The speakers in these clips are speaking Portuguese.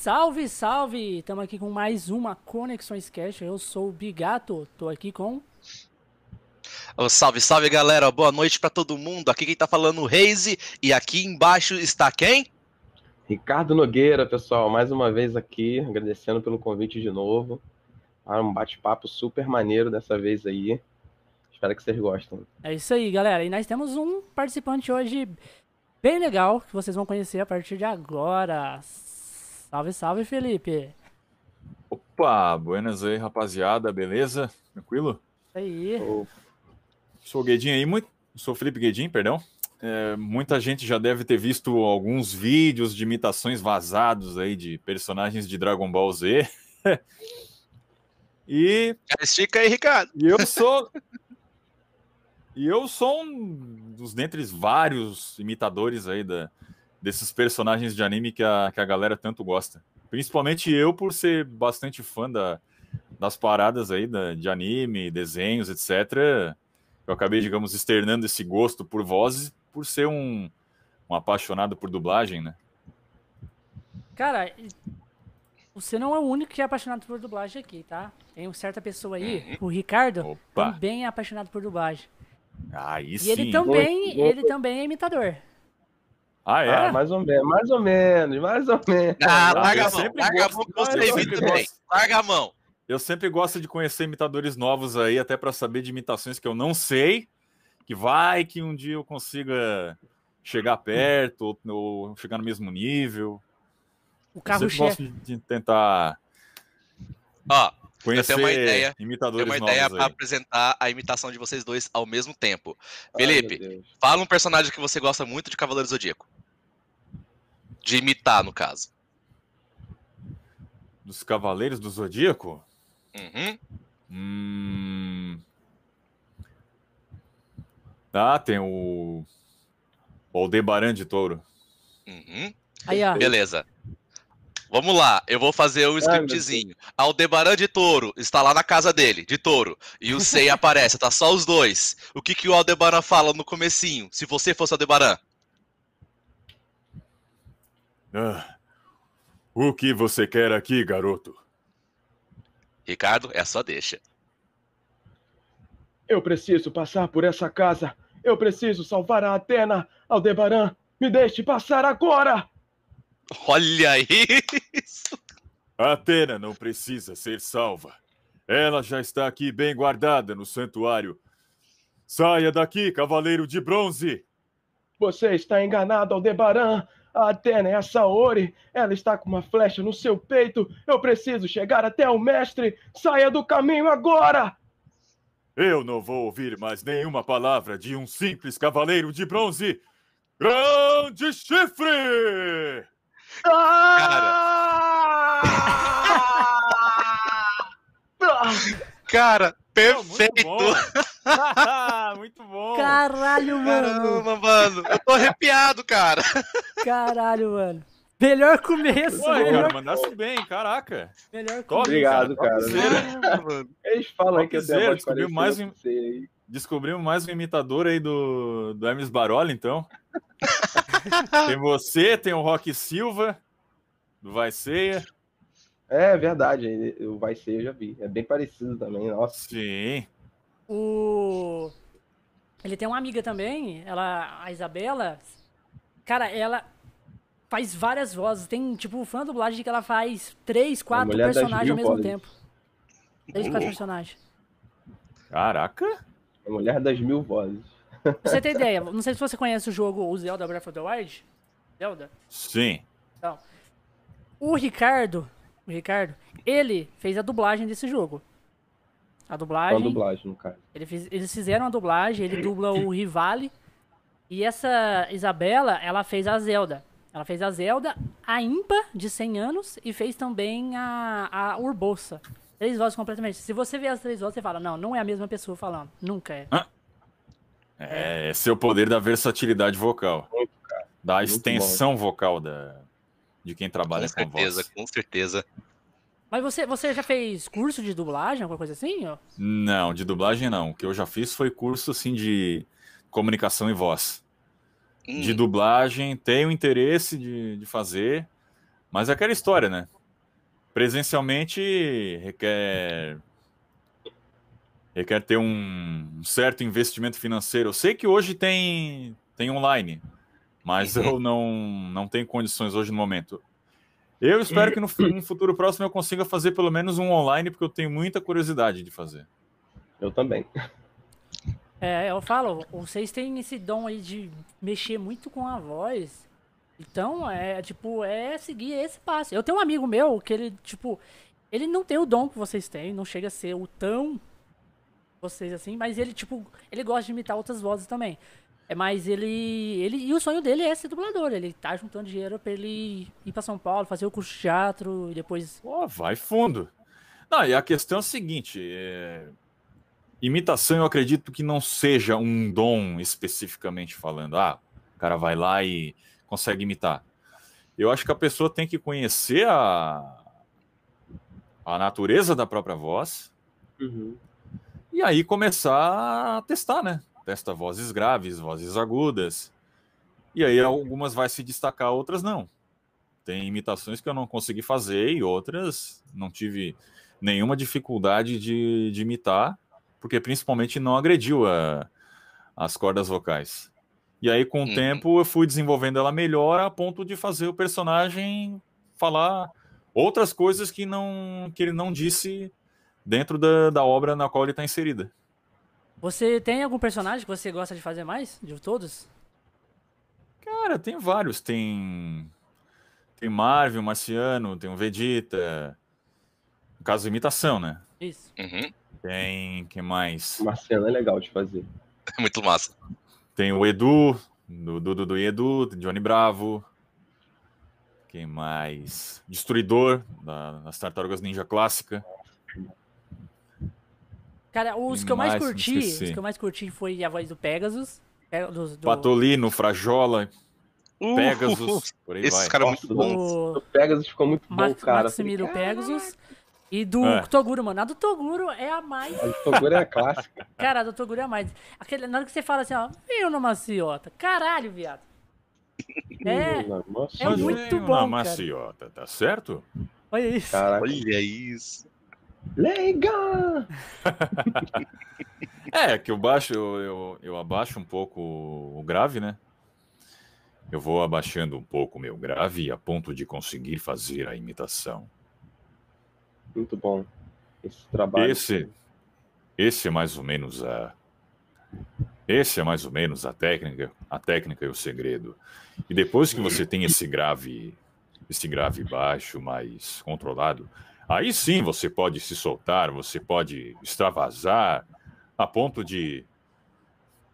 Salve, salve! Estamos aqui com mais uma Conexões Cash. Eu sou o Bigato, tô aqui com. Oh, salve, salve galera, boa noite para todo mundo. Aqui quem tá falando é o Reise e aqui embaixo está quem? Ricardo Nogueira, pessoal, mais uma vez aqui, agradecendo pelo convite de novo. Ah, um bate-papo super maneiro dessa vez aí. Espero que vocês gostem. É isso aí, galera. E nós temos um participante hoje bem legal que vocês vão conhecer a partir de agora. Salve, salve, Felipe. Opa, buenas aí, rapaziada, beleza? Tranquilo? Aí. Oh, Sou o Guedin aí, muito... sou o Felipe Guedin, perdão. É, muita gente já deve ter visto alguns vídeos de imitações vazados aí de personagens de Dragon Ball Z. e, Estica aí, Ricardo. e eu sou. e eu sou um dos dentre vários imitadores aí da, desses personagens de anime que a, que a galera tanto gosta. Principalmente eu, por ser bastante fã da, das paradas aí da, de anime, desenhos, etc. Eu acabei, digamos, externando esse gosto por vozes por ser um, um apaixonado por dublagem, né? Cara, e- você não é o único que é apaixonado por dublagem aqui, tá? Tem uma certa pessoa aí, o Ricardo, Opa. também é apaixonado por dublagem. Aí E sim. ele também, ele também é imitador. Ah, é? Ah, mais ou menos, mais ou menos, mais ou menos. Ah, eu larga a mão, larga a mão que você eu bem. gosto. Larga a mão. Eu sempre gosto de conhecer imitadores novos aí, até para saber de imitações que eu não sei, que vai que um dia eu consiga chegar perto ou, ou chegar no mesmo nível. O Eu sempre carro-chefe. gosto de tentar Ó, conhecer tenho uma ideia, imitadores tem uma ideia aí. apresentar a imitação de vocês dois ao mesmo tempo. Ai, Felipe, Deus. fala um personagem que você gosta muito de Cavaleiro do Zodíaco. De imitar, no caso. Dos Cavaleiros do Zodíaco? Uhum. Hum... Ah, tem o... o Aldebaran de Touro. Uhum. Aí, ó. Beleza. Vamos lá, eu vou fazer o meu scriptzinho. Aldebaran de touro está lá na casa dele, de touro. E o Sei aparece, tá só os dois. O que, que o Aldebaran fala no comecinho? Se você fosse Aldebaran. Ah, o que você quer aqui, garoto? Ricardo, é só deixa. Eu preciso passar por essa casa. Eu preciso salvar a Atena. Aldebaran, me deixe passar agora. Olha isso! Atena não precisa ser salva. Ela já está aqui bem guardada no santuário. Saia daqui, cavaleiro de bronze! Você está enganado, Aldebaran. A Atena é a Saori. Ela está com uma flecha no seu peito. Eu preciso chegar até o mestre. Saia do caminho agora. Eu não vou ouvir mais nenhuma palavra de um simples cavaleiro de bronze. Grande chifre! Cara, Muito perfeito! bom! Muito bom! Caralho, mano. Caramba, mano. Eu tô arrepiado, cara. Caralho, mano. Melhor começo, Pô, melhor, cara, mandasse bem, caraca. melhor começo. Obrigado, cara. Mano. Eles falam que eu tenho descobriu mais um-. Descobrimos mais um imitador aí do, do Hermes Baroli, então. tem você, tem o Rock Silva, do Vai Ceia. É verdade, o Vai Ser eu já vi. É bem parecido também, nossa. Sim. O. Ele tem uma amiga também, ela, a Isabela. Cara, ela faz várias vozes. Tem, tipo, fã dublagem que ela faz três, quatro personagens ao mesmo vozes. tempo. Três, quatro personagens. Caraca. A mulher das mil vozes. Pra você ter ideia, não sei se você conhece o jogo o Zelda Breath of the Wild. Zelda? Sim. O Ricardo, o Ricardo, ele fez a dublagem desse jogo. A Com a dublagem. dublagem, no caso. Ele fiz- eles fizeram a dublagem, ele dubla o Rivale. E essa Isabela, ela fez a Zelda. Ela fez a Zelda, a Impa, de 100 anos, e fez também a, a Urbosa. Três vozes completamente. Se você vê as três vozes, você fala, não, não é a mesma pessoa falando. Nunca é. É, esse é o poder da versatilidade vocal. Muito, Da Muito extensão vocal da, de quem trabalha Com com, certeza, voz. com certeza. Mas você, você já fez curso de dublagem, alguma coisa assim? ó? Não, de dublagem não. O que eu já fiz foi curso assim de comunicação e voz. Hum, De dublagem, tenho interesse de, de fazer, Mas é aquela história, né? Presencialmente requer requer ter um certo investimento financeiro. Eu sei que hoje tem tem online, mas eu não não tenho condições hoje no momento. Eu espero que no futuro próximo eu consiga fazer pelo menos um online, porque eu tenho muita curiosidade de fazer. Eu também. É, eu falo, vocês têm esse dom aí de mexer muito com a voz. Então, é tipo, é seguir esse passo. Eu tenho um amigo meu que ele, tipo, ele não tem o dom que vocês têm, não chega a ser o tão vocês assim, mas ele, tipo, ele gosta de imitar outras vozes também. É, mas ele, ele. E o sonho dele é ser dublador. Ele tá juntando dinheiro pra ele ir pra São Paulo, fazer o curso de teatro e depois. Pô, vai fundo. Não, e a questão é a seguinte: é, imitação eu acredito que não seja um dom especificamente falando. Ah, o cara vai lá e consegue imitar. Eu acho que a pessoa tem que conhecer a, a natureza da própria voz Uhum. e aí começar a testar, né? Testa vozes graves, vozes agudas. E aí algumas vai se destacar, outras não. Tem imitações que eu não consegui fazer e outras não tive nenhuma dificuldade de, de imitar, porque principalmente não agrediu a- as cordas vocais. E aí, com o Uhum. tempo, eu fui desenvolvendo ela melhor a ponto de fazer o personagem falar outras coisas que, não, que ele não disse dentro da, da obra na qual ele está inserida. Você tem algum personagem que você gosta de fazer mais? De todos? Cara, tem vários. Tem. Tem Marvel, Marciano, tem o Vegeta. No caso, imitação, né? Isso. Uhum. Tem. que mais? Marcelo é legal de fazer. É muito massa. Tem o Edu, do Dudu do Edu, Johnny Bravo. Quem mais? Destruidor, da, das Tartarugas Ninja Clássica. Cara, os que eu mais curti, os que eu mais curti foi a voz do Pegasus. Pe- Do, do, Patolino, Frajola, Uh, Pegasus, por aí Esses caras muito bons. O do Pegasus ficou muito bom, Max, cara. Maximiliano Pegasus. E do É. Toguro, mano. A do Toguro é a mais. A Toguro é clássica. Cara, a do Toguro é a mais. Aquele, na hora que você fala assim, ó, veio no maciota. Caralho, viado. É, é muito bom, na cara. maciota, tá certo? olha isso. Caraca. Olha isso. Legal! É, que eu baixo, eu, eu, eu abaixo um pouco o grave, né? Eu vou abaixando um pouco o meu grave a ponto de conseguir fazer a imitação. Muito bom. Esse trabalho. Esse, esse é mais ou menos a, esse é mais ou menos a técnica, a técnica e o segredo. E depois que você tem esse grave, esse grave baixo mais controlado, aí sim você pode se soltar, você pode extravasar a ponto de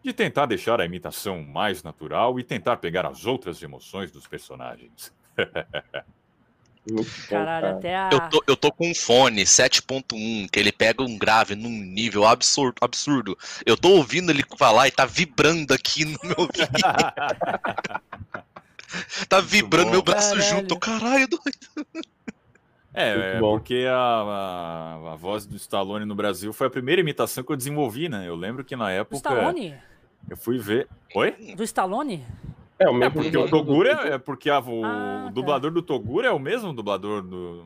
de tentar deixar a imitação mais natural e tentar pegar as outras emoções dos personagens. Caralho, cara. até a. Eu tô, eu tô com um fone 7.1, que ele pega um grave num nível absurdo, absurdo. Eu tô ouvindo ele falar e tá vibrando aqui no meu ouvido. Tá vibrando bom. meu braço Caralho. junto. Caralho, doido. É, é porque a, a, a voz do Stallone no Brasil foi a primeira imitação que eu desenvolvi, né? Eu lembro que na Do época Stallone? eu fui ver. Oi? Do Stallone? É o É mesmo porque o do- Toguro é, é porque a- o Ah, tá. dublador do Toguro é o mesmo dublador do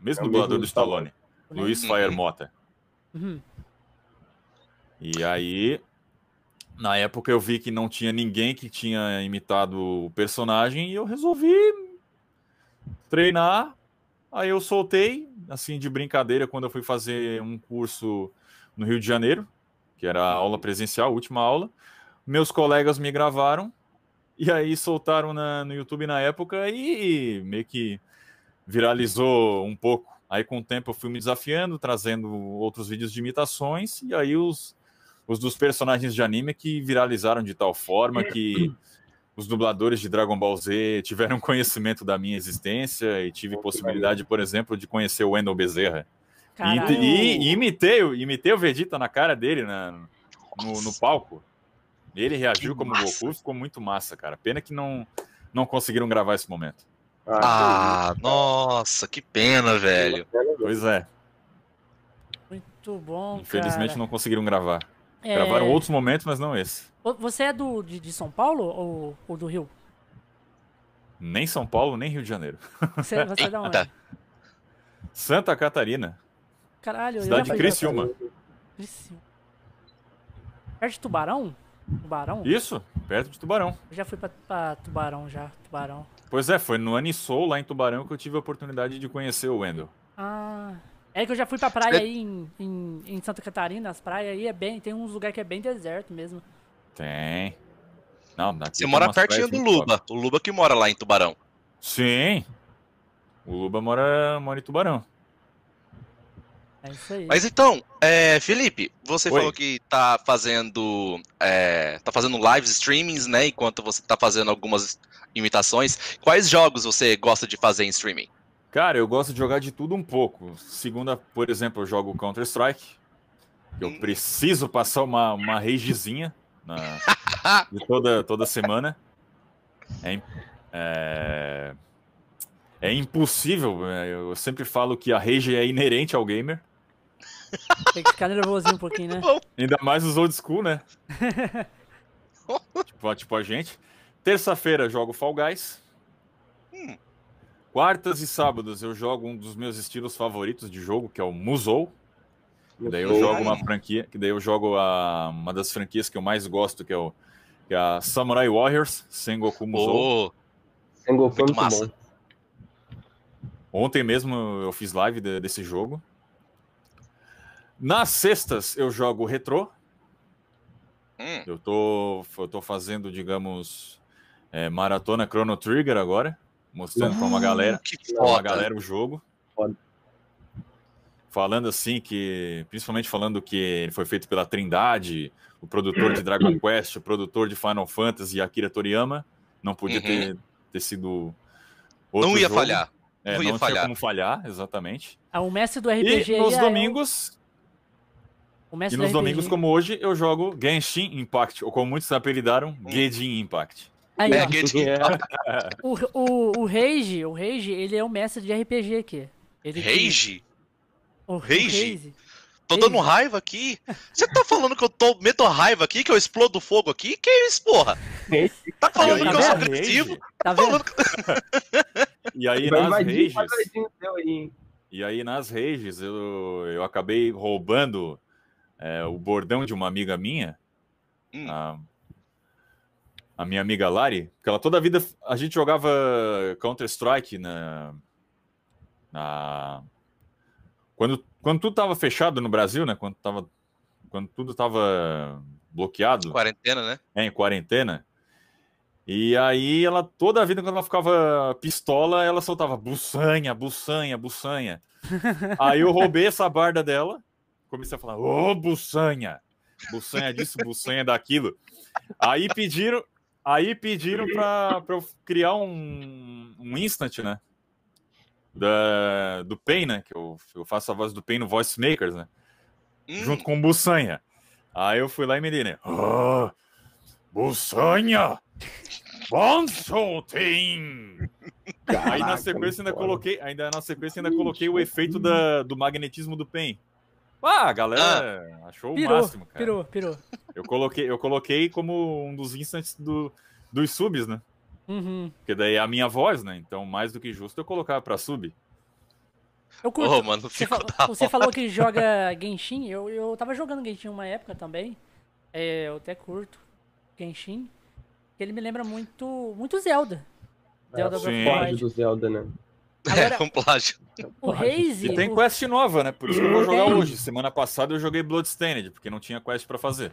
mesmo É dublador mesmo do do Stallone, Luiz Uhum. Fire Mota. Uhum. E aí na época eu vi que não tinha ninguém que tinha imitado o personagem e eu resolvi treinar. Aí eu soltei, assim, de brincadeira, quando eu fui fazer um curso no Rio de Janeiro, que era a aula presencial, a última aula. Meus colegas me gravaram e aí soltaram na- no YouTube na época e meio que viralizou um pouco. Aí com o tempo eu fui me desafiando, trazendo outros vídeos de imitações e aí os, os dos personagens de anime que viralizaram de tal forma que os dubladores de Dragon Ball Z tiveram conhecimento da minha existência e tive possibilidade, por exemplo, de conhecer o Wendell Bezerra. E, Caralho. e- e imitei, o- imitei o Vegeta na cara dele na- no, no palco. Ele reagiu Que como massa. Goku, ficou muito massa, cara. Pena que não, não conseguiram gravar esse momento. Ah, nossa, que pena, velho. Pois é, Muito bom, infelizmente cara. não conseguiram gravar. É, Gravaram outros momentos, mas não esse. Vo- Você é do, de, de São Paulo ou, ou do Rio? Nem São Paulo, nem Rio de Janeiro. Você, você é da onde? Eita. Santa Catarina, Caralho, eu cidade já de Criciúma. Criciúma. Perto de Tubarão? Tubarão? Isso, perto de Tubarão. Eu já fui pra, pra Tubarão já, Tubarão. Pois é, foi no Anisol, lá em Tubarão, que eu tive a oportunidade de conhecer o Wendel. Ah. É que eu já fui pra praia aí em, em, em Santa Catarina, as praias aí é bem. Tem uns lugares que é bem deserto mesmo. Tem. Não, daqui Você mora pertinho do. Luba. O Luba que mora lá em Tubarão. Sim. O Luba mora, mora em Tubarão. É isso aí. Mas então, é, Felipe, você Oi. falou que tá fazendo. é, tá fazendo live streamings, né? Enquanto você tá fazendo algumas imitações. Quais jogos você gosta de fazer em streaming? Cara, eu gosto de jogar de tudo um pouco. Segunda, por exemplo, eu jogo Counter-Strike. Eu Hum. preciso passar uma, uma ragezinha na, de toda, toda semana. É, é, é impossível. é, Eu sempre falo que a rage é inerente ao gamer. Tem que ficar nervosinho um pouquinho, né? Ainda mais os old school, né? tipo, tipo a gente. Terça-feira jogo Fall Guys. Hum. Quartas e sábados eu jogo um dos meus estilos favoritos de jogo, que é o Musou. Que daí eu jogo uma franquia, que daí eu jogo a, uma das franquias que eu mais gosto, que é, o, que é a Samurai Warriors, Sengoku Musou. Pô, Sengoku é Muito muito massa. bom. Ontem mesmo eu fiz live de- desse jogo. Nas sextas eu jogo Retro. hum, Eu tô, eu tô fazendo, digamos, é, maratona Chrono Trigger agora, mostrando pra uma galera, pra uma foda. galera o jogo. Foda. Falando assim que, principalmente falando que ele foi feito pela Trindade, o produtor de Dragon Quest, o produtor de Final Fantasy, Akira Toriyama, não podia Uhum. ter, ter sido outro Não ia jogo. falhar. É, não não ia tinha falhar. como falhar, exatamente. Ah, o mestre do RPG E nos é domingos, o e mestre nos do RPG. domingos como hoje, eu jogo Genshin Impact, ou como muitos apelidaram, Hum. Genshin Impact. Aí, É, ó, que- É. o, o, o Rage, o Rage, ele é o mestre de RPG aqui. Ele Rage? O, o Rage? Tô Rage. dando raiva aqui. Você tá falando que eu tô meto raiva aqui, que eu explodo fogo aqui? Que isso, porra? Tá falando aí, que tá eu sou vendo? agressivo? Tá vendo? Falando que... E aí nas rages, hein? e aí nas rages eu, eu acabei roubando é, o bordão de uma amiga minha, Hum. a, a minha amiga Lari, que ela toda a vida a gente jogava Counter Strike na, na quando quando tudo tava fechado no Brasil, né? Quando tava quando tudo tava bloqueado, Quarentena, né? é, em quarentena. E aí ela, toda a vida, quando ela ficava pistola, ela soltava buçanha, buçanha, buçanha. aí eu roubei essa barda dela, comecei a falar, ô, buçanha, buçanha disso, buçanha daquilo. Aí pediram, aí pediram pra, pra eu criar um, um instant, né? Da, do Pain, né? Que eu, eu faço a voz do Pain no Voice Makers, né? Hum, junto com Buçanha. Aí eu fui lá e me dei, né? Ah, Buçanha! Bonsolting! Aí na sequência ainda coloquei, ainda na sequência ainda coloquei o efeito da, do magnetismo do Pen. Ah, a galera achou o Pirou, máximo, cara. pirou, pirou. Eu coloquei, eu coloquei como um dos instantes do, dos subs, né? Uhum. Porque daí é a minha voz, né? Então, mais do que justo eu colocar pra sub. Eu curto. Ô, mano, Você, ficou fa- da você falou que joga Genshin, eu, eu tava jogando Genshin uma época também. É, eu até curto Genshin. Ele me lembra muito, muito Zelda. Zelda Breath sim. do Zelda, né? Agora, É um plágio. o Raze, E tem o- quest nova, né? Por isso que eu vou jogar Tem. hoje. Semana passada eu joguei Bloodstained, porque não tinha quest pra fazer.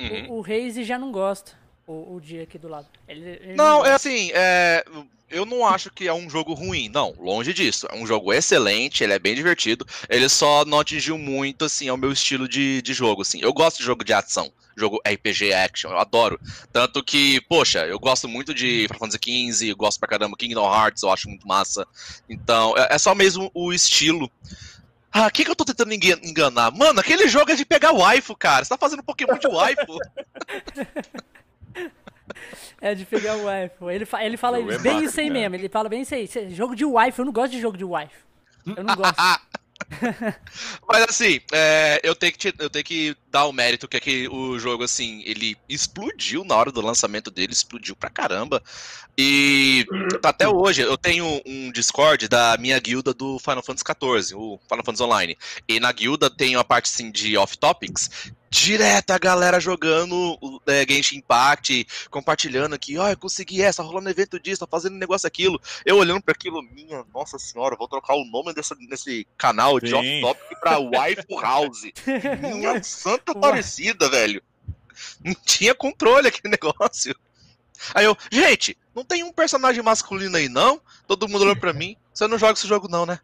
Uhum. o, o Raze já não gosta. O, o dia aqui do lado. Ele, ele Não, gosta. é assim, é, eu não acho que é um jogo ruim, não, longe disso. É um jogo excelente, ele é bem divertido. Ele só não atingiu muito, assim, ao meu estilo de, de jogo, assim. Eu gosto de jogo de ação, jogo RPG action, eu adoro. Tanto que, poxa, eu gosto muito de Final Fantasy XV, eu gosto pra caramba Kingdom Hearts, eu acho muito massa. Então, é, é só mesmo o estilo. Ah, o que, que eu tô tentando engan- enganar? Mano, aquele jogo é de pegar waifu, cara. Você tá fazendo Pokémon de waifu. É de pegar o wife. Ele, fa- ele fala é bem isso aí cara. mesmo. Ele fala bem isso aí. Jogo de wife, eu não gosto de jogo de wife. Eu não gosto. Mas assim, é, eu, tenho que te- eu tenho que dar o mérito que, é que o jogo, assim, ele explodiu na hora do lançamento dele, explodiu pra caramba. E tá até hoje, eu tenho um Discord da minha guilda do Final Fantasy XIV, o Final Fantasy Online. E na guilda tem uma parte, assim, de off-topics, direto a galera jogando é, Genshin Impact, compartilhando aqui, ó, oh, eu consegui essa, rolando evento disso, tá fazendo negócio aquilo. Eu olhando para aquilo, minha nossa senhora, vou trocar o nome dessa, desse canal de off-topic pra Waifu House. minha santa parecida, velho. Não tinha controle aquele negócio. Aí eu, gente, não tem um personagem masculino aí não? Todo mundo olhando pra mim. Você não joga esse jogo não, né?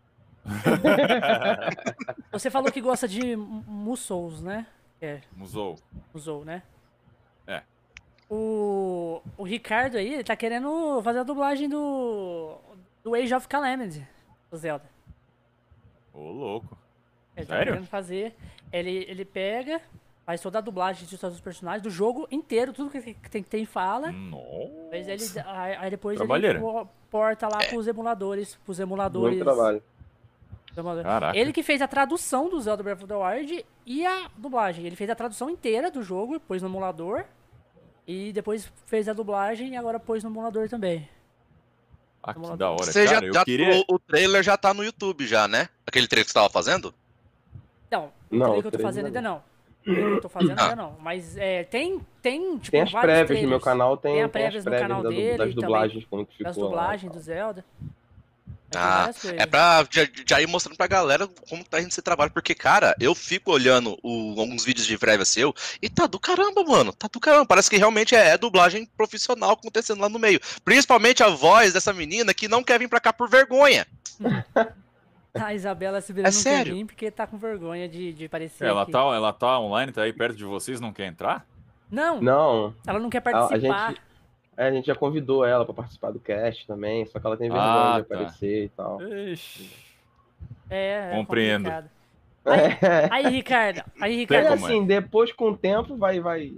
Você falou que gosta de Musous, né? É. Musou. Musou, né? É. O, o Ricardo aí, ele tá querendo fazer a dublagem do, do Age of Calamity, do Zelda. Ô, louco. Ele tá Sério? tá querendo fazer. Ele, ele pega, faz toda a dublagem de todos os personagens, do jogo inteiro, tudo que tem que ter em fala. Nossa. Mas ele, aí, depois ele porta lá pros emuladores, pros emuladores. Muito trabalho. Caraca. Ele que fez a tradução do Zelda Breath of the Wild e a dublagem. Ele fez a tradução inteira do jogo, pôs no emulador. E depois fez a dublagem e agora pôs no emulador também. Ah, que da hora, Você cara. Já, já queria... o, o, trailer já tá no YouTube já, né? Aquele trailer que você tava fazendo? Não, o não, trailer que eu tô fazendo ainda não. O eu tô fazendo ainda não. Mas é, tem, tem, tipo, Tem as prévias trailers. no meu canal, tem, tem, a prévias tem as prévias no canal dele. Das dublagens, como que ficou. Das dublagens do Zelda. Ah, é pra já, já, ir mostrando pra galera como tá indo esse trabalho, porque, cara, eu fico olhando o, alguns vídeos de prévia seu e tá do caramba, mano. Tá do caramba. Parece que realmente é, é, dublagem profissional acontecendo lá no meio. Principalmente a voz dessa menina que não quer vir pra cá por vergonha. a Isabela se é não sério? vir porque tá com vergonha de, de aparecer. Ela tá, ela tá online, tá aí perto de vocês, não quer entrar? Não. Não. Ela não quer participar. A, a gente... É, a gente já convidou ela para participar do cast também, só que ela tem vergonha ah, de tá. aparecer e tal. Ixi. É, é Compreendo. Aí, aí, Ricardo, aí, Ricardo. É assim, depois com o tempo vai, vai.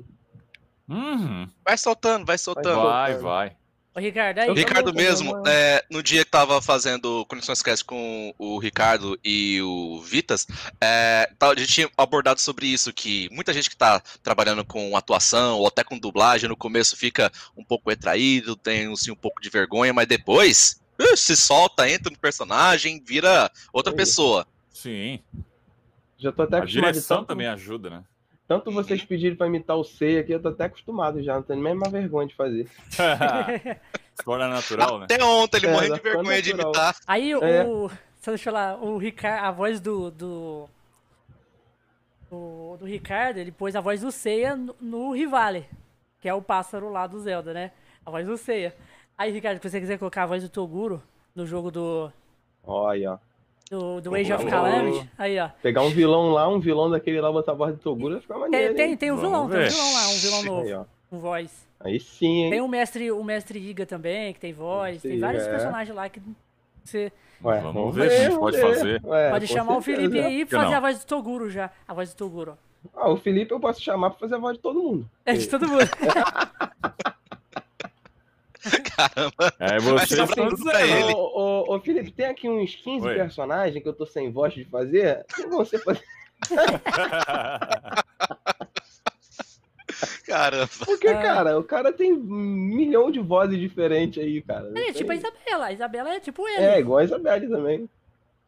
Uhum. Vai soltando, vai soltando. Vai, vai. O Ricardo, aí. O Ricardo mesmo, é, no dia que tava fazendo Conexões Cast com o Ricardo e o Vitas, é, a gente tinha abordado sobre isso, que muita gente que tá trabalhando com atuação ou até com dublagem, no começo fica um pouco retraído, tem assim, um pouco de vergonha, mas depois uh, se solta, entra no personagem, vira outra pessoa. Sim. Já tô até A direção também ajuda, né? Tanto vocês pedirem pra imitar o Sei aqui, eu tô até acostumado já, não tenho nem mais vergonha de fazer. Fora natural, né? Até ontem ele é, morreu de vergonha de imitar. Aí é. o. Só deixa eu lá, o Ricardo, a voz do. do... Do, do Ricardo, ele pôs a voz do Seiya no, no Rivale, que é o pássaro lá do Zelda, né? A voz do Seiya. Aí, Ricardo, se você quiser colocar a voz do Toguro no jogo do. Olha, ó. Do, do Age of Calamity. Aí, ó. Pegar um vilão lá, um vilão daquele lá, botar a voz do Toguro, vai ficar maneiro. Tem, tem, tem um vilão, tem um vilão lá, um vilão novo. Aí, ó. Com voz. Aí sim, hein? Tem o mestre, o mestre Iga também, que tem voz. Sim, tem vários é. personagens lá que você. Ué, vamos ver que a gente pode fazer. Ué, pode chamar certeza. o Felipe aí e fazer a voz do Toguro já. A voz do Toguro. Ah, o Felipe eu posso chamar pra fazer a voz de todo mundo. É, de todo mundo. Caramba. É, você tudo pra ele. Ô, ô, ô, Felipe, tem aqui uns 15 Oi. personagens que eu tô sem voz de fazer. Que você fazer? Caramba. Porque, ah. cara, o cara tem um milhão de vozes diferentes aí, cara. É, tipo a Isabela. A Isabela é tipo ele. É, igual a Isabelle também.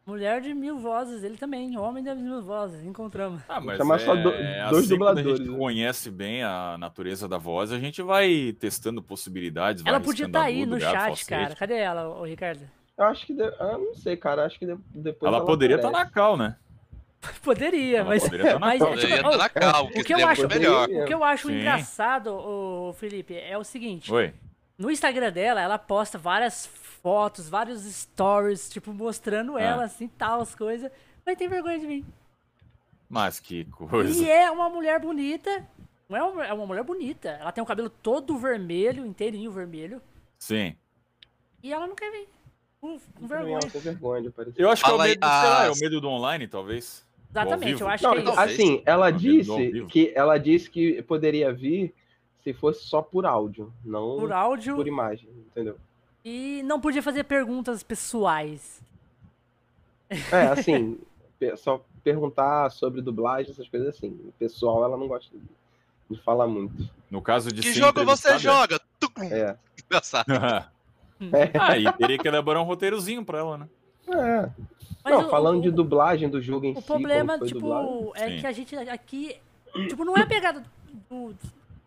Mulher de mil vozes, ele também, homem de mil vozes, encontramos. Ah, mas Chamar é, só do, é dois assim dubladores. Quando a gente né? conhece bem a natureza da voz, a gente vai testando possibilidades. Ela podia estar tá aí no chat, cara. Cadê ela, o Ricardo? Eu acho que. De... Eu não sei, cara. Acho que depois. Ela, ela poderia estar tá na cal, né? Poderia, ela mas. Poderia tá mas cal. tipo, oh, na cal, o, que eu acho, melhor. o que eu acho Sim. engraçado, o Felipe, é o seguinte. Oi. No Instagram dela, ela posta várias fotos, vários stories, tipo, mostrando é. ela, assim, tal, as coisas. Mas tem vergonha de mim. Mas que coisa. E é uma mulher bonita. Não é uma, é uma mulher bonita. Ela tem o cabelo todo vermelho, inteirinho vermelho. Sim. E ela não quer vir. Com, vergonha. vergonha de eu acho que é o, medo, lá, é o medo do online, talvez. Exatamente, eu acho não, que é isso. Assim, ela disse que ela disse que poderia vir se fosse só por áudio, não por áudio, por imagem, entendeu? E não podia fazer perguntas pessoais. É, assim, só perguntar sobre dublagem, essas coisas assim. O pessoal, ela não gosta de, de falar muito. No caso de Que jogo você joga? Tucum. É. Engraçado. Aí teria que elaborar um roteirozinho pra ela, né? É. Mas não, o- falando o- de dublagem do jogo em O si, problema, como foi tipo, dublado. é Sim. que a gente aqui. Tipo, não é a pegada do,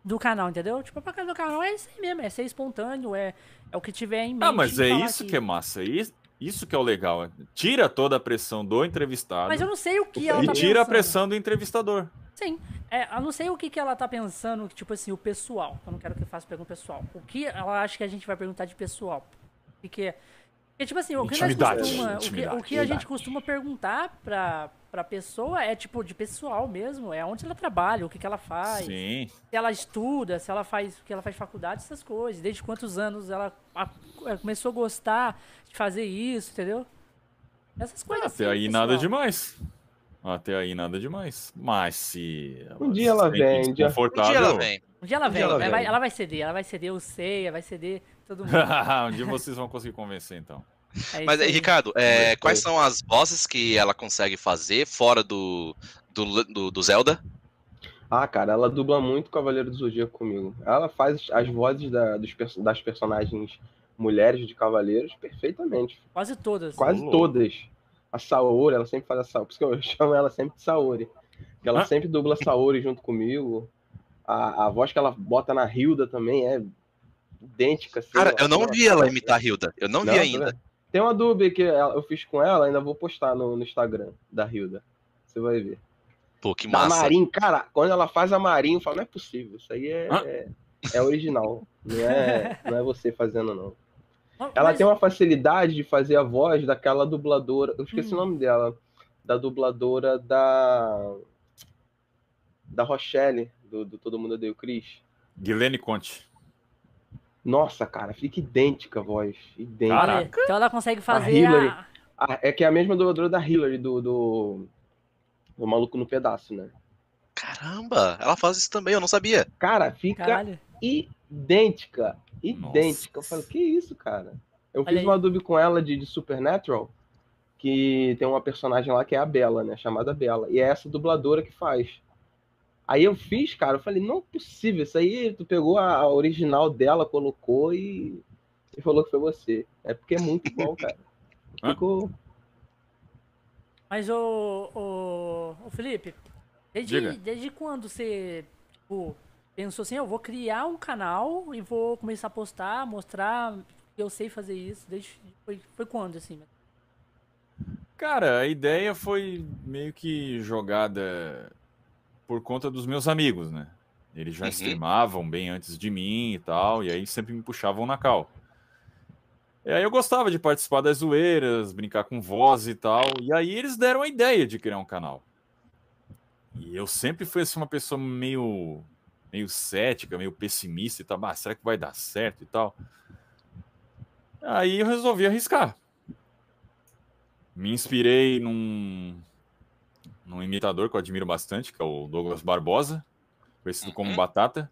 do canal, entendeu? Tipo, a pegada do canal é isso aí mesmo, é ser espontâneo, é, é o que tiver em mente. Ah, mas é isso aqui. que é massa. Isso, isso que é o legal. Tira toda a pressão do entrevistado Mas eu não sei o que ela e tá tira a pensando. pressão do entrevistador. Sim. É, eu não sei o que, que ela tá pensando, tipo assim, o pessoal. Eu não quero que eu faça pergunta pessoal. O que ela acha que a gente vai perguntar de pessoal? Porque, porque tipo assim, o que, costuma, o que, o que a gente costuma perguntar pra, pra pessoa é tipo de pessoal mesmo, é onde ela trabalha, o que, que ela faz, Sim. se ela estuda, se ela faz, que ela faz faculdade, essas coisas. Desde quantos anos ela a- é, começou a gostar de fazer isso, entendeu? Essas coisas. Até assim, aí pessoal. nada demais. Até aí nada demais. Mas se. Um dia ela vem, um dia- Um ela vem. Um dia ela Um vem, dia ela ela, vai, ela vai ceder, ela vai ceder o Seiya, vai ceder todo mundo. um dia vocês vão conseguir convencer, então. É Mas aí. Ricardo, é, quais são as vozes que ela consegue fazer fora do, do, do, do Zelda? Ah, cara, ela dubla muito Cavaleiro do Zodíaco comigo. Ela faz as vozes da- dos das personagens mulheres de Cavaleiros perfeitamente. Quase todas. Quase todas. A Saori, ela sempre faz a Saori. Por isso que eu chamo ela sempre de Saori. Porque ela Ah. sempre dubla Saori junto comigo. A, a voz que ela bota na Hilda também é idêntica. assim, Cara, ó. eu não vi ela imitar a Hilda. Eu não, vi tá ainda. vendo? Tem uma dub que eu fiz com ela, ainda vou postar no, no Instagram da Hilda. Você vai ver. Pô, que Da massa. Marin, cara, quando ela faz a Marin, eu falo, não é possível. Isso aí é, é, é original. Não é, não é você fazendo, não. Ela mas- tem uma facilidade de fazer a voz daquela dubladora. Eu esqueci Hum. o nome dela. Da dubladora da. Da Rochelle, do, do Todo Mundo Odeia o Chris. Guilene Conte. Nossa, cara, fica idêntica a voz. Idêntica. Caraca. então ela consegue fazer Hillary. a... Ah, é que é a mesma dubladora da Hillary, do, do, do Maluco no Pedaço, né? Caramba, ela faz isso também, eu não sabia. Cara, fica Caralho. idêntica. Idêntica. Eu Nossa. falei, que isso, cara? Eu Olha fiz aí. uma dub com ela de, de Supernatural, que tem uma personagem lá que é a Bela, né? Chamada Bela. E é essa dubladora que faz. Aí eu fiz, cara, eu falei, não é possível, isso aí tu pegou a, original dela, colocou e, e falou que foi você. É porque é muito igual, cara. Ficou. Mas o, o, o Felipe, desde, Diga. desde quando você tipo, pensou assim, eu vou criar um canal e vou começar a postar, mostrar que eu sei fazer isso? Desde, foi, foi quando, assim? Cara, a ideia foi meio que jogada por conta dos meus amigos, né? Eles já Uhum. streamavam bem antes de mim e tal, e aí sempre me puxavam na cal. E aí eu gostava de participar das zoeiras, brincar com voz e tal, e aí eles deram a ideia de criar um canal. E eu sempre fui assim, uma pessoa meio meio cética, meio pessimista e tal, ah, será que vai dar certo e tal? Aí eu resolvi arriscar me inspirei num, num imitador que eu admiro bastante, que é o Douglas Barbosa, conhecido como Uhum. Batata.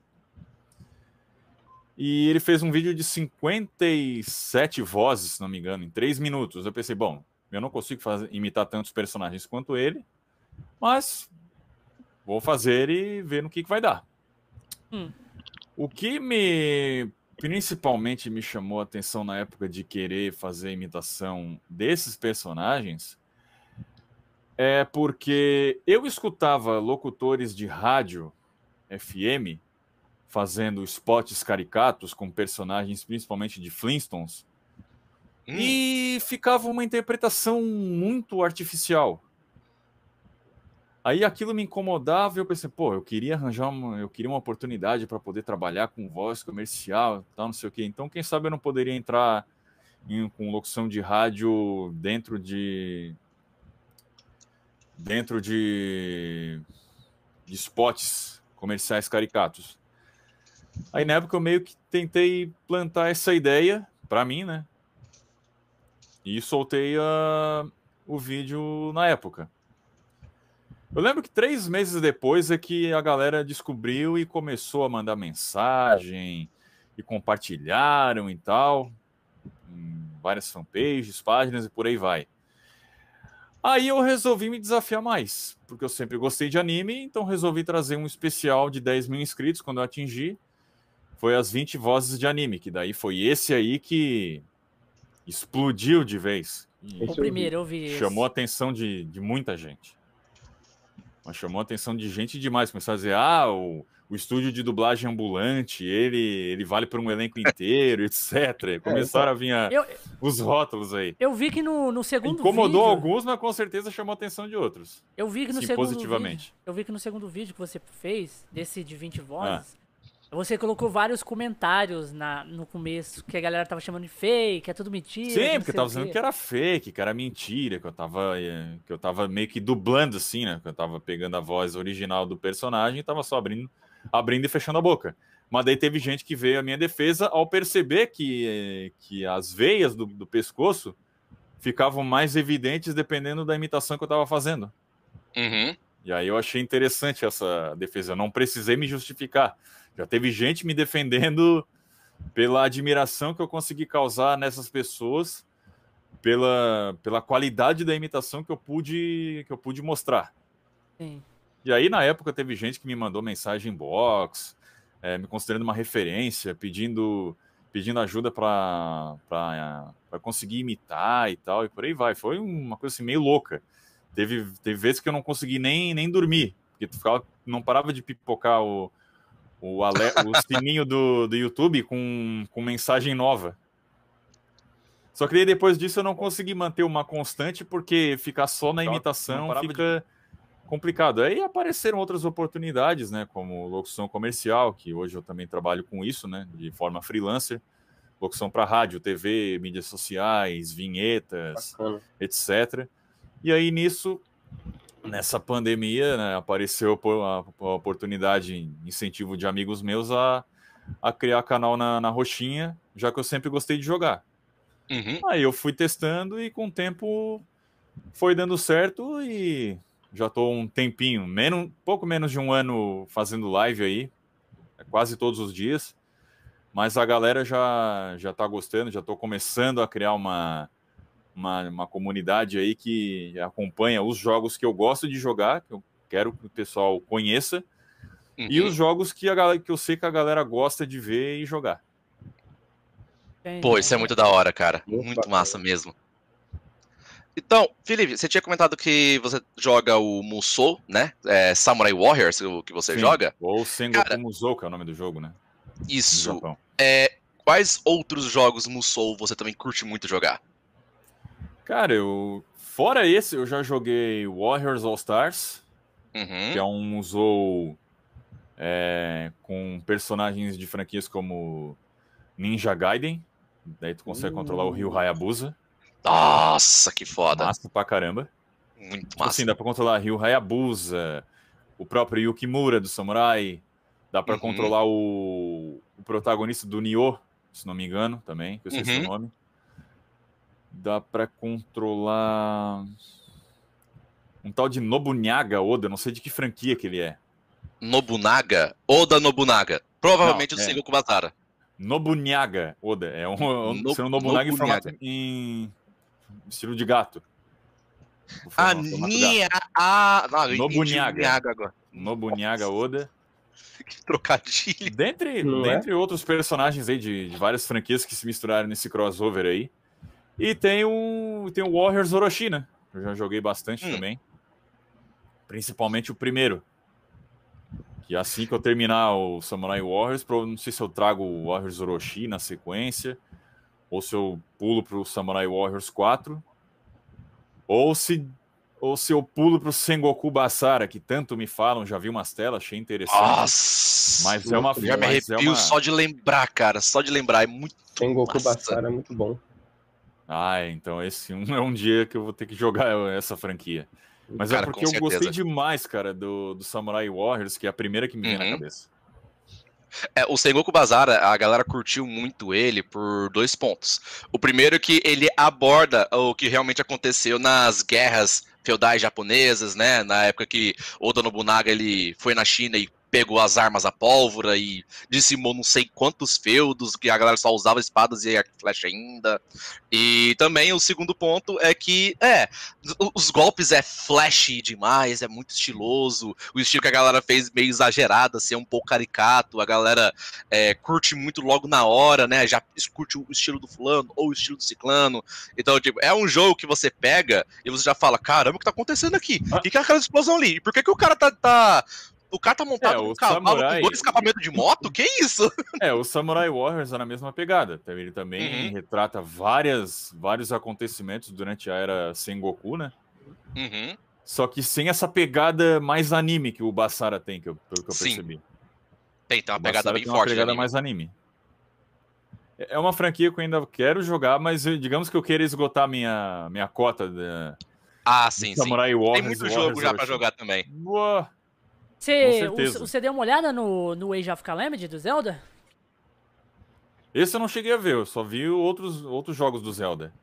E ele fez um vídeo de 57 vozes, se não me engano, em 3 minutos. Eu pensei, bom, eu não consigo fazer, imitar tantos personagens quanto ele, mas vou fazer e ver no que, que vai dar. Hum. O que me principalmente me chamou a atenção na época de querer fazer imitação desses personagens é porque eu escutava locutores de rádio FM fazendo spots caricatos com personagens principalmente de Flintstones Hum, e ficava uma interpretação muito artificial. Aí aquilo me incomodava e eu pensei, pô, eu queria arranjar uma, eu queria uma oportunidade para poder trabalhar com voz comercial, tal, não sei o quê. Então, quem sabe eu não poderia entrar em- com locução de rádio dentro de dentro de, de spots comerciais caricatos. Aí na época eu meio que tentei plantar essa ideia para mim, né? E soltei a- o vídeo na época. Eu lembro que três meses depois é que a galera descobriu e começou a mandar mensagem e compartilharam e tal, em várias fanpages, páginas e por aí vai. Aí eu resolvi me desafiar mais, porque eu sempre gostei de anime, então resolvi trazer um especial de 10 mil inscritos quando eu atingi. Foi as 20 vozes de anime, que daí foi esse aí que explodiu de vez. E O primeiro, eu vi. chamou a atenção de, de muita gente. Mas chamou a atenção de gente demais. Começaram a dizer, ah, o, o estúdio de dublagem ambulante, ele, ele vale para um elenco inteiro, etc. Começaram a vir a- Eu, os rótulos aí. eu vi que no, no segundo Incomodou vídeo... alguns, mas com certeza chamou a atenção de outros. Eu vi que no Sim, segundo positivamente. vídeo, eu vi que no segundo vídeo que você fez, desse de 20 Ah. vozes, você colocou vários comentários na, no começo, que a galera tava chamando de fake, é tudo mentira. Sim, porque tava dizendo que era fake, que era mentira, que eu tava, eh, que eu tava meio que dublando assim, né? Que eu tava pegando a voz original do personagem e tava só abrindo, abrindo e fechando a boca. Mas daí teve gente que veio à minha defesa ao perceber que, que as veias do, do pescoço ficavam mais evidentes dependendo da imitação que eu tava fazendo. Uhum. E aí eu achei interessante essa defesa. Eu não precisei me justificar. Já teve gente me defendendo pela admiração que eu consegui causar nessas pessoas, pela, pela qualidade da imitação que eu pude que eu pude mostrar. Sim. E aí na época teve gente que me mandou mensagem em box, eh, me considerando uma referência, pedindo pedindo ajuda para conseguir imitar e tal, e por aí vai. Foi uma coisa assim meio louca. Teve, teve vezes que eu não consegui nem, nem dormir, porque tu ficava, não parava de pipocar o, o, ale- o sininho do, do YouTube com, com mensagem nova. Só que depois disso eu não consegui manter uma constante, porque ficar só na imitação fica complicado. Aí apareceram outras oportunidades, né, como locução comercial, que hoje eu também trabalho com isso, né, de forma freelancer. Locução para rádio, TV, mídias sociais, vinhetas, Bacana. etc. E aí nisso, nessa pandemia, né, apareceu a oportunidade, incentivo de amigos meus a, a criar canal na, na roxinha, já que eu sempre gostei de jogar. Uhum. Aí eu fui testando e com o tempo foi dando certo e já tô um tempinho, menos, pouco menos de um ano fazendo live aí, é quase todos os dias. Mas a galera já já tá gostando, já tô começando a criar uma uma, uma comunidade aí que acompanha os jogos que eu gosto de jogar, que eu quero que o pessoal conheça, e Uhum. os jogos que, a galera, que eu sei que a galera gosta de ver e jogar. Pô, isso é muito da hora, cara. Muito massa mesmo. Então, Felipe, você tinha comentado que você joga o Musou, né? É, Samurai Warriors, o que você Sim, joga. Ou Sengoku Cara- Musou, que é o nome do jogo, né? Isso. É, quais outros jogos Musou você também curte muito jogar? Cara, eu. Fora esse, eu já joguei Warriors All Stars, Uhum. que é um Musou é, com personagens de franquias como Ninja Gaiden. Daí tu consegue Uh. controlar o Ryu Hayabusa. Nossa, que foda. Massa pra caramba. Muito Tipo massa. assim, dá pra controlar Ryu Hayabusa, o próprio Yukimura do Samurai. Dá pra Uhum. controlar o, o protagonista do Nioh, se não me engano, também, que eu esqueci Uhum. o nome. Dá pra controlar um tal de Nobunyaga Oda, não sei de que franquia que ele é. Nobunaga? Oda Nobunaga. Provavelmente Não, do é. Sengoku Basara. Nobunyaga Oda, é um, um, No- ser um Nobunaga, Nobunaga. em estilo de gato. Ah. Nia. Ah, não. Nyaga agora. Oda. Que trocadilho. Dentre, Não é? dentre outros personagens aí de, de várias franquias que se misturaram nesse crossover aí. E tem o, tem o Warriors Orochi, né? Eu já joguei bastante Hum. também. Principalmente o primeiro. Que assim que eu terminar o Samurai Warriors, pro- não sei se eu trago o Warriors Orochi na sequência, ou se eu pulo pro Samurai Warriors 4, ou se, ou se eu pulo pro Sengoku Basara, que tanto me falam, já vi umas telas, achei interessante. Nossa. Mas é uma Já me é arrepio uma- só de lembrar, cara. Só de lembrar. É muito. Sengoku. Basara é muito bom. Ah, então esse um é um dia que eu vou ter que jogar essa franquia. Mas Cara, é porque eu gostei demais, cara, do, do Samurai Warriors, que é a primeira que me vem na Uhum. cabeça. É, o Sengoku Basara, a galera curtiu muito ele por dois pontos. O primeiro é que ele aborda o que realmente aconteceu nas guerras feudais japonesas, né? Na época que Oda Nobunaga ele foi na China e pegou as armas a pólvora e dizimou não sei quantos feudos, que a galera só usava espadas e flecha ainda. E também o segundo ponto é que, é, os golpes é flashy demais, é muito estiloso, o estilo que a galera fez meio exagerado, assim, é um pouco caricato, a galera é, curte muito logo na hora, né, já curte o estilo do fulano ou o estilo do ciclano. Então, tipo, é um jogo que você pega e você já fala, caramba, o que tá acontecendo aqui? O que, que é aquela explosão ali? E por que, que o cara tá, tá o cara tá montado É, num cavalo samurai- com dois escapamentos de moto? Que isso? É, o Samurai Warriors é na mesma pegada. Ele também Uhum. retrata várias, vários acontecimentos durante a era Sengoku, né? Uhum. Só que sem essa pegada mais anime que o Basara tem, que eu, pelo que eu Sim, percebi. Tem, tem uma O pegada bem tem uma forte. pegada anime. mais anime. É é uma franquia que eu ainda quero jogar, mas digamos que eu queira esgotar minha, minha cota da Ah, sim, sim. Samurai Warriors. Tem muito Warriors jogo já pra jogar também. Boa. Você, certeza. você deu uma olhada no, no Age of Calamity do Zelda? Esse eu não cheguei a ver, eu só vi outros, outros jogos do Zelda.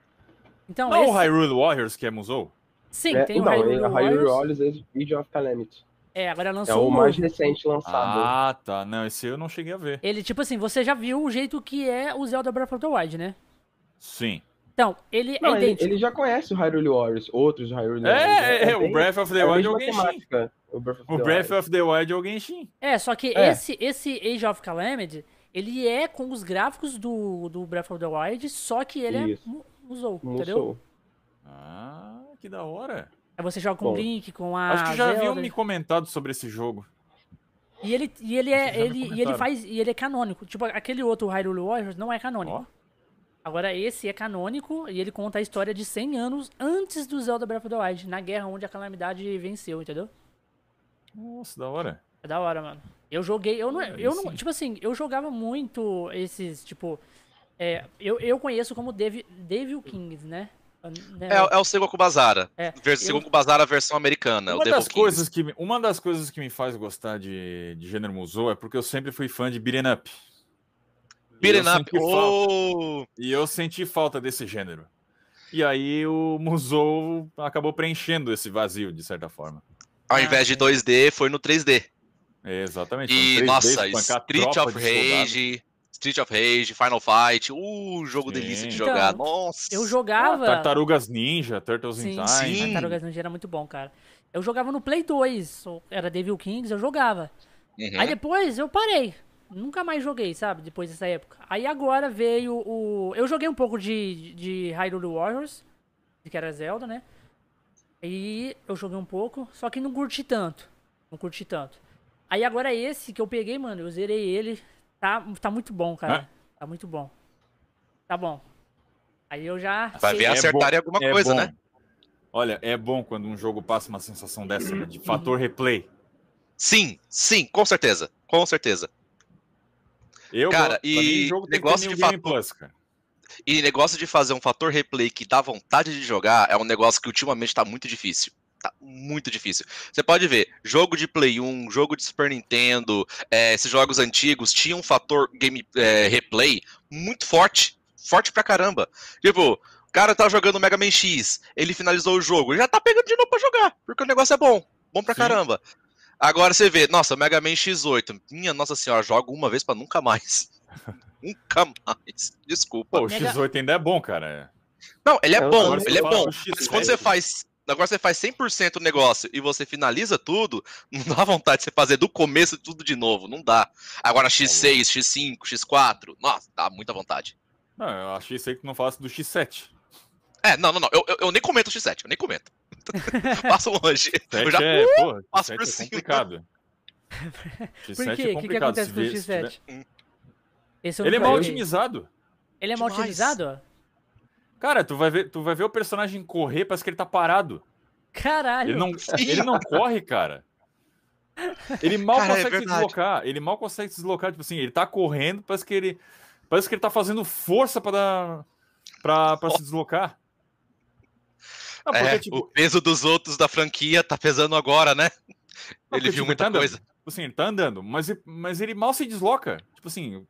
Então, Não esse, o Hyrule Warriors que é Musou? sim, É, tem o não, Hyrule é Hyrule Warriors. Warriors Age of Calamity. É, agora É lançou o um mais novo. recente lançado. Ah, tá. Não, esse eu não cheguei a ver. Ele, tipo assim, você já viu o jeito que é o Zelda Breath of the Wild, né? Sim. Então, ele Não, é ele, idêntico. ele já conhece o Hyrule Warriors, outros Hyrule É, Warriors. é, é, o Breath of the é Wild é o mesma Genshin. temática, O Breath of O the Breath Wild. of the Wild é o Genshin. É, só que É. esse, esse Age of Calamity, ele é com os gráficos do, do Breath of the Wild, só que ele Isso. é Musou, Musou. entendeu? Ah, que da hora. Aí você joga com o Bom, Link, com a Acho que já haviam me comentado sobre esse jogo. E ele, e ele é, ele, e ele faz, e ele é canônico. Tipo, aquele outro Hyrule Warriors não é canônico. Ó. Agora esse é canônico e ele conta a história de 100 anos antes do Zelda Breath of the Wild, na guerra onde a calamidade venceu, entendeu? Nossa, da hora. É da hora, mano. Eu joguei, eu não, Aí eu não, tipo assim, eu jogava muito esses, tipo, é, eu, eu conheço como Devil, Devil Kings, né? Né? É, é o Sengoku Bazara. É, Ver- eu- Sengoku Bazara, a versão americana. o Uma das, Kings. coisas que, me- uma das coisas que me faz gostar de, de gênero Musou é porque eu sempre fui fã de beat'em up. E Beaten eu up. senti falta- Oh! E eu senti falta desse gênero. E aí o Musou acabou preenchendo esse vazio, de certa forma. Ao Ah, invés de sim. 2D, foi no 3D. É, exatamente. E, Foi um 3D, nossa, Street of. Rage, Street of Rage, Final Fight, uh, jogo Sim. delícia de Então, jogar. Nossa. eu Ah, jogava Tartarugas Ninja, Turtles Sim, in Time. sim. Tartarugas Ninja era muito bom, cara. Eu jogava no Play 2, ou era Devil Kings, eu jogava. Uhum. Aí depois eu parei. Nunca mais joguei, sabe? Depois dessa época. Aí agora veio o. Eu joguei um pouco de, de Hyrule Warriors, que era Zelda, né? E eu joguei um pouco, só que não curti tanto. Não curti tanto. Aí agora esse que eu peguei, mano, eu zerei ele. Tá, tá muito bom, cara. Tá muito bom. Tá bom. Aí eu já. Vai sei- ver É acertar em alguma é coisa, bom. né? Olha, é bom quando um jogo passa uma sensação dessa, né, de fator replay. Sim, sim, com certeza. Com certeza. Eu, Cara, mim, e jogo negócio de fator- Plus, cara. E negócio de fazer um fator replay que dá vontade de jogar é um negócio que ultimamente tá muito difícil. Tá muito difícil. Você pode ver, jogo de Play 1, jogo de Super Nintendo, é, esses jogos antigos tinham um fator game é, replay muito forte. Forte pra caramba. Tipo, o cara tá jogando Mega Man X, ele finalizou o jogo, ele já tá pegando de novo pra jogar, porque o negócio é bom. Bom pra Sim. caramba. Agora você vê, nossa, Mega Man X8, minha nossa senhora, jogo uma vez pra nunca mais. nunca mais. Desculpa. Pô, o Mega- X8 ainda é bom, cara. Não, ele é Eu- bom, ele é bom. X7. Mas quando você faz. Agora você faz 100% o negócio e você finaliza tudo, não dá vontade de você fazer do começo tudo de novo, não dá. Agora X6, X5, X4, nossa, dá muita vontade. Não, eu achei isso aí que tu não falasse do X7. É, não, não, não, eu, eu, eu nem comento o X7, eu nem comento. Passo longe. Eu 7 já, é, porra, passo X7 por é cima. complicado. Por X7 quê? é O que, que complicado. acontece com o vê- se tiver- X7? Esse eu Ele é mal otimizado. Ele é mal Demais. otimizado? Cara, tu vai ver, tu vai ver o personagem correr, parece que ele tá parado. Caralho. Ele não, ele não corre, cara. Ele mal Cara, é consegue se verdade. deslocar. Ele mal consegue se deslocar, tipo assim, ele tá correndo, parece que ele parece que ele tá fazendo força pra dar para para se deslocar. Ah, porque é, tipo, o peso dos outros da franquia tá pesando agora, né? Não, Ele porque, viu tipo, muita tá andando. coisa. Tipo assim, ele tá andando, mas, ele- mas ele mal se desloca. Tipo assim,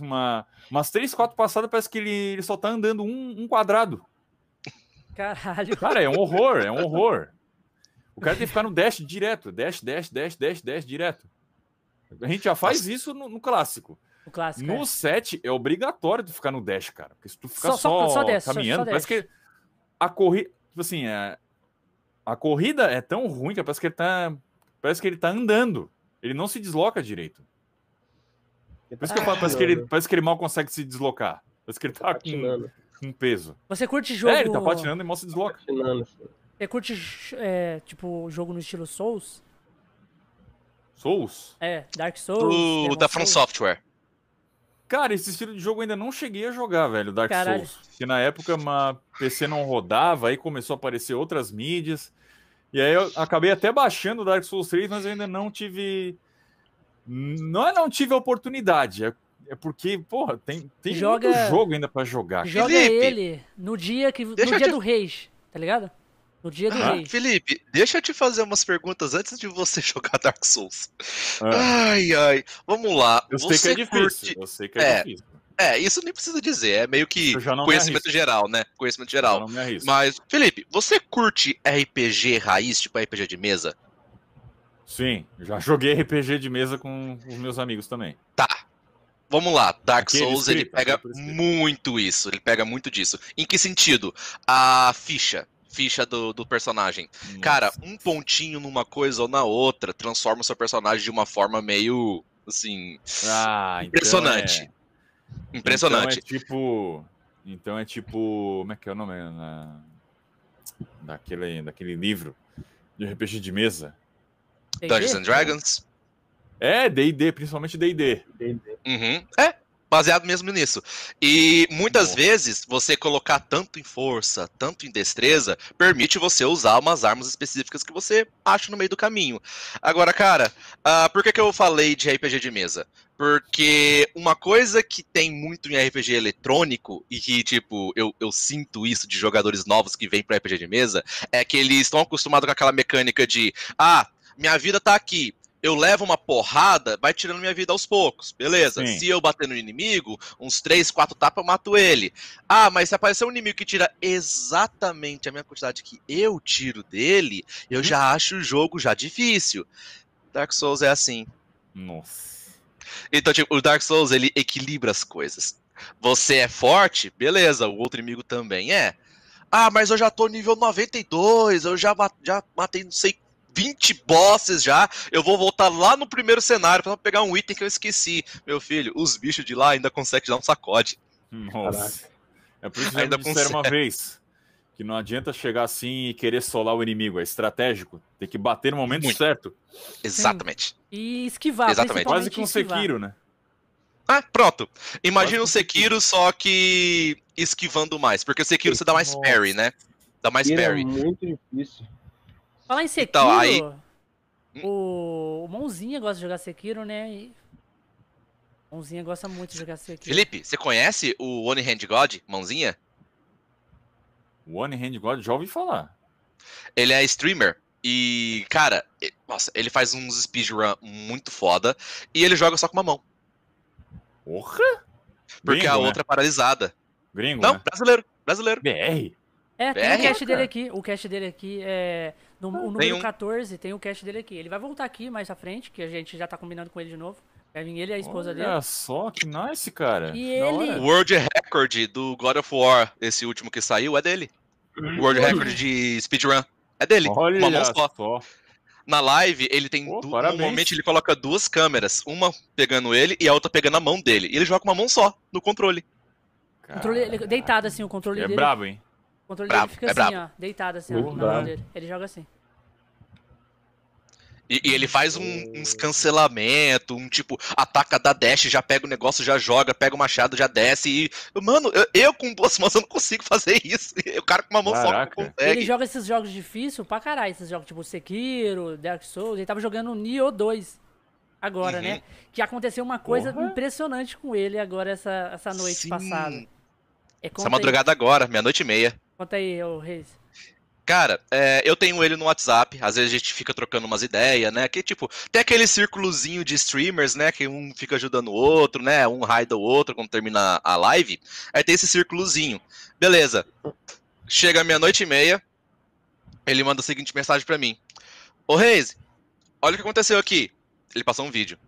uma, umas três, quatro passadas parece que ele, ele só tá andando um, um quadrado. Caralho. Cara, é um horror, é um horror. O cara tem que ficar no dash direto. Dash, dash, dash, dash, dash direto. A gente já faz isso no, no clássico. O clássico. No é. 7 é obrigatório tu ficar no dash, cara. Porque se tu ficar Só- só, só- desce, caminhando, parece que a corrida. Tipo assim, é, a corrida é tão ruim que parece que ele tá. Parece que ele tá andando. Ele não se desloca direito. Por isso que eu falo, parece que, ele, parece que ele mal consegue se deslocar. Parece que ele tá com, patinando, com peso. Você curte jogo. É, ele tá patinando e mal se desloca. assim. Você curte, é, tipo, jogo no estilo Souls? Souls? É, Dark Souls. O da From. Software. Cara, esse estilo de jogo eu ainda não cheguei a jogar, velho, Dark Caralho. Souls. Que na época uma PC não rodava, aí começou a aparecer outras mídias. E aí eu acabei até baixando o Dark Souls 3, mas eu ainda não tive. Não é não tive a oportunidade, é, é porque, porra, tem, tem Joga- muito jogo ainda pra jogar. Joga Felipe, ele no dia, que, no dia te- do Rage, tá ligado? No dia do Ah, Rage. Felipe, deixa eu te fazer umas perguntas antes de você jogar Dark Souls. Ah, Ai, ai. Vamos lá. eu sei que você é difícil. curte- Eu sei que é, É, difícil. É, isso nem precisa dizer. É meio que conhecimento geral, né? Conhecimento geral. não me arrisco. Mas, Felipe, você curte RPG raiz, tipo RPG de mesa? Sim, já joguei RPG de mesa com os meus amigos também. Tá. Vamos lá, Dark Aquele Souls ele escrito, pega por escrito. muito isso, ele pega muito disso. Em que sentido? A ficha, ficha do, do personagem. Cara, Nossa. um pontinho numa coisa ou na outra transforma o seu personagem de uma forma meio, assim, Ah, então impressionante. é- Impressionante. Então é tipo. Então é tipo. Como é que é o nome? Na- Daquele, daquele livro de RPG de mesa. Dungeons and Dragons. É, DD, principalmente DD. Uhum. É, baseado mesmo nisso. E muitas Nossa. vezes você colocar tanto em força, tanto em destreza, permite você usar umas armas específicas que você acha no meio do caminho. Agora, cara, ah, por que, que eu falei de RPG de mesa? Porque uma coisa que tem muito em RPG eletrônico, e que, tipo, eu, eu sinto isso de jogadores novos que vêm para RPG de mesa, é que eles estão acostumados com aquela mecânica de, ah, minha vida tá aqui, eu levo uma porrada, vai tirando minha vida aos poucos, beleza. Sim. Se eu bater no inimigo, uns 3, 4 tapas eu mato ele. Ah, mas se aparecer um inimigo que tira exatamente a mesma quantidade que eu tiro dele, eu já acho o jogo já difícil. Dark Souls é assim. Nossa. Então, tipo, o Dark Souls, ele equilibra as coisas. Você é forte, beleza, o outro inimigo também é. Ah, mas eu já tô nível 92, eu já, já matei, não sei, 20 bosses já, eu vou voltar lá no primeiro cenário pra pegar um item que eu esqueci. Meu filho, os bichos de lá ainda conseguem dar um sacode. Nossa. É por isso que Ainda disseram uma vez que não adianta chegar assim e querer solar o inimigo. É estratégico. Tem que bater no momento Muito. certo. Exatamente. E esquivar, Exatamente. Quase que um esquivar. Sekiro, né? Ah, pronto. Imagina o Sekiro, só que esquivando mais. Porque o Sekiro você dá mais parry, né? Dá mais é parry. muito difícil. Falar em Sekiro, Então, aí- o... o Mãozinha gosta de jogar Sekiro, né? E... Mãozinha gosta muito de jogar Sekiro. Felipe, você conhece o One Hand God, mãozinha? One Hand God, já ouvi falar. Ele é streamer. E, cara, e- nossa, ele faz uns speedrun muito foda. E ele joga só com uma mão. Porra! Porque Gringo, a né? outra é paralisada. Gringo, Não, né? brasileiro. Brasileiro. BR? É, tem BR, o cast dele cara. aqui. O cast dele aqui é. No, o Tem número um. 14 tem o cast dele aqui. Ele vai voltar aqui mais à frente, que a gente já tá combinando com ele de novo. Vai vir ele e a esposa dele. Olha só, que nice, cara. E ele-. O World Record do God of War, esse último que saiu, é dele. O World Record de speedrun é dele. Olha uma mão só. só. Na live, ele tem. Pô, du-. Normalmente ele coloca duas câmeras. Uma pegando ele e a outra pegando a mão dele. E ele joga com uma mão só, no controle. Controle, ele- deitado assim, o controle É dele. brabo, hein? O controle Brabo, dele fica é assim, brabo. ó. Deitado assim, ó, na mão dele. Ele joga assim. E, e ele faz um- uns cancelamentos, um tipo, ataca da dash, já pega o negócio, já joga, pega o machado, já desce e. Mano, eu, eu com duas mãos eu não consigo fazer isso. E o cara com uma mão só Caraca. não consegue. Ele joga esses jogos difíceis pra caralho. Esses jogos tipo Sekiro, Dark Souls. Ele tava jogando Nioh 2 agora, Uhum. né? Que aconteceu uma coisa Porra. impressionante com ele agora essa, essa noite Sim. passada. É, Essa conta, aí, madrugada agora, meia-noite e meia. conta aí, ô Reis. Cara, é, eu tenho ele no WhatsApp, às vezes a gente fica trocando umas ideias, né? Que tipo, tem aquele círculozinho de streamers, né? Que um fica ajudando o outro, né? Um raida o outro quando termina a live. Aí tem esse círculozinho. Beleza. Chega meia-noite e meia, ele manda a seguinte mensagem pra mim: Ô Reis, olha o que aconteceu aqui. Ele passou um vídeo.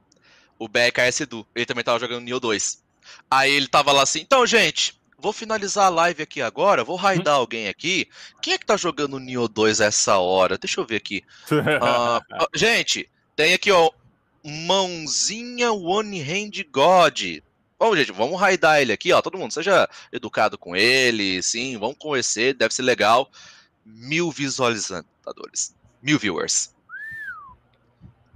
o BKS Edu. Ele também tava jogando Nioh 2. Aí ele tava lá assim, então, gente, vou finalizar a live aqui agora, vou raidar Hum? alguém aqui. Quem é que tá jogando Nioh 2 essa hora? Deixa eu ver aqui. Ah, ah, gente, tem aqui, ó, Mãozinha One Hand God. Vamos, gente, vamos raidar ele aqui, ó. Todo mundo, seja educado com ele, sim, vamos conhecer, deve ser legal. Mil visualizadores. Mil viewers.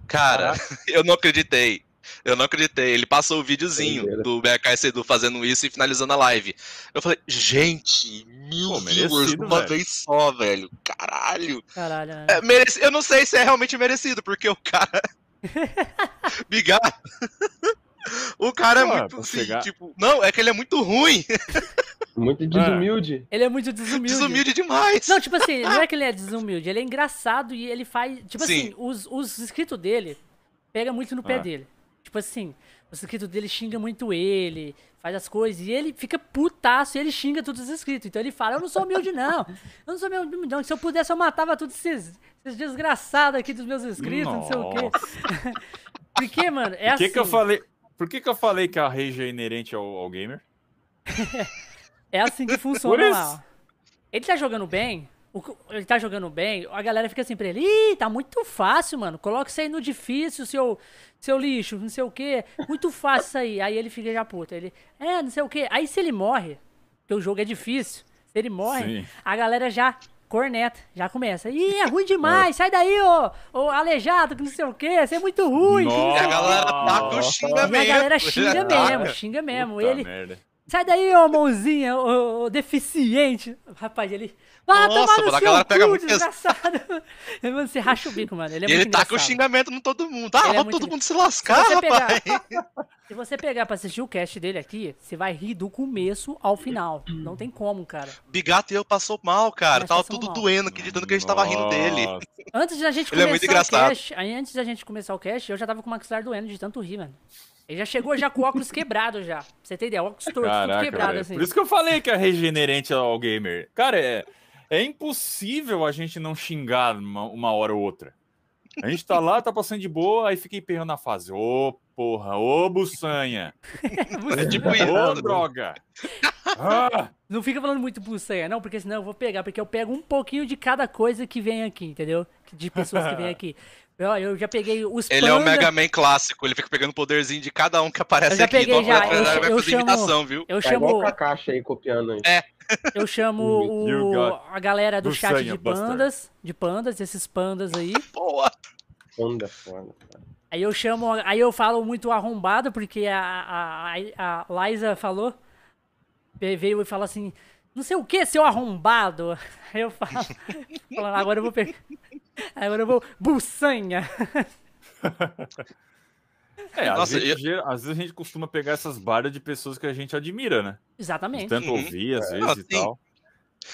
Cara, eu não acreditei. Eu não acreditei. Ele passou o videozinho do BKS Edu fazendo isso e finalizando a live. Eu falei, gente, mil Pô, viewers uma velho. vez só, velho. Caralho. Caralho. né? É, mereci- Eu não sei se é realmente merecido, porque o cara. Obrigado. o cara é Pô, muito pra assim, chegar- tipo. Não, é que ele é muito ruim. Muito desumilde. Ele é muito desumilde. Desumilde demais. Não, tipo assim, não é que ele é desumilde, ele é engraçado e ele faz. Tipo Sim. assim, os, os inscritos dele pega muito no pé Ah. dele. Tipo assim, os inscritos dele xinga muito ele, faz as coisas, e ele fica putaço e ele xinga todos os inscritos. Então ele fala, eu não sou humilde, não. Eu não sou humilde, não. Se eu pudesse, eu matava todos esses, esses desgraçados aqui dos meus inscritos, não sei o quê. Porque, mano, é Por que, assim. que eu falei? Por que, que eu falei que a rage é inerente ao, ao gamer? É assim que funciona lá. Ele tá jogando bem, o ele tá jogando bem, a galera fica assim pra ele, ih, tá muito fácil, mano. Coloca isso aí no difícil, seu, seu lixo, não sei o quê. Muito fácil isso aí. Aí ele fica já puta. Ele, é, não sei o quê. Aí se ele morre, porque o jogo é difícil, se ele morre, Sim. a galera já corneta, já começa. Ih, é ruim demais, sai daí, ô, ô aleijado, que não sei o quê, você é muito ruim. E a o quê." galera taca o Nossa. E a galera xinga mesmo, xinga mesmo. Puta ele, merda. Sai daí, ô mãozinha, ô, ô deficiente. Rapaz, ele. Ah, Nossa, tomar no mano, a seu galera pega muito desgraçado. Mano, você racha o bico, mano. Ele é E ele muito taca o engraçado. xingamento no todo mundo. Ah, é vamos muito todo mundo se Se lascar, você, rapaz. pegar, se você pegar pra assistir o cast dele aqui, você vai rir do começo ao final. Não tem como, cara. Bigato e eu passou mal, cara. Nós Tava tudo mal. doendo, acreditando que a gente tava rindo dele. Antes da gente Ele é começar muito o engraçado. cast, aí antes da gente começar o cast, eu já tava com o maxilar doendo de tanto rir, mano. Ele já chegou já com o óculos quebrado já. Pra você ter ideia, óculos torto, tudo Caraca, quebrado velho. assim. Por isso que eu falei que é regenerante ao gamer. Cara, é, é impossível a gente não xingar uma, uma hora ou outra. A gente tá lá, tá passando de boa, aí fica emperrando na fase. Ô, porra, ô, buçanha. É tipo Ô, isso. droga. Ah, Não fica falando muito buçanha, não, porque senão eu vou pegar, porque eu pego um pouquinho de cada coisa que vem aqui, entendeu? De pessoas que vem aqui. Eu, eu já peguei os Ele é o panda- Mega Man clássico, ele fica pegando o poderzinho de cada um que aparece Eu já aqui. peguei já, vai- eu eu fazer chamo- imitação, viu? Eu É igual chamo, com a caixa aí copiando aí. Eu chamo o, a galera do chat de pandas, de pandas, esses pandas aí. Boa. Onda foda. cara. Aí eu chamo, aí eu falo muito arrombado, porque a, a, a, Liza falou, veio e fala assim, não sei o que, seu arrombado. Aí eu falo, falo, agora eu vou pegar, agora eu vou, buçanha. É, às, Nossa, vezes, ger- às vezes a gente costuma pegar essas barras de pessoas que a gente admira, né? De Exatamente. tanto Uhum. ouvir, às vezes, Ah, e tal.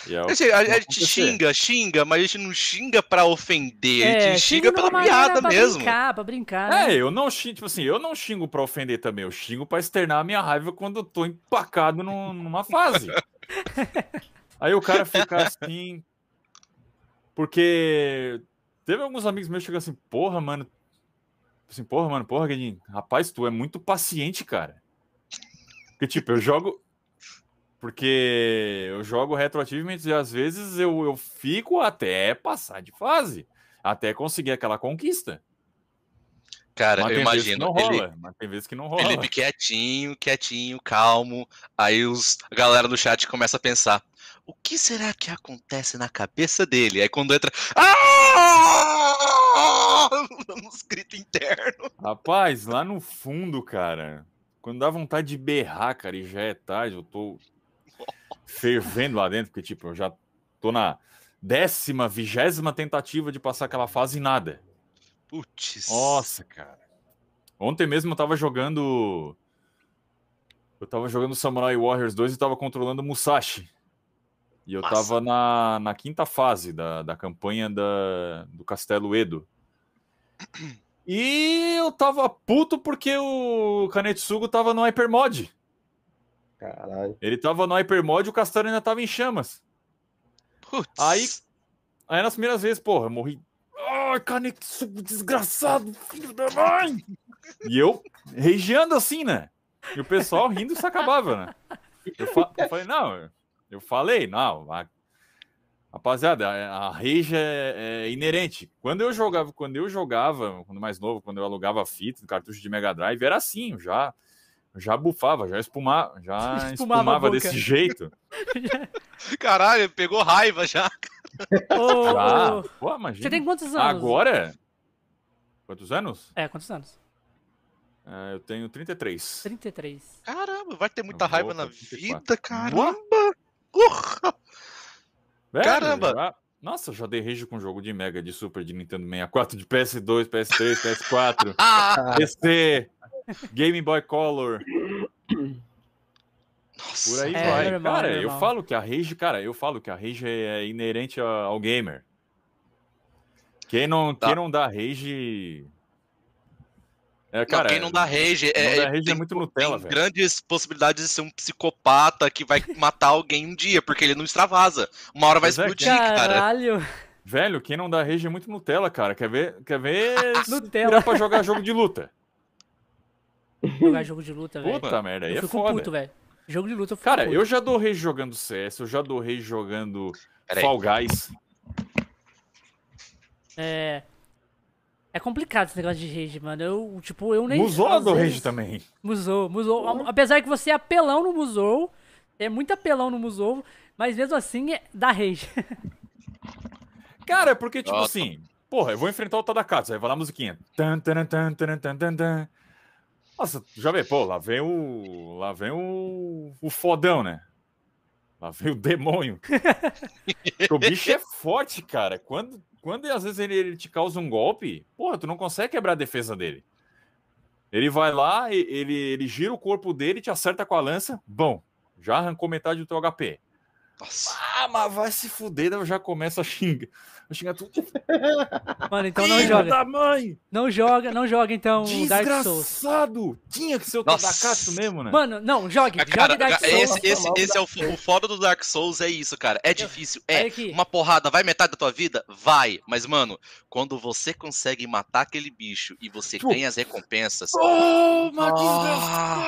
E é o Assim, a, a gente acontecer. xinga, xinga, mas a gente não xinga pra ofender, a É, gente xinga de pela piada pra mesmo. brincar, pra brincar, né? É, eu não xingo, tipo assim, eu não xingo pra ofender também, eu xingo pra externar a minha raiva quando eu tô empacado num- numa fase. Aí o cara fica assim. Porque teve alguns amigos meus que chegam assim, porra, mano. Assim, porra, mano, porra, Guedinho, rapaz, tu é muito paciente, cara. Porque, tipo, eu jogo. Porque eu jogo retroativamente e às vezes eu, eu fico até passar de fase. Até conseguir aquela conquista. Cara, Mas eu imagino, não ele, rola. Mas tem vezes que não rola. Felipe quietinho, quietinho, calmo. Aí os, a galera do chat começa a pensar: o que será que acontece na cabeça dele? Aí quando entra. Uns gritos internos. Rapaz, lá no fundo, cara, quando dá vontade de berrar, cara, e já é tarde, eu tô fervendo lá dentro, porque, tipo, eu já tô na décima, vigésima tentativa de passar aquela fase e nada. Putz. Nossa, cara. Ontem mesmo eu tava jogando. Eu tava jogando Samurai Warriors 2 e tava controlando Musashi. E eu Massa. tava na, na quinta fase da, da campanha da, do Castelo Edo. E eu tava puto porque o Kanetsugo tava no Hypermod. Caralho. Ele tava no Hypermod e o castelo ainda tava em chamas. Putz. Aí- Aí nas primeiras vezes, porra, eu morri. Ai, Kanetsugo, desgraçado, filho da mãe! E eu regiando assim, né? E o pessoal rindo se acabava, né? Eu, fa eu falei, não, eu falei, não, a Rapaziada, a rage é, é, inerente. Quando eu jogava, quando eu jogava, quando mais novo, quando eu alugava fita do cartucho de Mega Drive, era assim, já já bufava, já espumava, já espumava, espumava desse jeito. Caralho, pegou raiva já. Ô, Já. Pô, imagina. Você tem quantos anos? Agora? Quantos anos? É, quantos anos? É, eu tenho 33. 33. Caramba, vai ter muita Eu raiva vou na pra 34. vida, caramba. Porra. Velho, Caramba! já- Nossa, eu já dei rage com jogo de Mega, de Super, de Nintendo 64, de PS2, PS3, PS4, Ah, PC, Game Boy Color, nossa. por aí É, vai. normal, cara, eu normal. falo que a rage, cara, eu falo que a rage é inerente a- ao gamer. Quem não, Tá. quem não dá rage. É, Não, cara, quem não dá rage, quem não é, dá rage é tem, muito Nutella, tem velho. grandes possibilidades de ser um psicopata que vai matar alguém um dia, porque ele não extravasa. Uma hora vai é, explodir, cara. Caralho. Velho, quem não dá rage é muito Nutella, cara. Quer ver, quer ver Nutella. virar pra jogar jogo de luta? Jogar jogo de luta, velho. Puta merda, aí Eu é fico foda. puto, velho. Jogo de luta eu fico Cara, puto. eu já dou rage jogando CS, eu já dou rage jogando. Fall Guys. É. É complicado esse negócio de rage, mano. Eu, tipo, eu nem. Musou dou vezes- rage também. Musou, musou. Apesar que você é apelão no musou, é muito apelão no musou, mas mesmo assim é da rage. Cara, é porque, tipo Nossa. assim, porra, eu vou enfrentar o Tadakatsu, aí vai lá a musiquinha. Tan, tan, tan, tan, tan, tan, tan. Nossa, já vê, pô, lá vem o. Lá vem o. O fodão, né? Lá vem o demônio. O bicho é forte, cara. Quando, quando às vezes ele, ele te causa um golpe, porra, tu não consegue quebrar a defesa dele. Ele vai lá, ele, ele gira o corpo dele, te acerta com a lança, bom, já arrancou metade do teu HP. Nossa. Ah, mas vai se fuder, daí eu já começo a xingar. A xingar tudo. Mano, então não Filho joga. da mãe! Não joga, não joga então Dark Souls. Desgraçado! Tinha que ser o. Tadakatsu mesmo, né? Mano, não, jogue. Cara, jogue Dark Souls. esse, esse, esse é o, o foda do Dark Souls, é isso, cara. É difícil, é. Uma porrada vai metade da tua vida? Vai. Mas, mano, quando você consegue matar aquele bicho e você ganha as recompensas. Oh, mas Ah.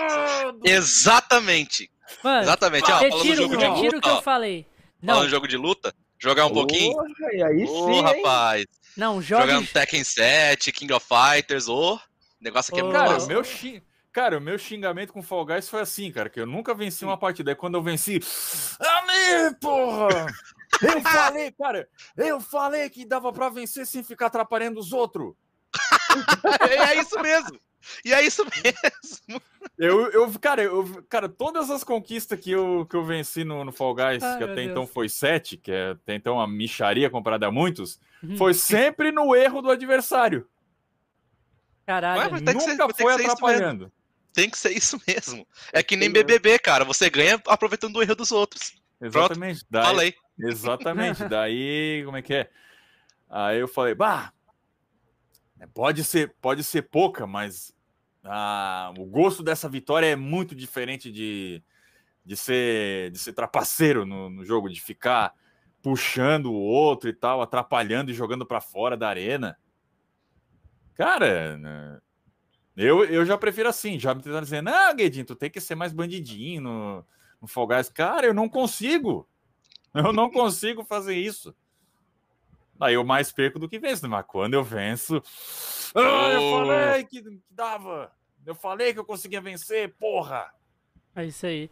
desgraçado! Exatamente. Mano, Exatamente. Ó, falando do retiro, jogo de retiro o luta, que eu falei. falando Não, do jogo de luta, jogar um pouquinho. Porra, e aí sim, hein? rapaz. não, um jogue. Tekken 7, King of Fighters, ô. negócio aqui é Ô, muito Cara, meu, xing... cara, o meu xingamento com Fall Guys foi assim, cara, que eu nunca venci uma partida. Aí quando eu venci. Ali, porra! Eu falei, cara, eu falei que dava pra vencer sem ficar atrapalhando os outros. É, é isso mesmo. E é isso mesmo. Eu, eu, cara, eu, cara, todas as conquistas que eu, que eu venci no, no Fall Guys, Ai, que até Deus. então foi 7, que é até então uma micharia comparada a muitos, Uhum. foi sempre no erro do adversário. Caralho. Ué, ser- Nunca tem que foi ser isso atrapalhando. Tem que ser isso mesmo. É que nem BBB, cara. Você ganha aproveitando o erro dos outros. Exatamente. Daí, Falei. Exatamente. Daí, como é que é? Aí eu falei, bah, pode ser, pode ser pouca, mas ah, o gosto dessa vitória é muito diferente de, de ser de ser trapaceiro no, no jogo, de ficar puxando o outro e tal, atrapalhando e jogando pra fora da arena. Cara, né, eu, eu já prefiro assim, já me tentando dizer, não, Guedinho, tu tem que ser mais bandidinho no, no Fall Guys. Cara, eu não consigo. Eu não consigo fazer isso. Aí eu mais perco do que venço, né? mas quando eu venço. Ah, eu Oh. falei que, que dava. Eu falei que eu conseguia vencer, porra. É isso aí.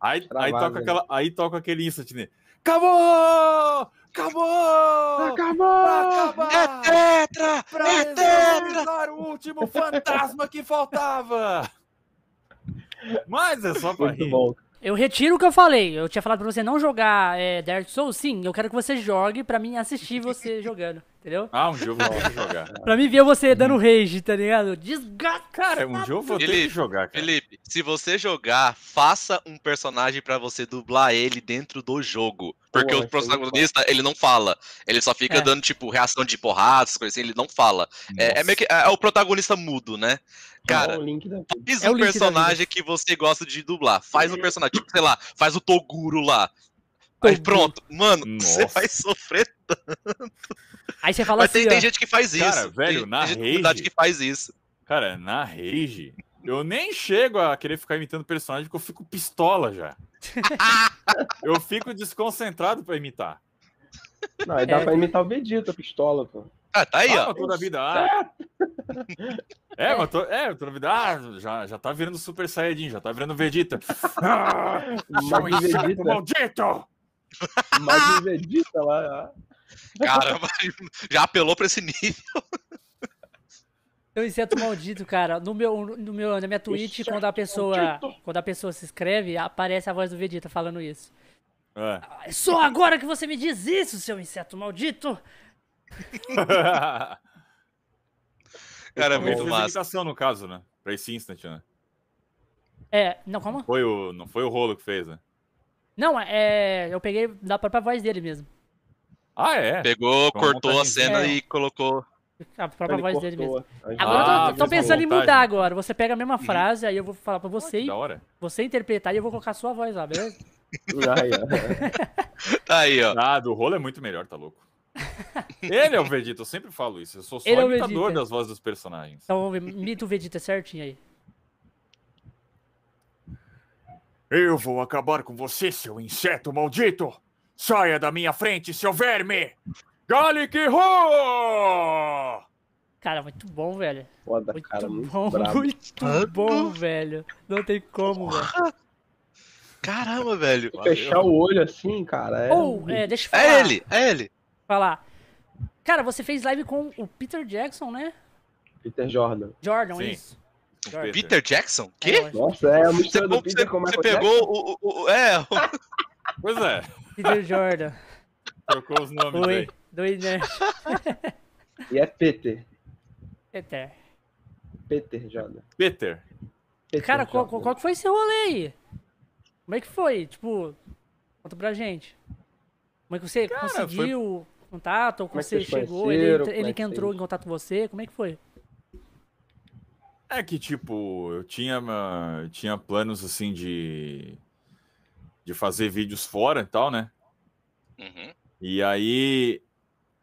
Aí, aí, toca, né? aquela, aí toca aquele instant, né? Acabou! Acabou! Acabou! É tetra! Pra É tetra! o último fantasma que faltava! Mas é só pra Muito rir. bom. Eu retiro o que eu falei. Eu tinha falado pra você não jogar é, Dark Souls. Sim, eu quero que você jogue pra mim assistir você jogando. Entendeu? Ah, um dia eu vou ter que jogar. Pra mim ver você dando rage, tá ligado? Desgaste. Cara, um dia eu vou ter que jogar, cara. Felipe, se você jogar, faça um personagem pra você dublar ele dentro do jogo. Porque Pô, o protagonista, ele não fala. Ele só fica É. dando, tipo, reação de porradas, coisas assim, ele não fala. É, é meio que é, é o protagonista mudo, né? Cara, É. Faz É um personagem que você gosta de dublar. Faz um personagem, tipo, sei lá, faz o Toguro lá. Aí pronto. Mano, você Nossa. vai sofrer. Aí você fala Mas assim, tem, tem gente que faz isso. Cara, velho, tem, na tem gente comunidade rede- que faz isso. Cara, na Rage, Eu nem chego a querer ficar imitando personagem porque eu fico pistola já. eu fico desconcentrado pra imitar. Não, aí dá É. pra imitar o Vegeta, pistola, pô. Ah, tá aí, ah, ó. toda a vida. Ah. É, mas to, é, toda a vida. Ah, já, já tá virando Super Saiyajin, já tá virando Vegeta. Ah, Mas Vegeta, maldito! mas o Vegeta lá. Caramba, já apelou pra esse nível. Eu inseto maldito, cara. No meu, no meu, na minha Twitch, quando a pessoa, quando a pessoa se inscreve, aparece a voz do Vegeta falando isso. É. "Ah, Só agora que você me diz isso, seu inseto maldito. Cara, é muito massa. imitação, no caso, né? Pra esse instant, né? É, não, calma. Foi o, não foi o rolo que fez, né? Não, é, eu peguei da própria voz dele mesmo. Ah, é? Pegou, cortou a cena É. e colou. A própria Ele voz dele mesmo. Agora Ah, eu tô, uma pensando em mudar agora. Você pega a mesma frase, aí eu vou falar pra você, Que da hora. você interpretar e eu vou colocar a sua voz lá, beleza? Aí, ó. Tá aí, ó. Ah, do rolo é muito melhor, tá louco? Ele é o Vegeta, eu sempre falo isso. Eu sou só Ele é o imitador Vegeta. das vozes dos personagens. Então imita o Vegeta certinho aí. Eu vou acabar com você, seu inseto maldito! Saia da minha frente, seu verme! Gallic Ho! Cara, muito bom, velho. Foda, Muito cara, muito bom, brabo. muito bom, velho. Não tem como, velho. Caramba, velho. Fechar o olho assim, cara. É... Ou, é, deixa eu falar. É ele, é ele. falar. Cara, você fez live com o Peter Jackson, né? Peter Jordan. Jordan, Sim. isso. Peter Jackson? É, Quê? acho. Nossa, é a Você, mistura do você- você pegou o, o- o- É, o- Pois é, Peter Jordan. trocou os nomes Oi, aí. dois né? Jackson. E é Peter. Peter. Peter Jordan. Peter. Peter Cara, qual, Jordan. qual, qual que foi esse rolê aí? Como é que foi? Tipo, conta pra gente. Como é que você Cara, conseguiu contato? Ou Como é que você chegou? Ele, Como ele é que entrou em contato com você? Como é que foi? É que, tipo, eu tinha, eu tinha planos, assim, de, de fazer vídeos fora e tal, né? Uhum. E aí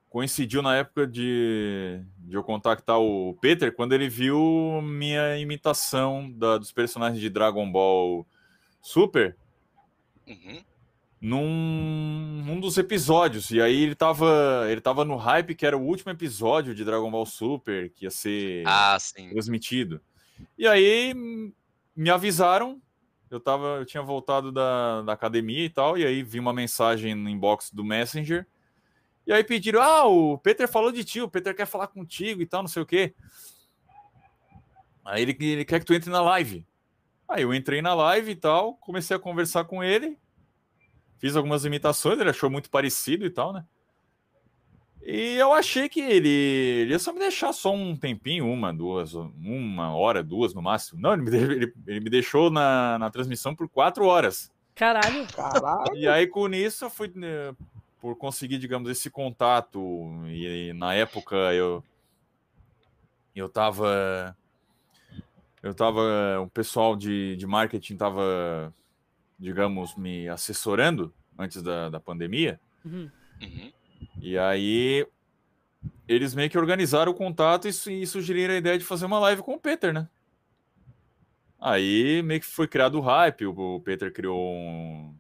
coincidiu na época de, de eu contactar o Peter quando ele viu minha imitação da- dos personagens de Dragon Ball Super Uhum. Num, num dos episódios. E aí ele tava, ele tava no hype que era o último episódio de Dragon Ball Super que ia ser Ah, transmitido. E aí me avisaram, eu tava, eu tinha voltado da, da academia e tal, e aí vi uma mensagem no inbox do Messenger. E aí pediram: "Ah, o Peter falou de ti, o Peter quer falar contigo e tal, não sei o quê". Aí ele, ele quer que tu entre na live. Aí eu entrei na live e tal, comecei a conversar com ele. Fiz algumas imitações, ele achou muito parecido e tal, né? E eu achei que ele, ele ia só me deixar só um tempinho, uma, duas, uma hora, duas no máximo. Não, ele me, ele- ele me deixou na, na transmissão por quatro horas. Caralho. Caralho. E aí, com isso, eu fui, né, por conseguir, digamos, esse contato, e na época eu, eu tava, eu tava, o pessoal de, de marketing tava, digamos, me assessorando antes da, da pandemia, Uhum. Uhum. e aí eles meio que organizaram o contato e, e sugeriram a ideia de fazer uma live com o Peter, né? Aí meio que foi criado o hype, o, o Peter criou um.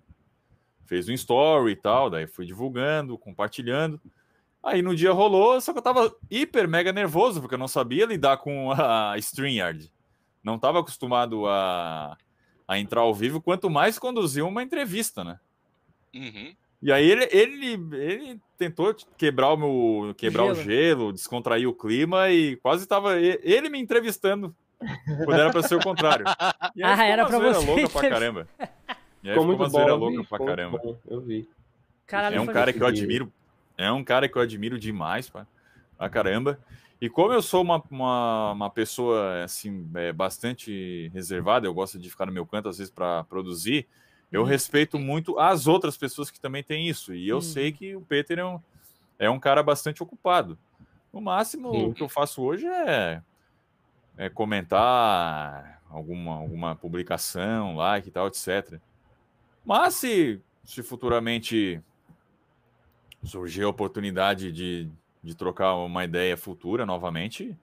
fez um story e tal, daí fui divulgando, compartilhando. Aí no dia rolou, só que eu tava hiper mega nervoso, porque eu não sabia lidar com a StreamYard. Não tava acostumado a, a entrar ao vivo, quanto mais conduzir uma entrevista, né? Uhum. E aí ele, ele, ele tentou quebrar o meu quebrar o Gelo. gelo, descontrair o clima e quase tava e- ele me entrevistando quando era para ser o contrário. E aí Ah, ficou era zoeira você louca pra caramba. E aí Ficou ficou muito uma bom. zoeira louca vi, pra caramba. bom, Eu vi. Caralho, É um cara que eu admiro, é um cara que eu admiro demais, pá, pra caramba. E como eu sou uma, uma, uma pessoa assim é, bastante reservada, eu gosto de ficar no meu canto às vezes para produzir, eu Uhum. respeito muito as outras pessoas que também têm isso. E eu Uhum. sei que o Peter é um, é um cara bastante ocupado. No máximo, o que eu faço hoje é, é comentar alguma, alguma publicação, like e tal, etc. Mas se, se futuramente surgir a oportunidade de, de trocar uma ideia futura novamente,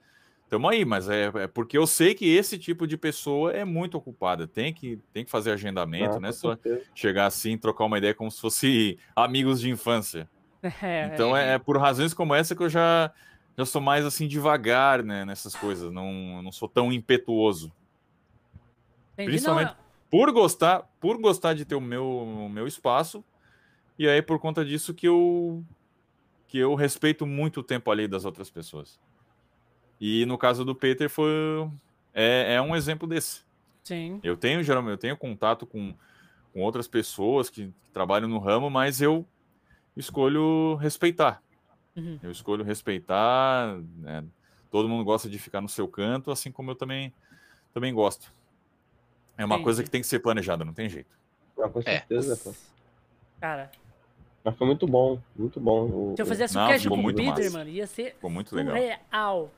Tamo aí, mas é, é porque eu sei que esse tipo de pessoa é muito ocupada. Tem que, tem que fazer agendamento, Ah, né? Só certeza. chegar assim, trocar uma ideia como se fosse amigos de infância. É, Então é, é por razões como essa que eu já, já sou mais assim devagar, né, nessas coisas. Não, não sou tão impetuoso. entendi. principalmente- Não, Por gostar, por gostar de ter o meu, o meu espaço, e aí por conta disso que eu que eu respeito muito o tempo ali das outras pessoas. E no caso do Peter foi é, é um exemplo desse. sim. Eu tenho geralmente eu tenho contato com, com outras pessoas que, que trabalham no ramo, mas eu escolho respeitar. Uhum. Eu escolho respeitar. né? Todo mundo gosta de ficar no seu canto, assim como eu também também gosto. É uma Entendi. coisa que tem que ser planejada, não tem jeito. Ah, com certeza, pô. Cara, Mas foi muito bom, muito bom. O, se eu fizesse Não, um cast com o muito Peter, mano, ia ser Ficou muito legal. o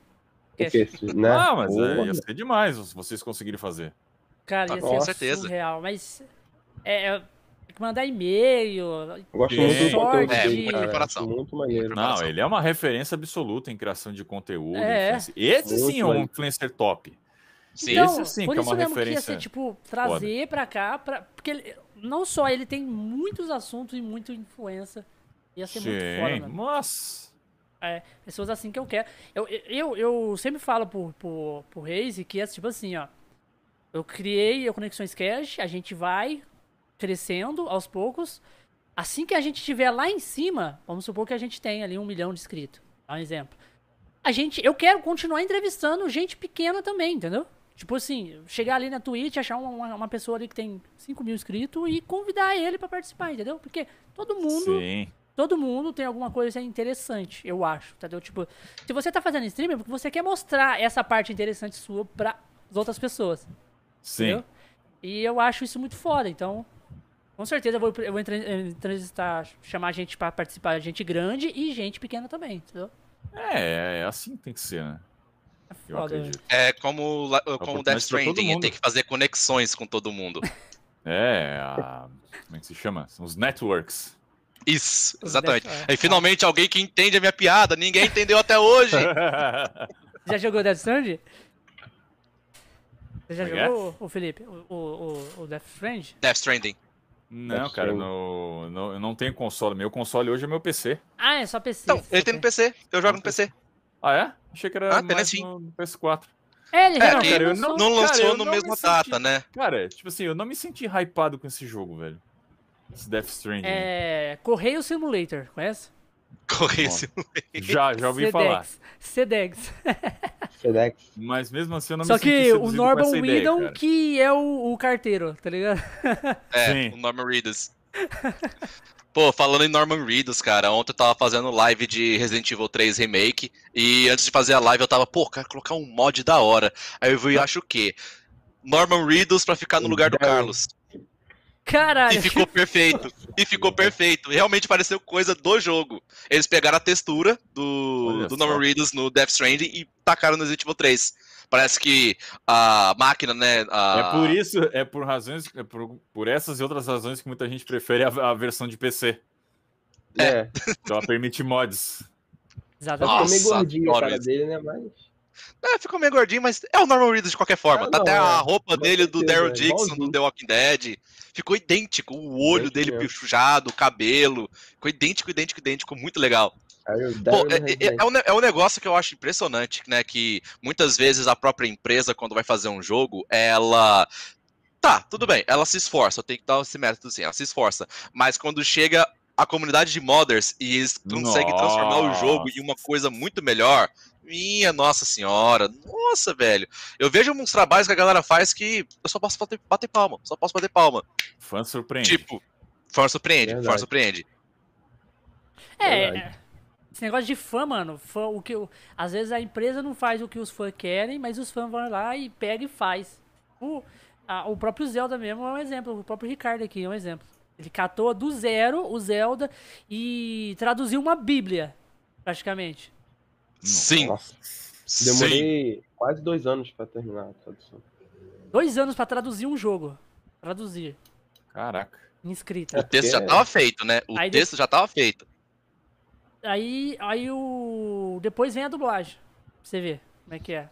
esse, né? Ah, mas é, ia ser demais se vocês conseguirem fazer. Cara, Ah, ia com ser certeza. surreal, mas é, é, mandar e-mail. Eu gosto Sim. muito do Sorte. conteúdo É, dele, preparação. Muito maneiro. Não, ele é uma referência absoluta em criação de conteúdo. É. Esse Muito sim é um influencer top. Sim. Então, Esse sim por que é isso uma mesmo que ia referência ser, tipo, trazer pra cá, pra, porque ele- não só ele tem muitos assuntos e muita influência. Ia ser muito foda, Sim, mano. nossa. É, pessoas assim que eu quero. Eu, eu, eu sempre falo pro, pro, pro Reise que é tipo assim, ó. Eu criei o Conexões Cash, a gente vai crescendo aos poucos. Assim que a gente estiver lá em cima, vamos supor que a gente tem ali um milhão de inscritos. Dá um exemplo. A gente, eu quero continuar entrevistando gente pequena também, entendeu? Tipo assim, chegar ali na Twitch, achar uma, uma pessoa ali que tem 5 mil inscritos e convidar ele pra participar, entendeu? Porque todo mundo Sim. Todo mundo tem alguma coisa interessante, eu acho, entendeu? Tipo, se você tá fazendo stream é porque você quer mostrar essa parte interessante sua para as outras pessoas, Sim. entendeu? E eu acho isso muito foda, então, com certeza eu vou, eu vou entre- entrevistar, chamar gente pra participar, gente grande e gente pequena também, entendeu? É, é assim que tem que ser, né? É Eu foda. acredito. É como, la- como oportunidade Death Stranding, tem que fazer conexões com todo mundo. É, a... como é que se chama? São os networks. Isso, exatamente. Death- é. Aí finalmente alguém que entende a minha piada, ninguém entendeu até hoje. Já jogou Death Stranding? Você já é é? jogou, o Felipe, o, o, o, o Death Stranding? Death Stranding. Não, Deve cara, no, no- eu não tenho console. Meu console hoje é meu PC. Ah, é só PC. Então, ele tem no PC, eu jogo no PC. Ah, é? Achei que era Ah, mais no no PS4. É, ele É, realmente que cara, eu lançou. Não Cara, lançou eu no não mesma me senti- data, né? Cara, tipo assim, eu não me senti hypado com esse jogo, velho. Esse Death Stranding. É, Correio Simulator, conhece? Correio Nossa. esse Já, já ouvi falar. Sedex. Sedex. Mas mesmo assim eu não Só me senti que o Norman cara. que é o, o carteiro, tá ligado? É, Sim. o Norman Reedus. Pô, falando em Norman Reedus, cara, ontem eu tava fazendo live de Resident Evil 3 Remake e antes de fazer a live eu tava, pô, quero colocar um mod da hora. Aí eu vi, acho o quê? Norman Reedus pra ficar no lugar do. Carlos. Caralho. E ficou perfeito. E ficou perfeito. Realmente pareceu coisa do jogo. Eles pegaram a textura do, Olha do só. Norman Reedus no Death Stranding e tacaram no Resident Evil 3. Parece que a máquina, né? a- É por isso, é por razões, é por, por essas e outras razões que muita gente prefere a, a versão de PC. É, Que ela permite mods. Exatamente. ficou meio Nossa, gordinho cara isso. dele, né? Mas. É, ficou meio gordinho, mas é o Norman Reedus de qualquer forma. Ah, Tá não, Até é. a roupa Com dele do Daryl é Dixon do. The Walking Dead ficou idêntico. O olho dele mesmo. pichujado, o cabelo. Ficou idêntico, idêntico, idêntico. Muito legal. Pô, é, é- é um, é um negócio que eu acho impressionante, né? Que muitas vezes a própria empresa, quando vai fazer um jogo, ela. Tá, tudo bem, ela se esforça, eu tenho que dar esse método assim, ela se esforça. Mas quando chega a comunidade de modders e eles conseguem transformar o jogo em uma coisa muito melhor, minha nossa senhora, nossa, velho. Eu vejo uns trabalhos que a galera faz que eu só posso bater, bater palma, só posso bater palma. Fã surpreende. Tipo, fora surpreende, Verdade. fora surpreende. É, Verdade. Esse negócio de fã, mano, fã, o que, às vezes a empresa não faz o que os fãs querem, mas os fãs vão lá e pega e faz. O, a- o próprio Zelda mesmo é um exemplo, o próprio Ricardo aqui é um exemplo. Ele catou do zero o Zelda e traduziu uma bíblia, praticamente. Sim, Nossa, sim. demorei quase dois anos pra terminar a tradução. Dois anos pra traduzir um jogo. Traduzir. Caraca. Em escrito. O texto já porque- tava feito, né? O Aí de- texto já tava feito. Aí, aí o. Depois vem a dublagem. Pra você ver como é que é.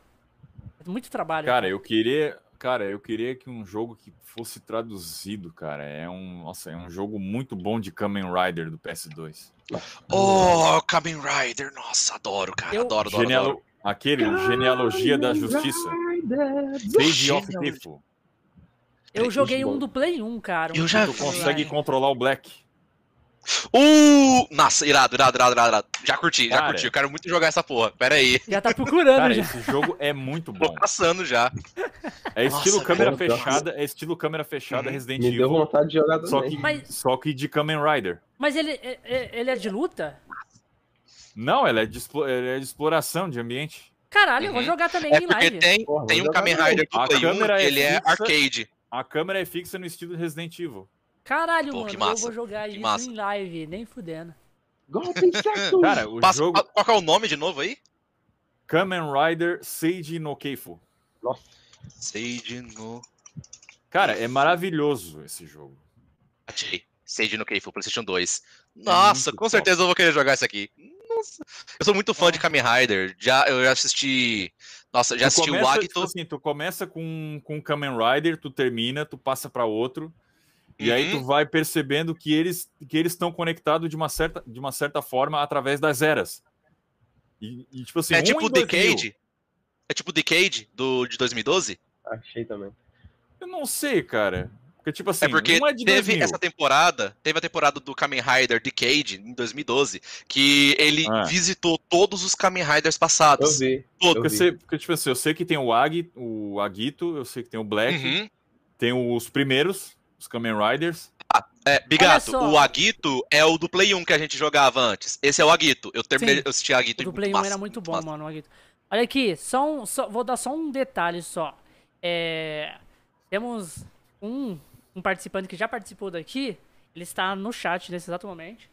Muito trabalho. Cara, eu queria. Cara, eu queria que um jogo que fosse traduzido, cara. É um. Nossa, é um jogo muito bom de Kamen Rider do PS2. Oh, Kamen Rider. Nossa, adoro, cara. Eu- Adoro, adoro, Genealo- adoro. Aquele, Genealogia da Justiça. Sage of. Tifo. Eu É, joguei um do Play 1, cara. Eu um já do Tu. Kamen consegue controlar o Black. Uh! Nossa, irado, irado, irado, irado, irado. Já curti, já Cara. curti. Eu quero muito jogar essa porra. Pera aí. Já tá procurando Cara, já. esse jogo é muito Tô bom. passando já. É estilo Nossa, câmera velho. fechada, é estilo câmera fechada Uhum. Resident Me deu Evil. vontade de jogar Só também. que, Mas- só que de Kamen Rider. Mas ele, é- é- ele é de luta? Não, ela é de, explo- ela é de exploração de ambiente. Caralho, eu vou Uhum. jogar também É em porque live. tem, Porra, tem vou um jogar Kamen. Rider do A Play 1, câmera é ele é fixa. arcade. A câmera é fixa no estilo Resident Evil. Caralho, Pô, mano, que eu massa, vou jogar que isso massa. em live, nem fudendo. Golpe certo! Cara, o Passa- jogo Qual que é o nome de novo aí? Kamen Rider Seiji no Keifu. Nossa, Sage no... Cara, é maravilhoso esse jogo. Achei. Sage no Keifu, PlayStation 2. Nossa, muito com top. certeza eu vou querer jogar isso aqui. Nossa. Eu sou muito fã de Kamen Rider. Já, eu já assisti... Nossa, já Tu assisti o começa, Agito. tipo assim, tu começa com, com Kamen Rider, tu termina, tu passa pra outro. E aí tu Uhum. vai percebendo que eles que eles estão conectados de uma certa de uma certa forma através das eras. E, e, tipo assim, É um tipo o 2000. Decade? É tipo o Decade do, de 2012? achei também. Eu não sei, cara. Porque tipo assim, é porque um é de teve 2000. essa temporada, teve a temporada do Kamen Rider Decade em 2012, que ele Ah. visitou todos os Kamen Riders Eu passados. vi. Todos. Porque, vi. você- porque, tipo assim, eu sei que tem o Ag, o Agito, eu sei que tem o Black, Uhum. tem os primeiros, os Kamen Riders. É, Bigato, o Agito é o do Play 1 que a gente jogava antes. Esse é o Agito. Eu terminei, Sim. eu assisti Agito O do Play 1 massa, era muito bom, massa. mano. o Aguito. Olha aqui, só um, só- vou dar só um detalhe só. É, temos um, um participante que já participou daqui. Ele está no chat nesse exato momento.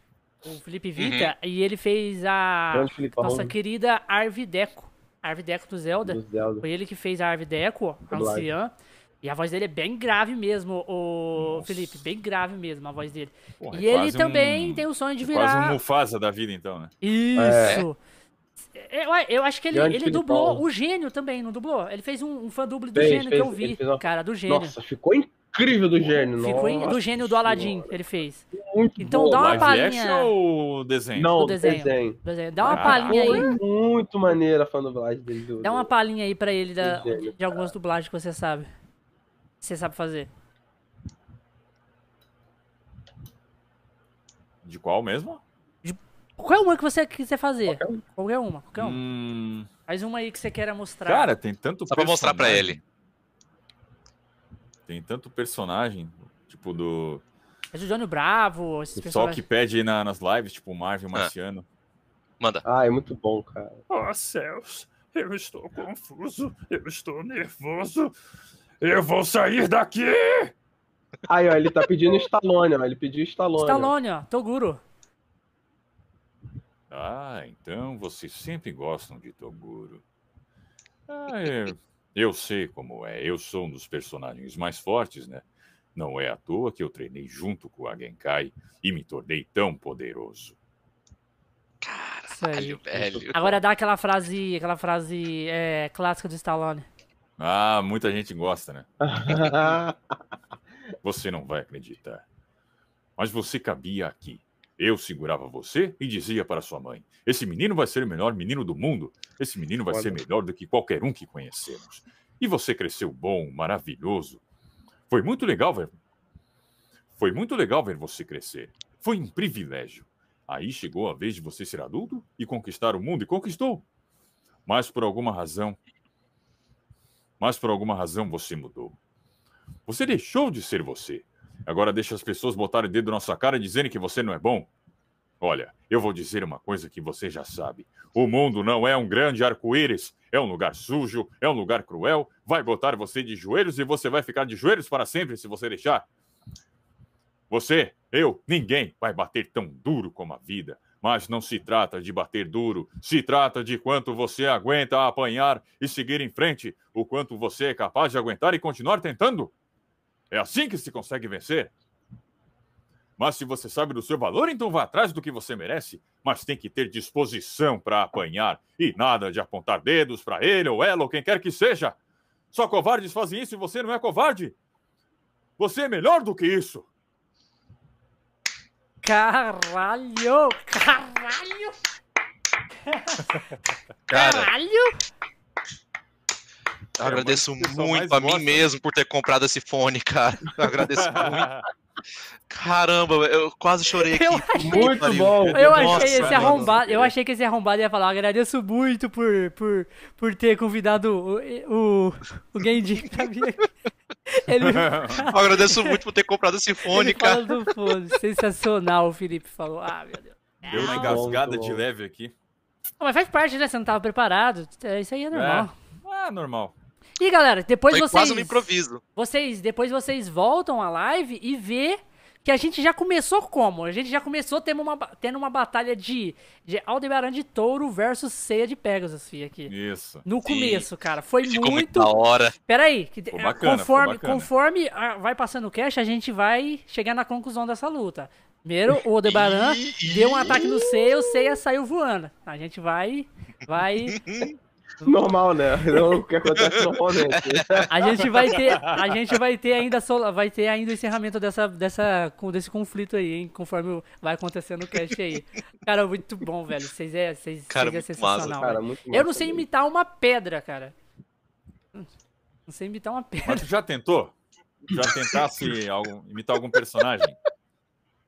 O Felipe Vita. Uhum. E ele fez a Grande Filipão nossa querida Arvideco. Arvideco do Zelda. do Zelda. Foi ele que fez a Arvideco, a anciã. E a voz dele é bem grave mesmo, o Nossa. Felipe. Bem grave mesmo a voz dele. Porra, e é ele também um- tem o sonho de é Quase um virar. Mufasa da vida, então, né? Isso! Eu, eu acho que ele, Grande ele dublou o gênio também, não dublou? Ele fez um, um fã duble do Fez, gênio que fez, eu vi. uma- Cara, do gênio. Nossa, ficou incrível do gênio. Ficou Nossa do gênio do Aladdin, Senhora. ele fez. Muito Então boa. dá uma palhinha. ou desenho? Não, desenho. desenho. Desenho. Dá uma Ah, palhinha aí. muito maneira a fandublagem dele. Do, Dá uma palhinha aí pra ele da- de algumas dublagens que você sabe. Você sabe fazer. De qual mesmo? Qualquer uma que você quiser fazer. Qualquer um. Qualquer uma, qualquer uma. Hum, Faz uma aí que você queira mostrar. cara, tem tanto Só pra mostrar pra ele. Tem tanto personagem, tipo do Faz o Johnny Bravo, esses o pessoal que pede na- nas lives, tipo o Marvel Ah. Marciano. Manda. Ah, é muito bom, cara. Oh céus, eu estou confuso, eu estou nervoso. Eu vou sair daqui! Aí, ó, ele tá pedindo Stallone, ó. Ele pediu Stallone. Stallone, ó. Toguro. Ah, então vocês sempre gostam de Toguro. Ah, é, eu sei como é. Eu sou um dos personagens mais fortes, né? Não é à toa que eu treinei junto com a Genkai e me tornei tão poderoso. Caralho, velho. Agora dá aquela frase, aquela frase é, clássica do Stallone. Ah, muita gente gosta, né? Você não vai acreditar. Mas você cabia aqui. Eu segurava você e dizia para sua mãe: Esse menino vai ser o melhor menino do mundo. Esse menino vai Olha. ser melhor do que qualquer um que conhecemos. E você cresceu bom, maravilhoso. Foi muito legal ver. Foi muito legal ver você crescer. Foi um privilégio. Aí chegou a vez de você ser adulto e conquistar o mundo e conquistou. Mas por alguma razão. Mas por alguma razão você mudou. Você deixou de ser você. Agora deixa as pessoas botarem o dedo na sua cara e dizerem que você não é bom. Olha, eu vou dizer uma coisa que você já sabe. O mundo não é um grande arco-íris. É um lugar sujo, é um lugar cruel. Vai botar você de joelhos e você vai ficar de joelhos para sempre se você deixar. Você, eu, ninguém vai bater tão duro como a vida. Mas não se trata de bater duro, se trata de quanto você aguenta apanhar e seguir em frente, o quanto você é capaz de aguentar e continuar tentando. É assim que se consegue vencer. Mas se você sabe do seu valor, então vá atrás do que você merece. Mas tem que ter disposição para apanhar. E nada de apontar dedos para ele ou ela ou quem quer que seja. Só covardes fazem isso e você não é covarde. Você é melhor do que isso. Caralho! Caralho! Cara, Caralho! eu agradeço muito a mim gosta, né? mesmo por ter comprado esse fone, cara. Eu agradeço muito. Caramba, eu quase chorei aqui. Que Muito pariu. bom. Eu Nossa, achei esse arrombado, eu achei que esse arrombado ia falar, agradeço muito por, por, por ter convidado o, o, o Genji pra vir aqui. Ele, Eu agradeço muito por ter comprado esse fone, ele cara. do fone. Sensacional, o Felipe falou. Ah, meu Deus. Deu uma Não, engasgada de leve aqui. mas faz parte, né? Você não tava preparado. É, Isso aí é normal. Ah, normal. E galera, depois Foi vocês. quase no improviso. vocês depois vocês voltam à live e vê que a gente já começou como? A gente já começou tendo uma, tendo uma batalha de, de Aldebaran de Touro versus Ceia de Pegasus, fi, aqui. Isso. No Sim. começo, cara. Foi Ficou muito muito. da hora. Peraí, que, Ficou bacana, conforme, conforme ah, vai passando o cash, a gente vai chegar na conclusão dessa luta. Primeiro, o Aldebaran deu um ataque no Ceia, o Ceia saiu voando. A gente vai. Vai. Normal, né? É o que acontece normalmente. A gente vai ter, a gente vai ter ainda sola- vai ter ainda o encerramento dessa dessa desse conflito aí, hein, conforme vai acontecendo o cast aí. Cara, muito bom, velho. Vocês é, vocês, Cara, vocês é sensacional. Cara, Eu não sei imitar uma pedra, cara. Não sei imitar uma pedra. Mas tu já tentou? Já tentasse algum- imitar algum personagem?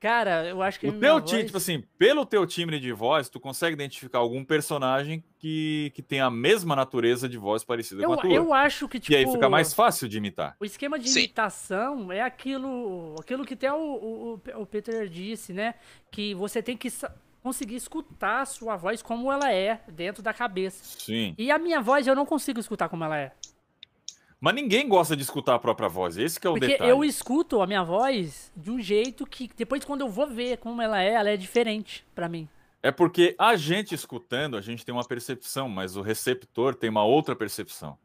Cara, eu acho que O teu voz- timbre, tipo assim, pelo teu timbre de voz, tu consegue identificar algum personagem que, que tem a mesma natureza de voz parecida com a eu, tua. eu acho que tipo E aí fica mais fácil de imitar. O esquema de Sim. imitação é aquilo, aquilo que até o, o, o Peter disse, né? Que você tem que conseguir escutar a sua voz como ela é dentro da cabeça. Sim. E a minha voz eu não consigo escutar como ela é. Mas ninguém gosta de escutar a própria voz. Esse que é o Porque detalhe. eu escuto a minha voz de um jeito que depois quando eu vou ver como ela é, ela é diferente pra mim. É porque a gente escutando, a gente tem uma percepção, mas o receptor tem uma outra percepção.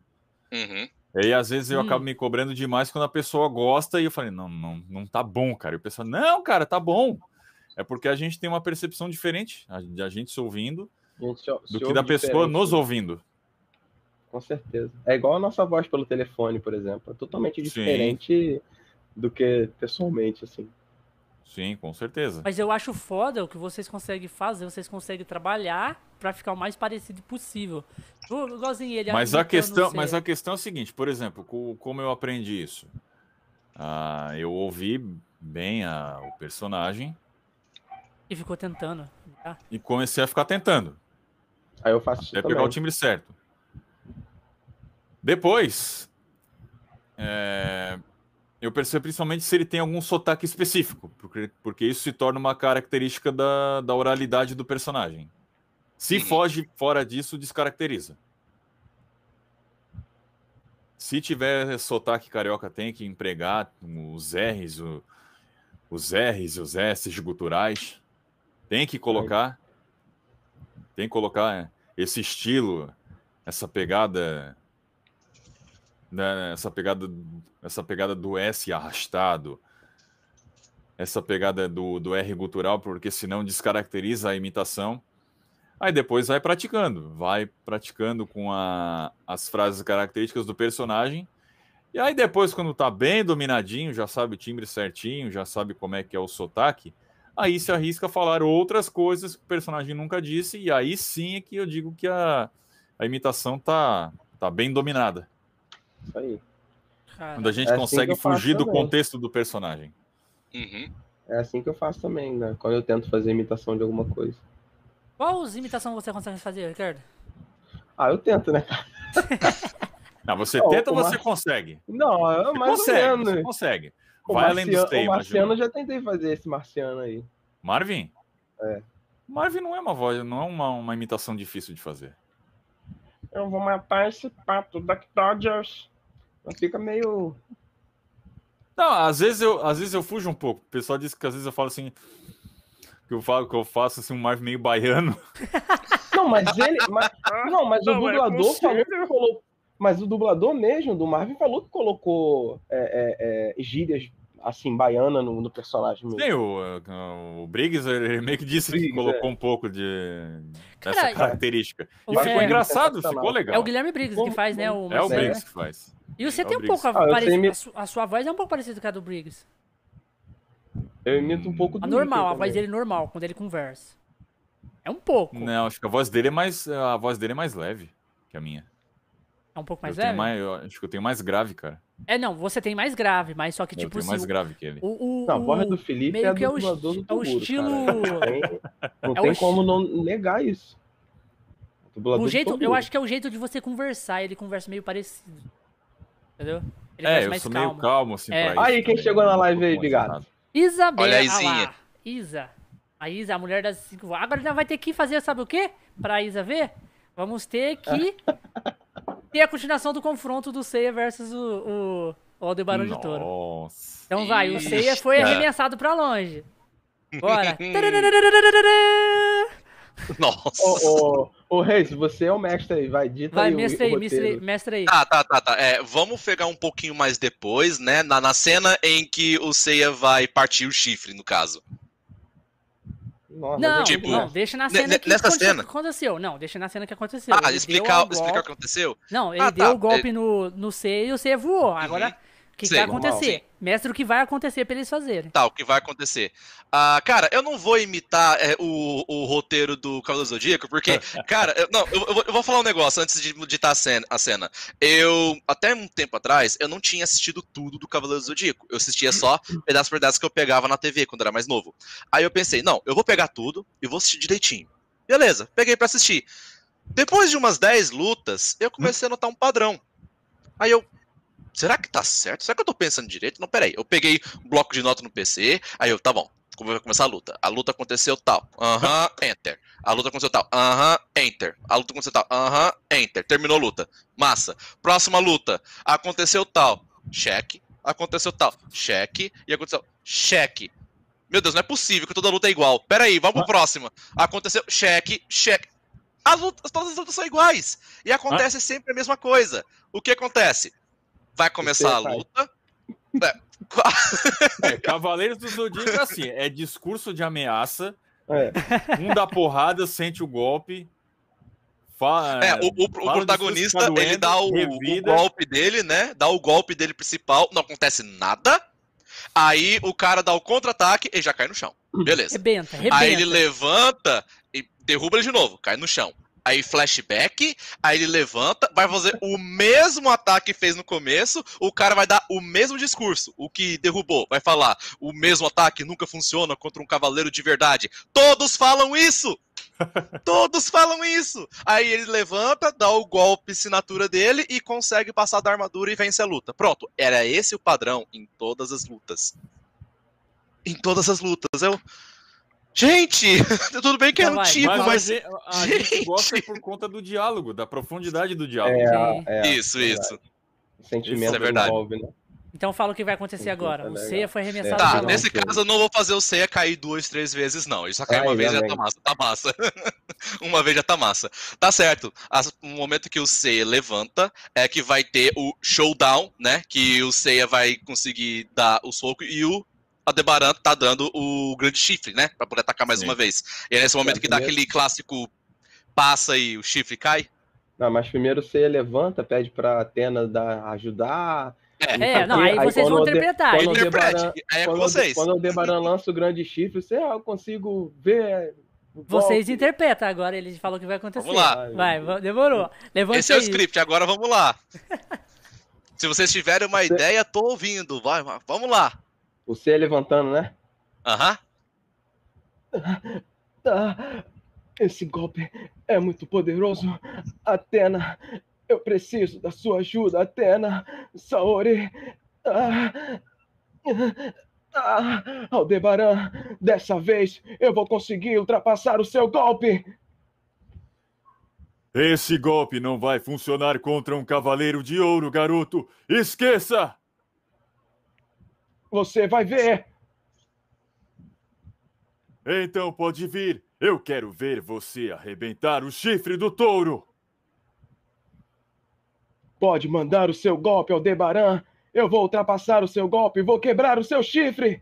Uhum. E aí, às vezes, eu Hum. acabo me cobrando demais quando a pessoa gosta e eu falei, não, não, não tá bom, cara. E o pessoal, não, cara, tá bom. É porque a gente tem uma percepção diferente, a, a gente se ouvindo, gente se- se do que da pessoa diferente, nos né? ouvindo. Com certeza. É igual a nossa voz pelo telefone, por exemplo. É totalmente Sim. diferente do que pessoalmente, assim. Sim, com certeza. Mas eu acho foda o que vocês conseguem fazer, vocês conseguem trabalhar pra ficar o mais parecido possível. O- Igualzinho ele Mas a, questão, mas a questão é a seguinte, por exemplo, co- como eu aprendi isso? Ah, eu ouvi bem a- o personagem E ficou tentando. tá? e comecei a ficar tentando. Aí eu faço isso Até também. pegar o timbre certo. Depois, é, eu percebo principalmente se ele tem algum sotaque específico, porque, porque isso se torna uma característica da, da oralidade do personagem. Se Uhum. foge fora disso, descaracteriza. Se tiver sotaque carioca, tem que empregar os R's, o- os R's e os S's guturais. Tem que colocar. Tem que colocar esse estilo, essa pegada. Né, essa pegada essa pegada do S arrastado. Essa pegada do, do R gutural, porque senão descaracteriza a imitação. Aí depois vai praticando, vai praticando com a- as frases características do personagem. E aí depois, quando tá bem dominadinho, já sabe o timbre certinho, já sabe como é que é o sotaque, aí se arrisca a falar outras coisas que o personagem nunca disse, e aí sim é que eu digo que a, a imitação tá, tá bem dominada. Isso aí. Cara, Quando a gente É assim consegue faço fugir do também. contexto do personagem. Uhum. É assim que eu faço também, né? Quando eu tento fazer imitação de alguma coisa. Qual imitação você consegue fazer, Ricardo? Ah, eu tento, né? Não, você Não, tenta ou você Mar- consegue? Não, eu Você mais consegue, ou você menos. consegue. O Vai além dos Marciano, o temas. Marciano já tentei fazer esse Marciano aí. Marvin? É. Marvin não é uma voz, não é uma, uma imitação difícil de fazer. Eu vou matar esse pato Duck Dodgers. Fica meio. Não, às vezes eu, às vezes eu fujo um pouco. O pessoal diz que às vezes eu falo assim que eu falo que eu faço assim um Marvin meio baiano. Não, mas ele. mas- não, mas o Não é dublador falou possível. que colocou. Mas o dublador mesmo do Marvin falou que colocou é, é, é, gírias assim, baiana no, no personagem mesmo. Sim, o, o Briggs ele meio que disse que Briggs, colocou é. um pouco de característica. o- E ficou é- engraçado, sensacional. ficou legal. É o Guilherme Briggs que faz, né? O É o Briggs que faz. E você É tem um Briggs. pouco a, Ah, sei me- a, su- a sua voz é um pouco parecida com a do Briggs. Eu imito um pouco do A normal, a voz dele normal, quando ele conversa. É um pouco. Não, acho que a voz dele é mais a voz dele é mais leve que a minha. É um pouco mais eu leve? mais, eu acho que eu tenho mais grave, cara. É, não, você tem mais grave, mas só que eu tipo tenho assim. mais o- grave que ele. O, o, Não, a voz do Felipe meio é que é o do é o estilo- cara. Não tem, não É tem como não negar isso. O do jeito, eu acho que é o jeito de você conversar, ele conversa meio parecido. Entendeu? Ele É, eu mais sou calmo. meio calmo assim É. pra isso. Aí, quem também. chegou na live aí, emocionado. Isabela Olha a Izinha. lá. Isa. A Isa, a mulher das cinco. Agora ainda vai ter que fazer, sabe o quê? Pra Isa ver? Vamos ter que ter a continuação do confronto do Seiya versus o, o, o Aldebaran de Touro. Nossa. Então vai, o Seiya foi cara. arremessado pra longe. Bora. Nossa. Ô, ô, ô, Reis, você é o mestre aí, vai, dita Vai, aí o- mestre o aí, mestre aí, roteiro. mestre aí. Tá, tá, tá, tá. É, vamos pegar um pouquinho mais depois, né? Na, na cena em que o Seiya vai partir o chifre, no caso. Nossa, Não, tipo, não, deixa na cena que nessa aconteceu, cena? aconteceu. Não, deixa na cena que aconteceu. Ah, Ele explicar, o explicar o que aconteceu? Não, ele Ah, deu tá, o golpe no, no C e o C voou. Agora, o que, que vai normal. acontecer? Mestre, o que vai acontecer pra eles fazerem. Tá, o que vai acontecer? Ah, cara, eu não vou imitar é, o, o roteiro do Cavaleiro do Zodíaco, porque, cara, eu, não, eu, eu vou- falar um negócio antes de ditar a cena, a cena. Eu, até um tempo atrás, eu não tinha assistido tudo do Cavaleiro do Zodíaco. Eu assistia só pedaços por pedaços que eu pegava na TV quando era mais novo. Aí eu pensei, não, eu vou pegar tudo e vou assistir direitinho. Beleza, peguei pra assistir. Depois de umas 10 lutas, eu comecei a notar um padrão. Aí eu, será que tá certo? Será que eu tô pensando direito? Não, peraí. Eu peguei um bloco de nota no PC, aí eu, tá bom, como vai começar a luta? A luta aconteceu tal. Aham, enter. A luta aconteceu tal. Aham, enter. A luta aconteceu tal. Aham, enter. Terminou a luta. Massa. Próxima luta. Aconteceu tal. Cheque. Aconteceu tal. Cheque. E aconteceu. Cheque. Meu Deus, não é possível que toda luta é igual. Pera aí, vamos pro próximo. Aconteceu. Cheque, cheque. As lutas, todas as lutas são iguais. E acontece sempre a mesma coisa. O que acontece? Vai começar a luta. É, Cavaleiros do Zodíaco é assim, é discurso de ameaça, É, um dá porrada, sente o golpe, fa... É, o, o- o fala do protagonista, fica ele doendo, dá o, o golpe dele, né? Dá o golpe dele principal, não acontece nada. Aí o cara dá o contra-ataque e já cai no chão. Beleza. Rebenta, rebenta. Aí ele levanta e derruba ele de novo, cai no chão. Aí flashback, aí ele levanta, vai fazer o mesmo ataque que fez no começo, o cara vai dar o mesmo discurso, o que derrubou, vai falar, o mesmo ataque nunca funciona contra um cavaleiro de verdade. Todos falam isso! Todos falam isso! Aí ele levanta, dá o golpe assinatura dele e consegue passar da armadura e vence a luta. Pronto, era esse o padrão em todas as lutas. Em todas as lutas. Eu. Gente, tudo bem que é Então vai, antigo, Mas, mas. a gente, a gente gosta por conta do diálogo, da profundidade do diálogo. é, é, Isso, isso. o sentimento Isso é verdade. envolve, né? Então fala o que vai acontecer Sim, agora. tá O. Ceia foi arremessado Tá, nesse caso eu não vou fazer o Seiya cair duas, três vezes, não. Ele só cai Ai, uma vez e já tá massa. Tá massa. uma vez já tá massa. Tá certo. As- No momento que o Seiya levanta, é que vai ter o showdown, né? Que o Seiya vai conseguir dar o soco e o Adebaran tá dando o grande chifre, né? Pra poder atacar mais Sim. uma vez. E é nesse momento que dá aquele clássico passa e o chifre cai. Não, mas primeiro você levanta, pede pra Atena dar, ajudar. É, É, não, aí Aí vocês vão interpretar. quando interprete. Aldebaran- Aí é com quando, vocês. quando o Aldebaran lança o grande chifre, você, ah, eu consigo ver. o Vocês interpretam agora, ele falou o que vai acontecer. Vamos lá. Vai, va- demorou. Levante Esse é o aí. script, agora vamos lá. Se vocês tiverem uma ideia, tô ouvindo. Vai, vamos lá. Você levantando, né? Aham. Ah, esse golpe é muito poderoso. Atena, eu preciso da sua ajuda, Atena. Saori. Ah, ah, Aldebaran, dessa vez eu vou conseguir ultrapassar o seu golpe. Esse golpe não vai funcionar contra um cavaleiro de ouro, garoto. Esqueça! Você vai ver. Então pode vir. Eu quero ver você arrebentar o chifre do touro. Pode mandar o seu golpe, Aldebaran. Eu vou ultrapassar o seu golpe, vou quebrar o seu chifre.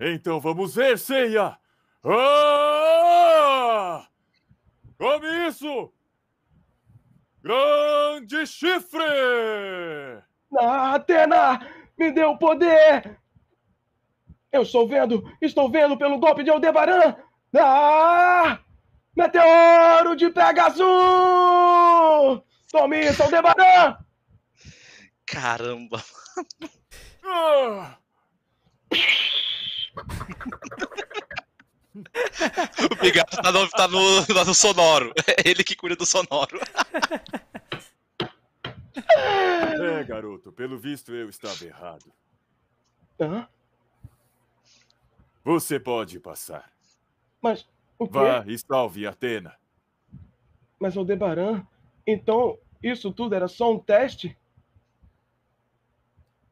Então vamos ver, Seiya! Ah! Come isso! Grande chifre! Ah, Atena, me deu poder! Eu estou vendo, estou vendo pelo golpe de Aldebaran! Ah! Meteoro de Pegasus! Tome isso, Aldebaran! Caramba. Ah! O Pigato tá no, tá no, tá no sonoro. É ele que cuida do sonoro. É, garoto, pelo visto eu estava errado. Hã? Você pode passar. Mas o quê? Vá e salve Atena. Mas Aldebaran, então isso tudo era só um teste?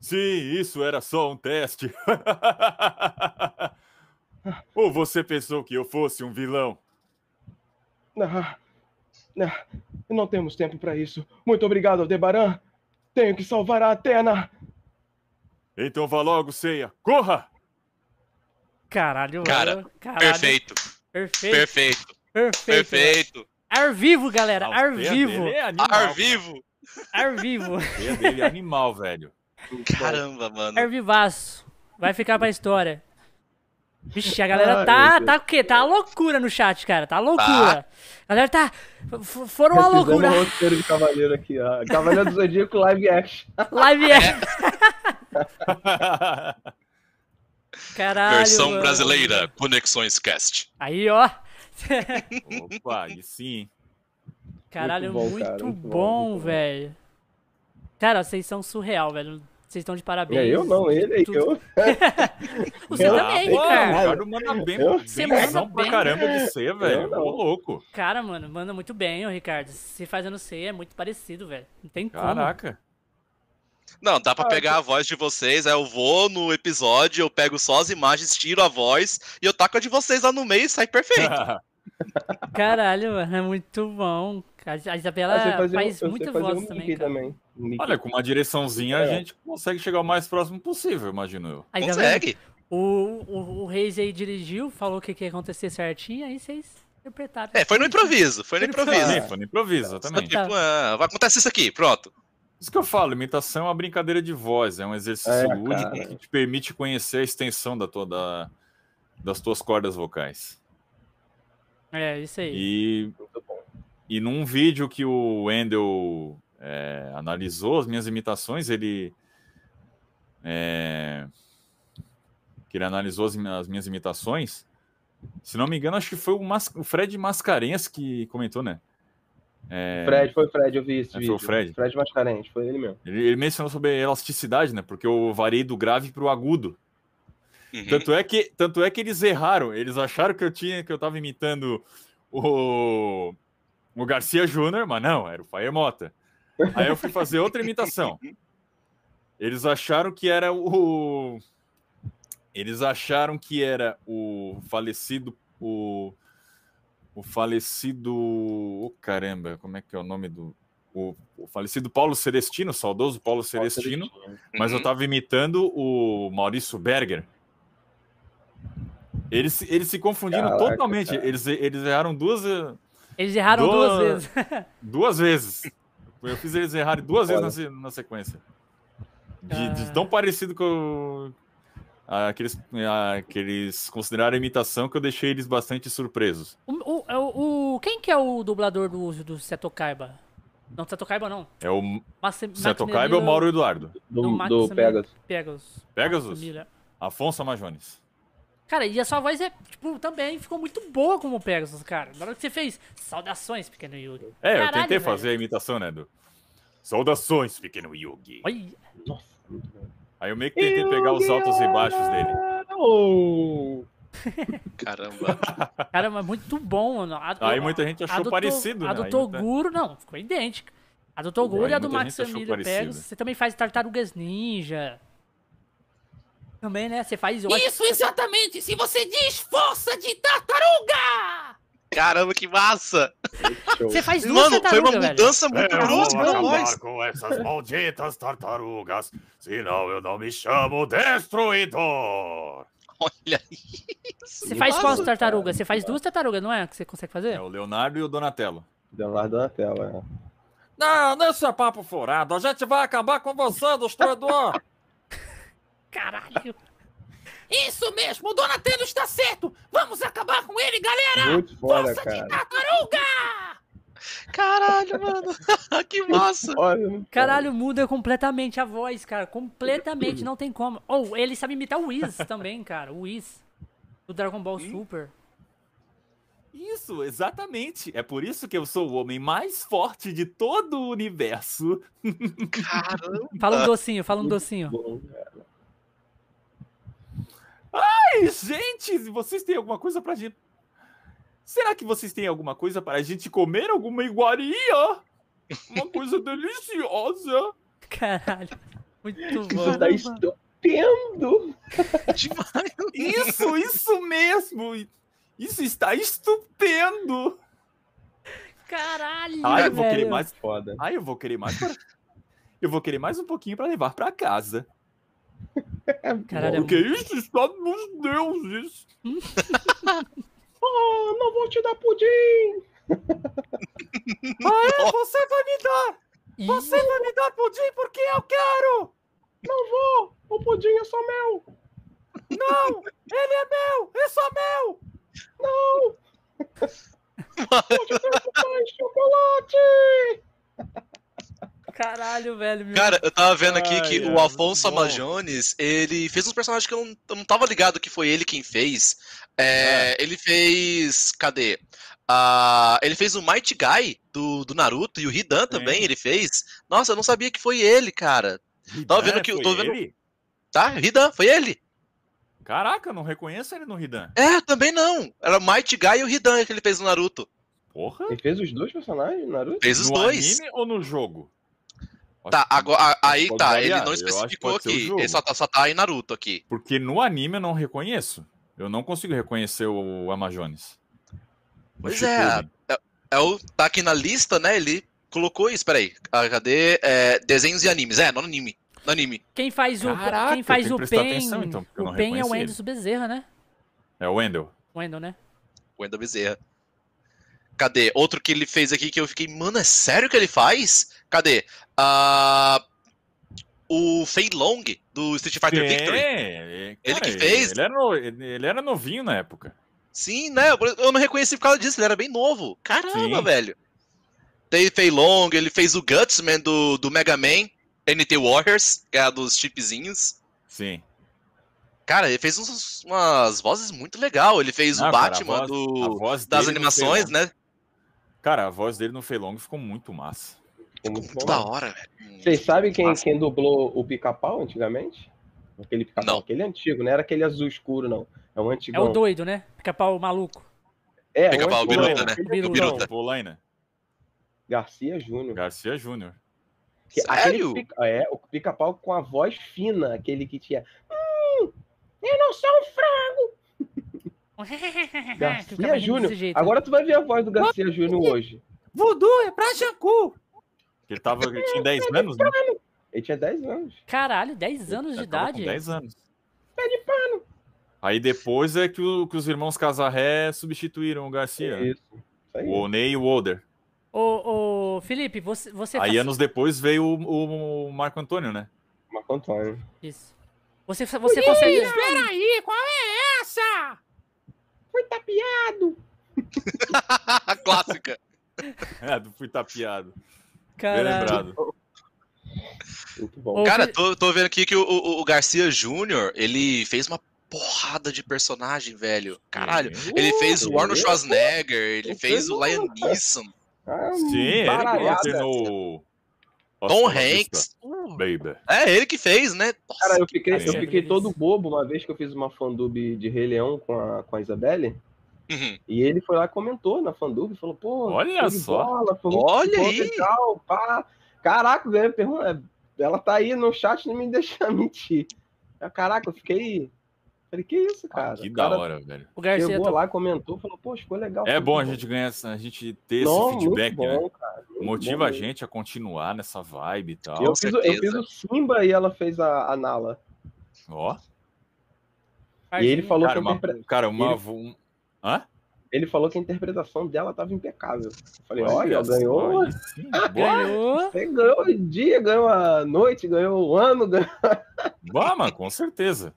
Sim, isso era só um teste. Ou você pensou que eu fosse um vilão? Ah, ah, não temos tempo para isso. Muito obrigado, Aldebaran. Tenho que salvar a Atena. Então vá logo, Ceia. Corra! Caralho, Cara. Caralho. Perfeito. Perfeito. Perfeito. Perfeito. Perfeito. Ar vivo, galera. Ah, Ar Ceia vivo. É animal, Ar vivo. Ar vivo. O Ceia dele é animal, velho. Caramba, mano. Ar vivaço. Vai ficar pra história. Vixe, a galera Ai, tá, tá o quê? Tá a loucura no chat, cara. Tá a loucura. A galera tá. f- Foram uma loucura. um roteiro de cavaleiro aqui, ó. Cavaleiro do Zodíaco live action. Live é. Caralho. Versão mano. brasileira. Conexões Cast. Aí, ó. Opa, aí sim. Caralho, Muito bom, muito, cara, muito bom, bom. velho. Cara, vocês são surreal, velho. Vocês estão de parabéns. aí, eu não, ele Tudo. eu. Você Eu- também, pô, O Ricardo. Manda bem, Eu- Você bem manda pra bem. caramba de Ceia, velho. Ô, louco. Cara, mano, manda muito bem, ô Ricardo. Se fazendo C é muito parecido, velho. Não tem como. Caraca. Não, dá pra Ah, pegar a voz de vocês, aí eu vou no episódio, eu pego só as imagens, tiro a voz e eu taco a de vocês lá no meio e sai perfeito. Caralho, mano, é muito bom. A Isabela Ah, faz muita voz um também, também. Olha, com uma direçãozinha a É. gente consegue chegar o mais próximo possível, imagino eu. Aí? Consegue. O, o, o Reis aí dirigiu, falou o que, que ia acontecer certinho, aí vocês interpretaram. É, foi no improviso, foi no improviso. Sim, foi no improviso, exatamente. Tá. Tipo, ah, vai acontecer isso aqui, pronto. Isso que eu falo, imitação é uma brincadeira de voz, é um exercício É, lúdico cara. que te permite conhecer a extensão da tua, da- das tuas cordas vocais. É, isso aí. E. e num vídeo que o Wendel é, analisou as minhas imitações, ele. é, que ele analisou as, as minhas imitações. Se não me engano, acho que foi o, Mas- o Fred Mascarenhas que comentou, né? É, Fred, foi o Fred, eu vi esse É, foi vídeo. o Fred? Fred Mascarente, foi ele mesmo. Ele, ele mencionou sobre a elasticidade, né? Porque eu variei do grave pro agudo. Uhum. Tanto é que, tanto é que eles erraram. Eles acharam que eu tinha que eu tava imitando o, o Garcia Júnior, mas não, era o Faia Mota. Aí eu fui fazer outra imitação. Eles acharam que era o eles acharam que era o falecido o o falecido, oh, caramba, como é que é o nome do o, o falecido Paulo Celestino, saudoso Paulo Celestino, mas eu Uhum. tava imitando o Maurício Berger. Eles, se- eles se confundiram Caraca, totalmente. cara. Eles, eles erraram duas, Eles erraram Do- duas vezes. duas vezes. Eu fiz eles errarem duas vezes na, se- na sequência. De, de Ah. tão parecido com ah, aqueles, ah, que eles consideraram imitação que eu deixei eles bastante surpresos. O, o, o, o- quem que é o dublador do, do Seto Kaiba? Não, Seto Kaiba não. É o Seto Kaiba ou Mauro Eduardo? Do, do do Pegasus. Pegasus. Pegasus? Afonso Amajones. Cara, e a sua voz é, tipo, também ficou muito boa como Pegasus, cara. Na hora que você fez, saudações, pequeno Yugi. É, eu Caralho, tentei velho. fazer a imitação, né, do Saudações, pequeno Yugi. Olha, Nossa, muito bom. Aí eu meio que tentei pegar os altos e baixos dele. Oh! Caramba. cara, mas muito bom, mano. A, Aí muita gente achou a do To- parecido, A né? do Aí Toguro, não, ficou idêntica. A do Toguro e a do Maximiliano. Pegasus. Você também faz Tartarugas Ninja. Também, né? Você faz... eu acho- Isso, exatamente! Se você diz força de tartaruga! Caramba, que massa! Você faz duas Mano, foi tartarugas, uma velho. mudança muito Eu vou brusca na voz. com essas malditas tartarugas, senão eu não me chamo Destruidor. Olha Você faz qual Nossa, tartaruga? Você faz duas tartarugas, não é? Que você consegue fazer? É o Leonardo e o Donatello. Leonardo Donatello, é. Não, deixa papo furado. A gente vai acabar com você, destruidor. Caralho. Isso mesmo, o Donatello está certo! Vamos acabar com ele, galera! Muito foda, Força de cara. tartaruga! Caralho, mano. que massa. Caralho, muda completamente a voz, cara. Completamente, não tem como. Ou ele sabe imitar o Whis também, cara. O Whis. Do Dragon Ball Super. Isso, exatamente. É por isso que eu sou o homem mais forte de todo o universo. Caramba. Fala um docinho, fala um docinho. bom, cara. Ai, gente, vocês têm alguma coisa pra gente. Será que vocês têm alguma coisa para a gente comer? Alguma iguaria? Uma coisa deliciosa. Caralho. Muito Isso bom. tá estupendo. Isso, isso mesmo. Isso está estupendo. Caralho, Ai, eu vou velho. querer mais. Foda. Ai, eu vou querer mais para... Eu vou querer mais um pouquinho para levar para casa. Caralho, é Porque isso está nos deuses. Oh, não vou te dar pudim. Ah, é? Você vai me dar. Ih, Você vai me dar pudim porque eu quero. Não vou. O pudim é só meu. Não, ele é meu. É só meu. Não. Vou te dar mais chocolate. Caralho, velho. Meu... Cara, eu tava vendo aqui que Ai, o bom. Amajones, ele fez uns personagens que eu não, eu não tava ligado que foi ele quem fez. É, Ele fez. Cadê? Ah, ele fez o Might Guy do, do Naruto e o Hidan também ele fez. Nossa, eu não sabia que foi ele, cara. Tava vendo que- foi tô vendo- ele? Tá? Hidan, foi ele. Caraca, eu não reconheço ele no Hidan. É, também não. Era o Might Guy e o Hidan que ele fez no Naruto. Porra. Ele fez os dois personagens, Naruto? Fez os no dois. anime ou no jogo? Tá, agora, aí tá, variar, ele não especificou aqui. Ele só tá, só tá em Naruto aqui. Porque no anime eu não reconheço. Eu não consigo reconhecer o Amazones. Pois é, Shippuden. É o, tá aqui na lista, né? Ele colocou isso, peraí. Ah, cadê? É, desenhos e animes. É, no anime. No anime. Quem faz o, Caraca, quem faz o Pen, atenção, então, o Pen é o. Anderson Bezerra, né? É o Wendell. O Wendel, né? Wendel Bezerra. Cadê? Outro que ele fez aqui que eu fiquei, mano, é sério que ele faz? Cadê? Ah, o Fei Long, do Street Fighter Victory. É, é, Ele que cara, fez. Ele era, no- ele era novinho na época. Sim, né? Eu- não reconheci por causa disso, ele era bem novo. Caramba, Sim. velho. Tem Fei Long, ele fez o Gutsman do, do Mega Man, NT Warriors, que é a dos chipzinhos. Sim. Cara, ele fez uns- umas vozes muito legal. Ele fez Não, o cara, Batman voz- do- das animações, né? Cara, a voz dele no Feilong ficou muito massa. Ficou muito Muito da hora, velho. Vocês sabem quem, Massa. quem dublou o pica-pau antigamente? Aquele pica-pau, Não. aquele antigo, não era aquele azul escuro, não. É um É antigão. o doido, né? Pica-pau maluco. É, Pica-pau, um o Biruta, né? Biruta. Biruta. Garcia Júnior. Garcia Júnior. Sério? pica- é, o pica-pau com a voz fina, aquele que tinha. Hum, eu não sou um frango. Garcia Júnior. desse jeito. Agora tu vai ver a voz do Garcia Júnior hoje. Voodoo é pra Janku! Ele, tava, ele tinha 10 anos, né? Ele tinha 10 anos. Caralho, 10 anos de idade. Com 10 anos. Pé de pano. Aí depois é que, o- que os irmãos Casarré substituíram o Garcia. Isso. Isso aí. O Oney e o Older. Ô, ô, Felipe, você, você Aí faz... anos depois veio o, o Marco Antônio, né? Marco Antônio. Isso. Você, você consegue... Peraí, qual é essa? Foi tapeado. A clássica. É, do Fui Tapeado. Bem Caralho. lembrado. Muito bom. Cara, tô, tô vendo aqui que o, o- o Garcia Júnior, ele fez uma porrada de personagem, velho. Caralho. Ele fez o Arnold Schwarzenegger, ele fez o Liam Neeson, Ah, Sim, ele o Tom Hanks. Baby. É, ele que fez, né? Nossa, Cara, eu fiquei, eu fiquei todo bobo uma vez que eu fiz uma fandub de Rei Leão com a, com a Isabelle. Uhum. E ele foi lá e comentou na fandub, falou, pô, Olha só. bola, Olha aí. legal, pá. Caraca, velho, pergunta, ela tá aí no chat, não me deixa mentir. Caraca, eu fiquei Falei, que isso, cara? Ah, que da cara hora, velho. O Garcia Chegou tá- lá, comentou, falou, pô, ficou legal. É bom a "Pô, gente ganhar, essa- a gente ter não, esse feedback, muito né? bom, cara, muito Motiva bom a mesmo. gente a continuar nessa vibe e tal. Eu fiz, o- eu fiz o Simba e ela fez a, a Nala. Ó, E ele falou cara, que a uma, interpre- cara, uma, ele- um- Hã? ele falou que a interpretação dela tava impecável. Eu falei, Olha olha, ganhou. sim. Ganhou. Você ganhou o dia, ganhou a noite, ganhou o ano, ganhou. Mano, com certeza.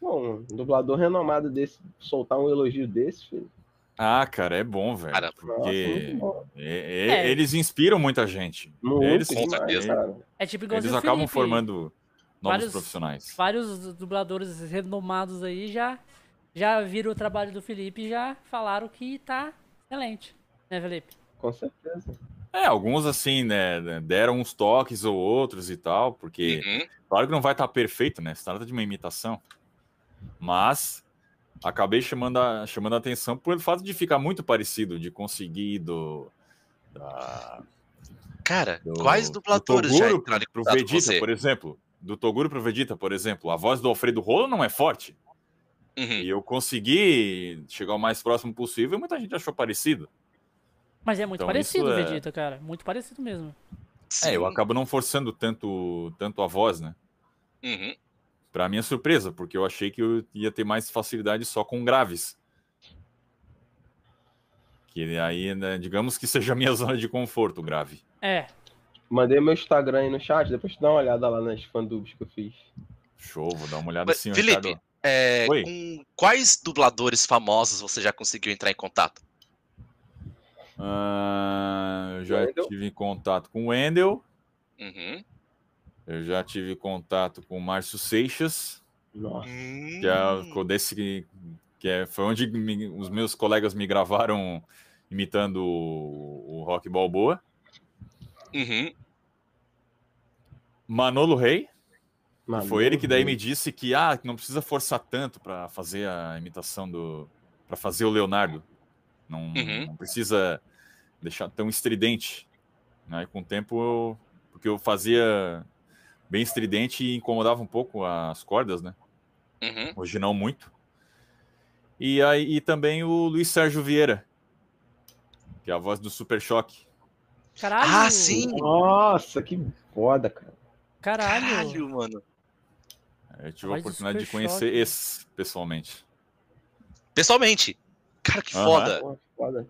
Bom, um dublador renomado desse, soltar um elogio desse, filho. Ah, cara, é bom, velho. Cara, Nossa, Porque muito bom. é- é- É. eles inspiram muita gente. Muito Eles, com certeza. É tipo igual eles acabam Felipe. formando novos Vários- profissionais. Vários dubladores renomados aí já, já viram o trabalho do Felipe e já falaram que tá excelente. Né, Felipe? Com certeza. É, alguns assim, né, deram uns toques ou outros e tal, porque Uhum. claro que não vai estar perfeito, né? Se trata de uma imitação. Mas acabei chamando a, chamando a atenção pelo fato de ficar muito parecido, de conseguir do. Da, Cara, do quais do dubladores já Toguro entraram em pro Vegeta, você? por exemplo. Do Toguro pro Vegeta, por exemplo. A voz do Alfredo Rolo não é forte. Uhum. E eu consegui chegar o mais próximo possível e muita gente achou parecido. Mas é muito Então, parecido é- Vegeta, cara. Muito parecido mesmo. É, eu Sim. acabo não forçando tanto, tanto a voz, né? Uhum. Pra minha surpresa, porque eu achei que eu ia ter mais facilidade só com graves. Que aí, né, digamos que seja a minha zona de conforto, grave. É. Mandei meu Instagram aí no chat, depois tu dá uma olhada lá nas fandubs que eu fiz. Show, vou dar uma olhada Mas, sim, Felipe, Ricardo. É, Oi. com quais dubladores famosos você já conseguiu entrar em contato? Ah, eu já Wendel? tive contato com o Wendel, Uhum. Eu já tive contato com o Márcio Seixas, Nossa. Hum. que é o desse que, é, foi onde me- os meus colegas me gravaram imitando o, o Rock Balboa. Uhum. Manolo Rey, Mano, Foi ele que daí me disse que ah, que não precisa forçar tanto para fazer a imitação do para fazer o Leonardo. Não, Uhum. não precisa deixar tão estridente. Aí com o tempo eu porque eu fazia bem estridente e incomodava um pouco as cordas, né? Uhum. Hoje não muito. E aí e também o Luiz Sérgio Vieira, que é a voz do Super Choque. Caralho. Ah, sim! Nossa, que foda, cara. Caralho. Caralho, mano. Eu tive a Voz do oportunidade de conhecer Choque. esse pessoalmente. Pessoalmente. Cara, que Aham. foda. Pô, foda.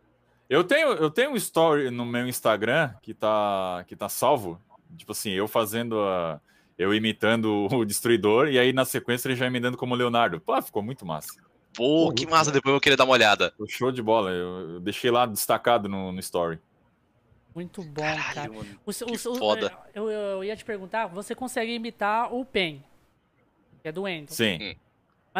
Eu tenho, eu tenho um story no meu Instagram que tá, que tá salvo. Tipo assim, eu fazendo a. Eu imitando o Destruidor, e aí na sequência ele já emendando como Leonardo. Pô, ficou muito massa. Pô, que massa. Depois eu querer dar uma olhada. Show de bola. Eu, eu deixei lá destacado no, no story. Muito bom, cara. Caralho, mano. O, o foda. Eu, eu ia te perguntar, você consegue imitar o Pen, que é do Wendel. Sim.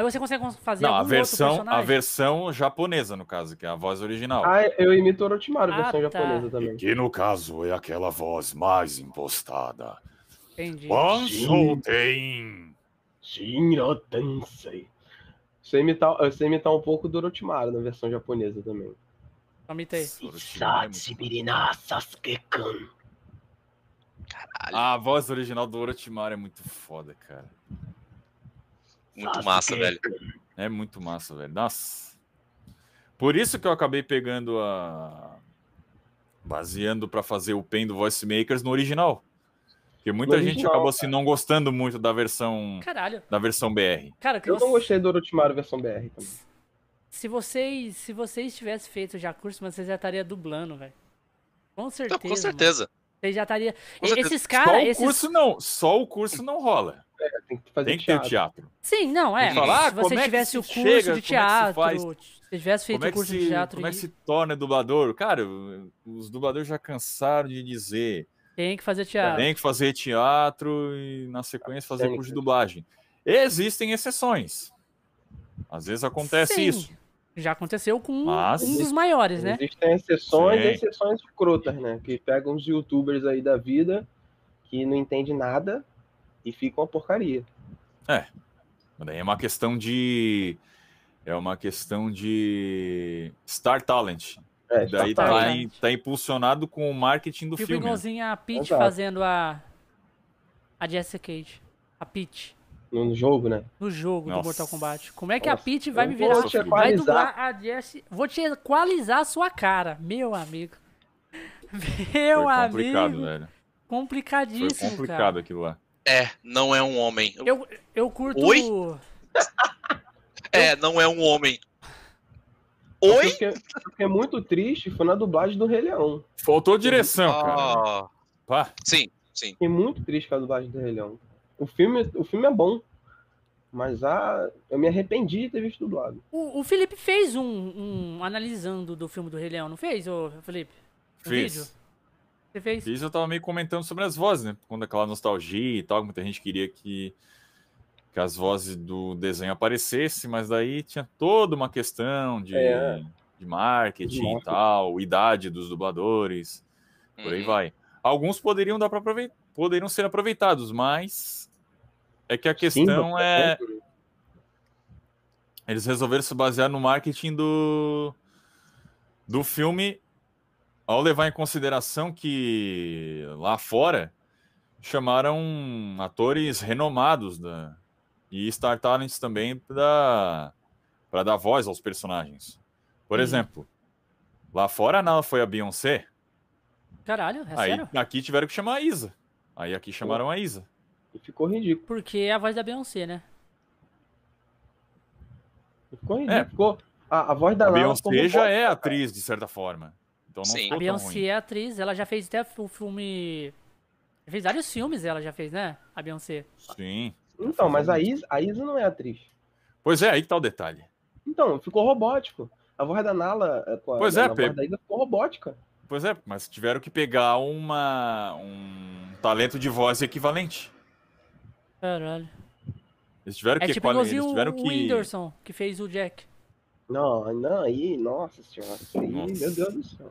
Mas você consegue fazer Não, a versão, outro a versão japonesa, no caso, que é a voz original. Ah, eu imito Orochimaru, Ah, versão tá. japonesa também. Que no caso é aquela voz mais impostada. Entendi. Banshou tem. Shinra Tensei. Sei imitar, eu sei imitar um pouco do Orochimaru na versão japonesa também. Só imitei. É. Caralho, A voz original do Orochimaru é muito foda, cara. Muito massa, velho. É muito massa, velho. Nossa. Por isso que eu acabei pegando a. Baseando pra fazer o pen do Voice Makers no original. Porque muita No gente original, acabou assim não gostando muito da versão Caralho. da versão BR. Cara, que Eu você- não gostei do Orochimaru versão BR também. se vocês, se vocês tivessem feito já curso, mas vocês já estariam dublando, velho. Com certeza. Não, com mano. certeza. Vocês já estariam. Esses Só caras, o esses. curso não, só o curso não rola. Tem que fazer Tem que ter o teatro. teatro. Sim, não, é. Tem que falar, se como você é que tivesse se o curso chega, de é se teatro, se tivesse feito Como é, o que curso se, de teatro, como é que se torna dublador? Cara, os dubladores já cansaram de dizer. tem que fazer teatro. Tem que fazer teatro e na sequência fazer Técnicas. curso de dublagem. Existem exceções. Às vezes acontece Sim. isso. Já aconteceu com um- Mas- um dos maiores, né? Existem exceções Sim. e exceções escrotas, né? Que pegam os youtubers aí da vida que não entendem nada e ficam uma porcaria. Mas daí é uma questão de. É uma questão de Star Talent. É, Daí tá, tá, tá. em- tá impulsionado com o marketing do Tipo filme. né? igualzinho a Peach Exato. fazendo a. A Jessica Cage. A Peach. No jogo, né? no jogo do Nossa. Mortal Kombat. Como é que a Nossa, Peach vai eu me vou virar? te Vai dublar a Jessie. Vou te equalizar a sua cara, meu amigo. Meu Foi complicado, amigo. velho. Foi Complicadíssimo, complicado cara. aquilo lá. É, não é um homem. Eu, eu curto. Oi? É, não é um homem. Eu Oi? fiquei, eu fiquei muito triste, foi na dublagem do Rei Leão. Faltou direção, cara. Ah, Pá. sim, sim. Fiquei muito triste com a dublagem do Rei Leão. O filme, o filme é bom, mas a, eu me arrependi de ter visto dublado. O, o Felipe fez um, um analisando do filme do Rei Leão, não fez, ô Felipe? Um Fiz. vídeo? Você fez? Fiz, eu tava meio comentando sobre as vozes, né? Quando aquela nostalgia e tal, muita gente queria que, que as vozes do desenho aparecessem, mas daí tinha toda uma questão de, É. de marketing De e tal, idade dos dubladores, por aí Uhum. vai. Alguns poderiam dar para aproveitar, poderiam ser aproveitados, mas é que a questão Simba, é exemplo, eles resolveram se basear no marketing do, do filme ao levar em consideração que lá fora chamaram atores renomados da, e Star Talents também para dar voz aos personagens. Por Hum. exemplo, lá fora não foi a Beyoncé, Caralho, é aí sério? aqui tiveram que chamar a Isa. Aí aqui chamaram a Isa. E ficou ridículo. Porque é a voz da Beyoncé, né? Ficou ridículo. É. Ficou, a, a voz da A Beyoncé já é atriz de certa forma. Então não Sim. A Beyoncé é atriz, ela já fez até o filme. Já fez vários filmes, ela já fez, né? A Beyoncé. Sim. Então, mas a Isa, a Isa não é atriz. Pois é, aí que tá o detalhe. Então, ficou robótico. A voz da Nala, é, com a, Pois da- é, Pe- voz da Isa ficou robótica. Pois é, mas tiveram que pegar uma, um talento de voz equivalente. Caralho. Eles tiveram É que, tipo eles tiveram o que... Whindersson, que fez o Jack. Não, não, aí, nossa senhora. Isso aí, Nossa. meu Deus do céu.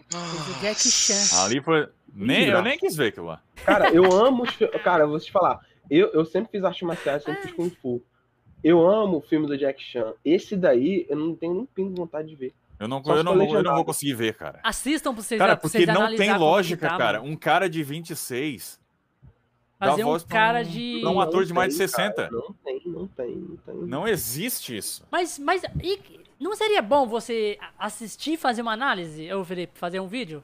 Jack Chan. Ali foi... Nem, eu nem quis ver aquilo lá. Cara, eu amo Cara, eu vou te falar. Eu, eu sempre fiz arte marcial, sempre fiz Kung Fu. Eu amo o filme do Jack Chan. Esse daí, eu não tenho nem pingo de vontade de ver. Eu não, eu não, vou, eu não vou conseguir ver, cara. Assistam pra vocês Cara, pra porque vocês não tem lógica, tá, cara. Um cara de 26 dá Fazer um pra cara um- de. pra um ator de mais de tem, 60. cara, não tem, não tem, não tem. não existe isso. Mas, mas e- não seria bom você assistir e fazer uma análise? Eu, Felipe, fazer um vídeo?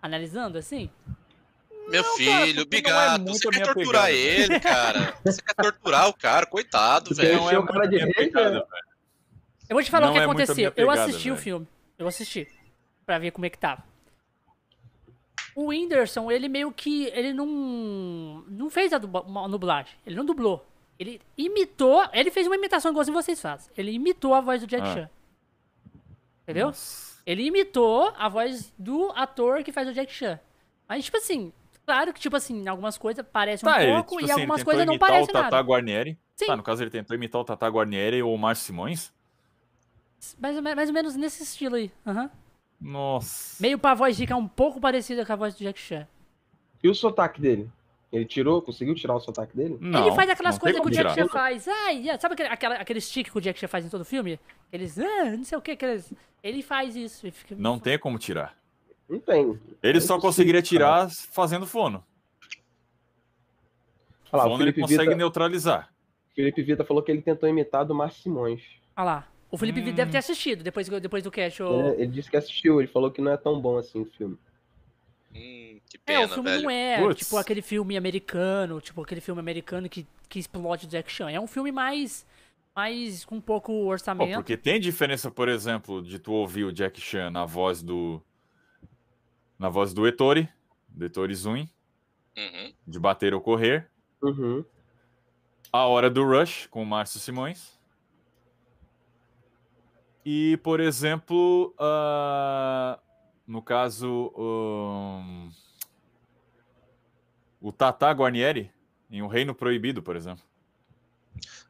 Analisando assim? Meu cara, filho, não é Bigato, muito você quer torturar pegada. ele, cara. Você quer torturar o cara, coitado, velho. Não é o cara de rei, pegada, velho. velho. Eu vou te falar Não o que é aconteceu. minha eu pegada, assisti o velho. filme. Eu assisti. Pra ver como é que tava. O Whindersson, ele meio que. Ele não. Não fez a dublagem. Ele não dublou. Ele imitou. Ele fez uma imitação igualzinho vocês fazem. Ele imitou a voz do Jack Ah. Chan. Entendeu? Nossa. Ele imitou a voz do ator que faz o Jack Chan. Mas, tipo assim, claro que, tipo assim, algumas coisas parecem um Tá, ele, pouco tipo e assim, ele algumas tentou coisas não imitar parecem o Tata nada. Guarnieri. Sim. Tá, no caso ele tentou imitar o Tata Guarnieri ou o Márcio Simões. Mais, mais ou menos nesse estilo aí. aham. Nossa. Meio pra voz ficar um pouco parecida com a voz do Jack Chan. E o sotaque dele? Ele tirou, conseguiu tirar o sotaque dele? Não, ele faz aquelas coisas que o Jack. Chan faz. Ai, sabe aquele, aquela, aquele stick que o Jack Chan faz em todo filme? Eles, ah, não sei o que, aqueles... Ele faz isso. ele fica- Não tem como tirar. Não tem. Ele É só conseguiria cara. tirar fazendo fono. Olha lá, o fono ele Felipe consegue Vita, neutralizar. Felipe Vita falou que ele tentou imitar do Márcio Simões. Olha lá. O Felipe Hum. deve ter assistido depois, depois do cast. o- Ele, ele disse que assistiu, ele falou que não é tão bom assim o filme. Hum, que É, o pena, filme velho. não é Puts. tipo aquele filme americano, tipo aquele filme americano que, que explode o Jack Chan. É um filme mais, mais com pouco Pô, orçamento. porque tem diferença, por exemplo, de tu ouvir o Jack Chan na voz do. Na voz do Ettore, do Ettore Zun, Uhum. de bater ou correr. Uhum. A Hora do Rush, com o Márcio Simões. E, por exemplo, ah, no caso, um, o Tata Guarnieri, em O Reino Proibido, por exemplo.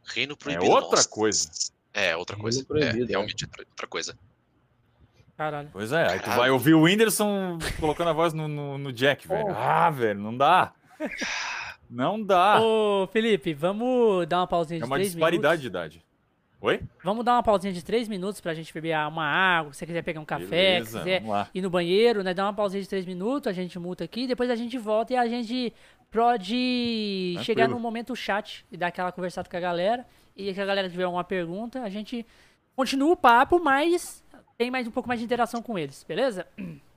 Reino Proibido. outra nossa. coisa. É, outra Reino coisa. Proibido, é, é. realmente outra outra coisa. Caralho. Pois é, aí tu Caralho. vai ouvir o Whindersson colocando a voz no, no, no Jack, velho. Ah, velho, não dá. Não dá. Ô, Felipe, vamos dar uma pausinha de É uma disparidade de minutos. idade. Oi? Vamos dar uma pausinha de três minutos pra gente beber uma água, se você quiser pegar um café, Beleza, quiser ir no banheiro, né? Dá uma pausinha de três minutos, a gente multa aqui, depois a gente volta e a gente pode chegar no momento chat e dar aquela conversada com a galera. E se a galera tiver alguma pergunta, a gente continua o papo, mas tem mais um pouco mais de interação com eles, beleza?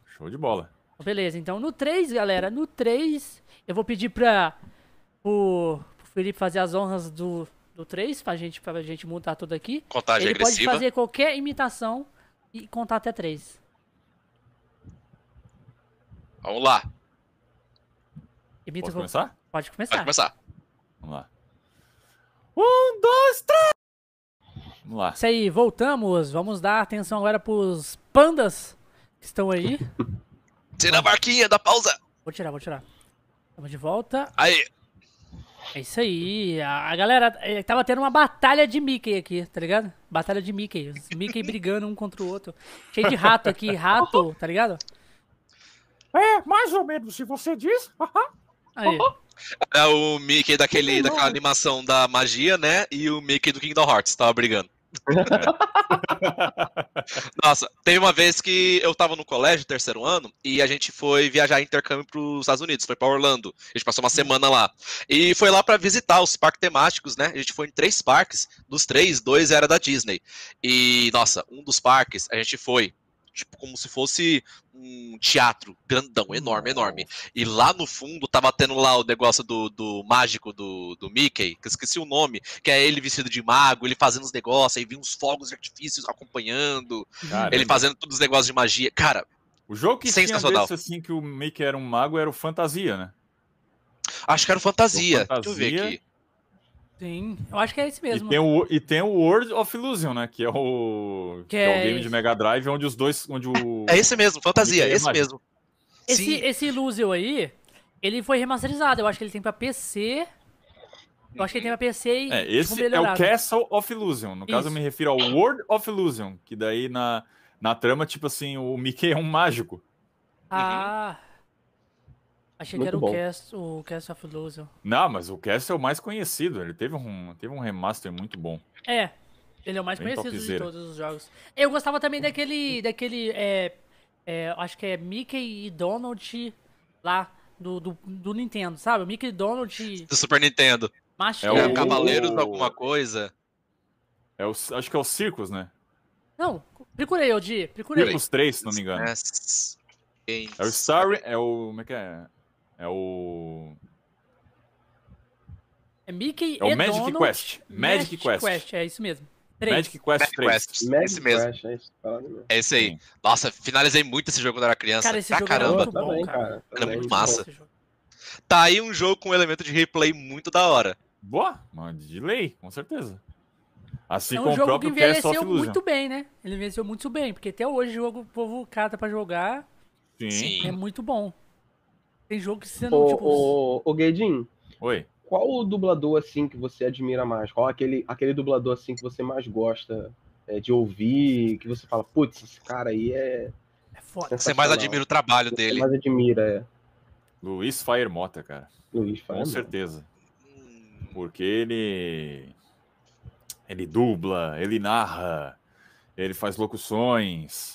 Show de bola. Beleza, então no 3, galera, no 3, eu vou pedir pra o Felipe fazer as honras do, do 3, pra gente, pra gente montar tudo aqui. Contagem Ele pode agressiva. fazer qualquer imitação e contar até 3. Vamos lá. Imita Posso começar? Pode Pode começar. começar. Vamos lá. Um, dois, três! Vamos lá. Isso aí, voltamos. Vamos dar atenção agora pros pandas que estão aí. Tira a barquinha da pausa. Vou tirar, vou tirar. Estamos de volta. Aí. É isso aí. A, a galera eh, tava tendo uma batalha de Mickey aqui, tá ligado? Batalha de Mickey. Os Mickey brigando um contra o outro. Cheio de rato aqui, rato, tá ligado? É, mais ou menos, se você diz. Aí. É o Mickey daquele, daquela animação da magia, né? E o Mickey do Kingdom Hearts tava brigando. Nossa, teve uma vez que eu tava no colégio, terceiro ano, e a gente foi viajar em intercâmbio pros Estados Unidos, foi pra Orlando. A gente passou uma semana lá. E foi lá pra visitar os parques temáticos, né? A gente foi em três parques, dos três, dois era da Disney. E, nossa, um dos parques, a gente foi, tipo, como se fosse um teatro grandão, enorme, enorme. E lá no fundo tava tendo lá o negócio do, do mágico do, do Mickey, que eu esqueci o nome, que é ele vestido de mago, ele fazendo os negócios, aí vinha uns fogos de artifícios acompanhando, Caramba. ele fazendo todos os negócios de magia. Cara, O jogo que tinha desse, assim, que o Mickey era um mago era o Fantasia, né? acho que era o Fantasia. O Deixa eu ver Fantasia. aqui. Sim, eu acho que é esse mesmo. E tem, o, e tem o World of Illusion, né? Que é o, que é o é game esse. de Mega Drive, onde os dois. Onde o, É esse mesmo, Fantasia, é esse mesmo. Esse, Sim. esse Illusion aí, ele foi remasterizado. Eu acho que ele tem pra PC. Eu acho que ele tem pra PC e. É, tipo, esse é o. Castle of Illusion. No caso, eu Isso. me refiro ao World of Illusion. Que daí na, na trama, tipo assim, o Mickey é um mágico. Ah. Achei Muito que era bom. o Cast, o Cast of Illusion. Não, mas o Castle é o mais conhecido. Ele teve um, teve um remaster muito bom. É. Ele é o mais Bem conhecido de topzera. todos os jogos. Eu gostava também daquele. daquele. É, é, acho que é Mickey e Donald lá do, do, do Nintendo, sabe? O Mickey e Donald. Do Super Nintendo. Macho É É, o- Cavaleiros o- alguma coisa. É o, acho que é o Circus, né? Não, procurei, Odi. Procurei. Circus 3, se não me engano. Yes. Games. É o Star. É o. Como é que é? É o. É Mickey É o e Magic Donald. Quest. Magic Quest. É isso mesmo. Três. Magic Quest Magic 3. Quest. Magic Esse mesmo. Crash, é isso. É esse aí. Sim. Nossa, finalizei muito esse jogo quando era criança. Cara, esse pra jogo era caramba. muito Pô, bom, também, cara. cara. Era Também muito bom. massa. Tá aí um jogo com um elemento de replay muito da hora. Boa, mano, de lei, com certeza. Assim É um como o jogo que próprio Castle envelheceu muito bem, né? Ele envelheceu muito bem, porque até hoje o jogo o povo cata pra jogar Sim. Sim. é muito bom. Tem jogo que você não, tipo... Ô, ô, ô Guedin, Oi. qual o dublador assim que você admira mais? Qual aquele, aquele dublador assim que você mais gosta é, de ouvir? Que você fala, putz, esse cara aí é. É foda. Você mais sensacional." admira o trabalho Você dele. mais admira, é. Luiz Fire Mota, cara. Luiz Com fala. certeza. Hum, Porque ele. Ele dubla, ele narra, ele faz locuções.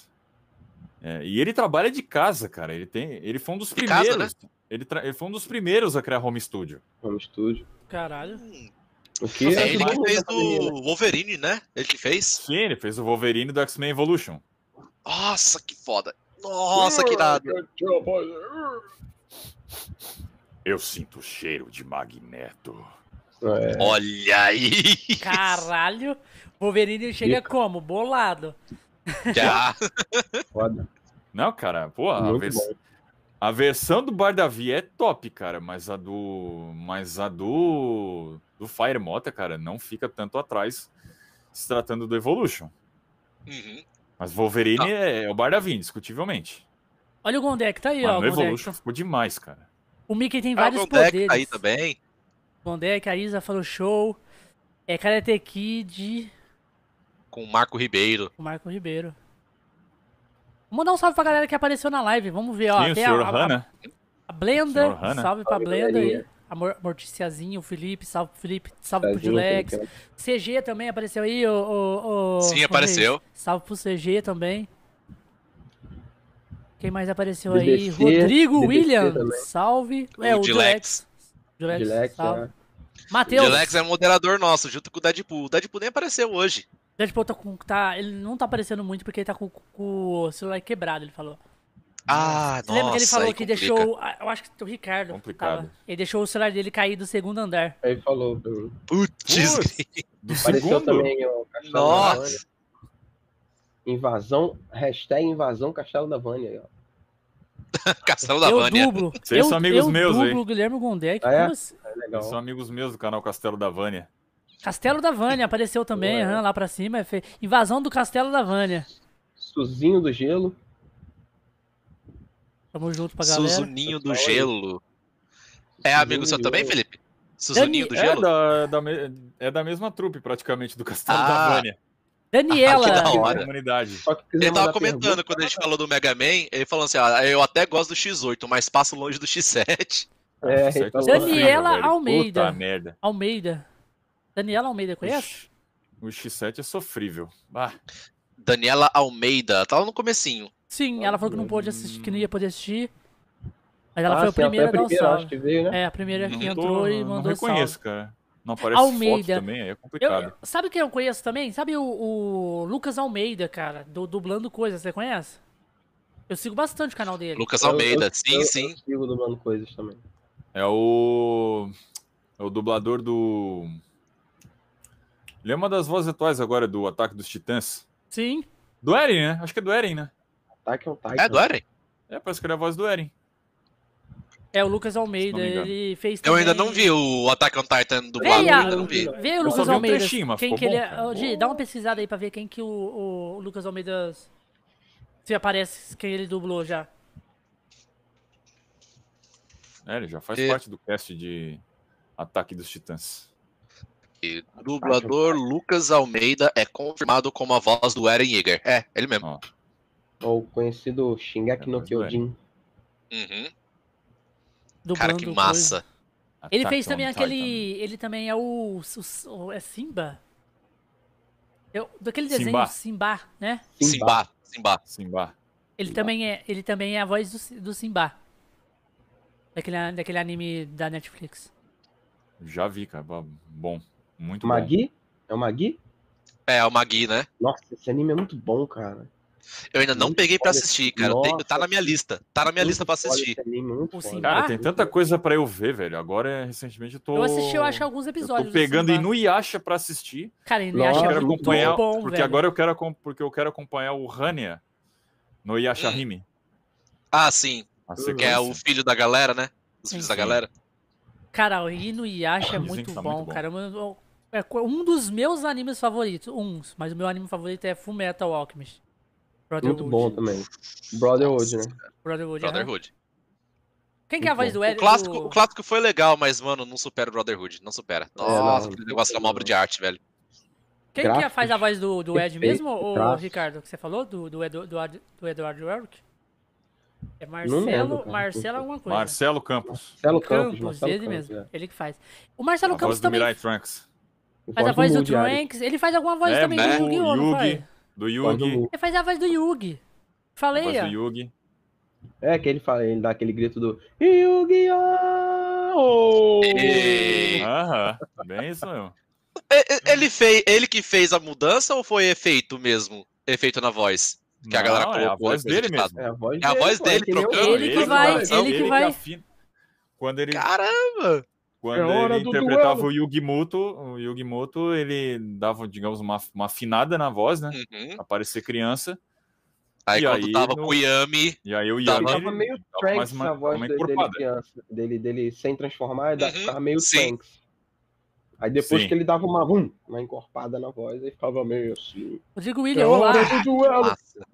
É, e ele trabalha de casa, cara. Ele, tem, ele foi um dos De casa, primeiros. ele, tra- ele foi um dos primeiros a criar home studio. No estúdio. Caralho. hum. O que? É é ele que fez do Wolverine, né? Ele que fez. Sim, ele fez o Wolverine do X-Men Evolution. Nossa, que foda. Nossa, que irado. Eu sinto o cheiro de Magneto. É, Olha aí. Caralho. Wolverine chega como? Bolado. Já. foda. Não, cara, pô, a, vers- bom. a versão do Bardavi é top, cara, mas a do. Mas a do. Do Fire Mota, cara, não fica tanto atrás se tratando do Evolution. Uhum. Mas Wolverine Ah. é, é o Bardavi, indiscutivelmente. Olha o Gondek, tá aí, Mas ó. o Gondek. Evolution ficou demais, cara. O Mickey tem Ah, o vários Deck poderes. tá aí também. Gondek, a Isa falou show. É Karate Kid, Com o Marco Ribeiro. o Marco Ribeiro. Vamos mandar um salve pra galera que apareceu na live. Vamos ver, ó. Sim, o tem a, a, Hanna. a Blenda. Hanna. Salve pra Salve, Blenda aí. a Mor- Morticiazinha, o Felipe, salve pro Felipe, salve pro Dilex. CG também apareceu aí, o. o, o- Sim, apareceu. Salve pro CG também. Quem mais apareceu BBC, aí? Rodrigo BBC William. também. Salve. O é, o Dilex. Dilex. Dilex, salve. é. Matheus. Dilex é moderador nosso, junto com o Deadpool. O Deadpool nem apareceu hoje. Deadpool tá com. Tá, ele não tá aparecendo muito porque ele tá com, com o celular quebrado, ele falou. Ah, Você lembra que ele nossa, falou que complica. deixou. Eu acho que o Ricardo. Complicado. tava. ele deixou o celular dele cair do segundo andar. Aí falou mim. Putz. Do Apareceu segundo? também o Castelo da Vânia. nossa. Invasão, hashtag invasão Castelo da Vânia. aí, ó. Castelo da eu Vânia. dublo. Vocês eu, são amigos eu meus, dublo o Guilherme Gondek. Ah, é? como assim? É legal. São amigos meus do canal Castelo da Vânia. Castelo da Vânia apareceu também, Ué. aham, lá pra cima. é Invasão do Castelo da Vânia. Suzinho do Gelo. Tamo junto pra galera. Suzuninho do. Gelo. É amigo seu do também. Felipe? Suzuninho do É Gelo? da, da me- é da mesma trupe, praticamente, do Castelo Ah. da Vânia. Daniela. Ah, que da Da hora. Ele tava comentando pergunta, quando a gente falou do Mega Man, ele falou assim, ah, eu até gosto do X8, mas passo longe do X7. É, falou. Daniela. Almeida. Puta merda. Almeida. Daniela Almeida, conhece? O X7 é sofrível. Ah, Daniela Almeida, tava no comecinho. Sim, ela falou que não pôde assistir, que não ia poder assistir. Mas ela Ah, foi a sim, primeira a dar o salve. que veio, né? É, a primeira que Não não, entrou tô, e não mandou reconheço, salve. cara. Não aparece Almeida. foto também, aí é complicado. eu- sabe quem eu conheço também? Sabe o, o Lucas Almeida, cara, do Dublando Coisas, você conhece? Eu sigo bastante o canal dele. Lucas Eu- Almeida, eu- sim, eu- sim. Eu sigo dublando coisas também. É o. É o dublador do. Ele é uma das vozes atuais agora do Ataque dos Titãs. Sim. Do Eren, né? Acho que é do Eren, né? Ataque é um Titan. É, do Eren? É, parece que ele é a voz do Eren. É o Lucas Almeida, ele fez Eu ainda também- não vi o Attack on Titan dublado, Vem, a- ainda não vi. Vê o Eu só Lucas vi um Almeida. mas quem ficou que ele bom, é. cara. Ô, Di, dá uma pesquisada aí pra ver quem que o, o Lucas Almeida. Se aparece quem ele dublou já. É, ele já faz E- parte do cast de Ataque dos Titãs. E Dublador Lucas Almeida é confirmado como a voz do Eren Yeager. É, ele mesmo. Ó, Ou conhecido Shingeki É, no Kyojin. Uhum. Dublando Cara, que coisa. massa. Ele Attack fez também on aquele. Titan. Ele também é o. o- o- é Simba? Eu, daquele desenho Simba. Simba, né? Simba. Simba. Simba. Ele também é, ele também é a voz do, do Simba. Daquele, daquele anime da Netflix. Já vi, cara. Bom. Muito bom. Magui? É o Magui? É, o Magui, né? Nossa, esse anime é muito bom, cara. Eu ainda não Muito peguei pra foda. assistir, cara. Eu tenho- Nossa. tá na minha lista. Tá na minha lista pra assistir. anime? Cara, tem tanta coisa pra eu ver, velho. Agora, recentemente, eu tô. Eu assisti, eu acho, alguns Eu episódios. tô do pegando. Inuyasha pra assistir. Cara, Eu quero muito bom, porque velho. agora eu quero, porque eu quero acompanhar o Hania no Yashahime. Ah, sim. a Que é o filho da galera, né? Os Sim, filhos da sim. galera. Cara, o Inuyasha é muito tá bom, muito bom. cara. Eu- É um dos meus animes favoritos. Uns, mas o meu anime favorito é Full Metal Alchemist. Brotherhood. Muito bom também. Brotherhood, né? Brotherhood. aham. Brotherhood. Quem que é a voz do O Ed? clássico, o clássico foi legal, mas, mano, não supera o Brotherhood. Não supera. Nossa, não, aquele negócio era uma obra de arte, velho. Quem que é- faz a voz do, do Ed mesmo, ou. Ricardo, que você falou? Do, do, Edu, do, do Eduardo Warwick? É Marcelo, lembro. Marcelo alguma coisa. Marcelo Campos. Marcelo Campos, Campos, Marcelo ele Campos, mesmo. é. Ele que faz. O Marcelo A Campos voz do também Mirai Trunks. Faz a voz do. Trunks. Ele faz alguma voz É, também né? do Yu-Gi-Oh! não Yugi. faz? Do do Yugi. Ele faz a voz do Yugi. A Falei, do ó. Yugi. É, que ele fala, ele dá aquele grito do Yu-Gi-Oh! E- Aham. Bem isso mesmo. Ele, fez, ele que fez a mudança ou foi efeito mesmo? Efeito na voz? Que a galera Não, é a colocou voz dele editado. mesmo. É a voz É a voz pô, dele que nem o- trocando. Ele que vai, vai, ele que vai. afina- Quando ele, Caramba! Quando É ele interpretava duelo. o Yugi Muto, o Yugi Muto, ele dava, digamos, uma, uma afinada na voz, né? Uhum. Pra parecer criança. Aí E quando aí, tava no- com o Yami. E aí o Yami... mas Tava meio dava mais Trunks uma- a voz dele encorpada. criança. Dele, dele sem transformar, ele Uhum, ficava meio sim. Trunks. Aí depois Sim. que ele dava uma, hum, uma encorpada na voz, aí ficava meio assim. Rodrigo É William, olá. do duelo! Massa.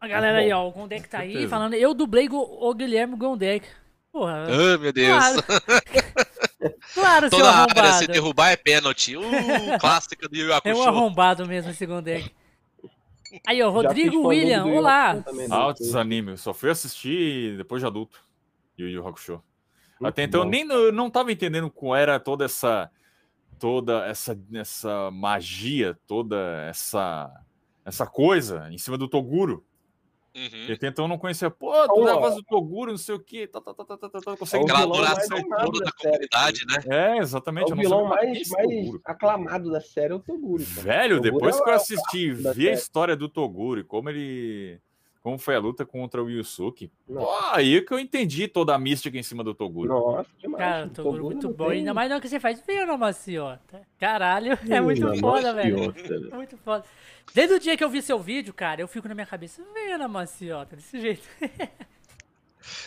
A galera aí, ó. O Gondek tá aí falando. Eu dublei o Guilherme Gondek. Porra. Ah, meu Deus. Claro, claro Toda área, se derrubar é pênalti. Uh, clássica do Yu Yu É um arrombado mesmo esse Gondek. Aí, ó, Rodrigo William, olá. Né? Altos animes. Só fui assistir depois de adulto. Yu Yu Hakusho. Até então, bom. nem eu não tava entendendo qual era toda essa toda essa, essa magia, toda essa essa coisa em cima do Toguro. Uhum. Porque até então não conhecia, pô, tu Ó. leva a voz do Toguro, não sei o quê, tá, tá, tá, tá, tá, tá, tá, consegue É o Aquela vilão mais adoração toda da da série, comunidade, né? É, É exatamente. o eu não vilão mais, mais aclamado da série é o Toguro. cara. Velho, Toguro depois é que eu o assisti e vi a história do Toguro e como ele. Como foi a luta contra o Yusuke, pô, aí que eu entendi toda a mística em cima do Toguro. Nossa, demais. Cara, O Toguro muito não bom. tem- Ainda mais na hora que você faz bem na maciota. Caralho, é muito Não, foda, velho. Muito foda. Desde o dia que eu vi seu vídeo, cara, eu fico na minha cabeça, venha na maciota, desse jeito.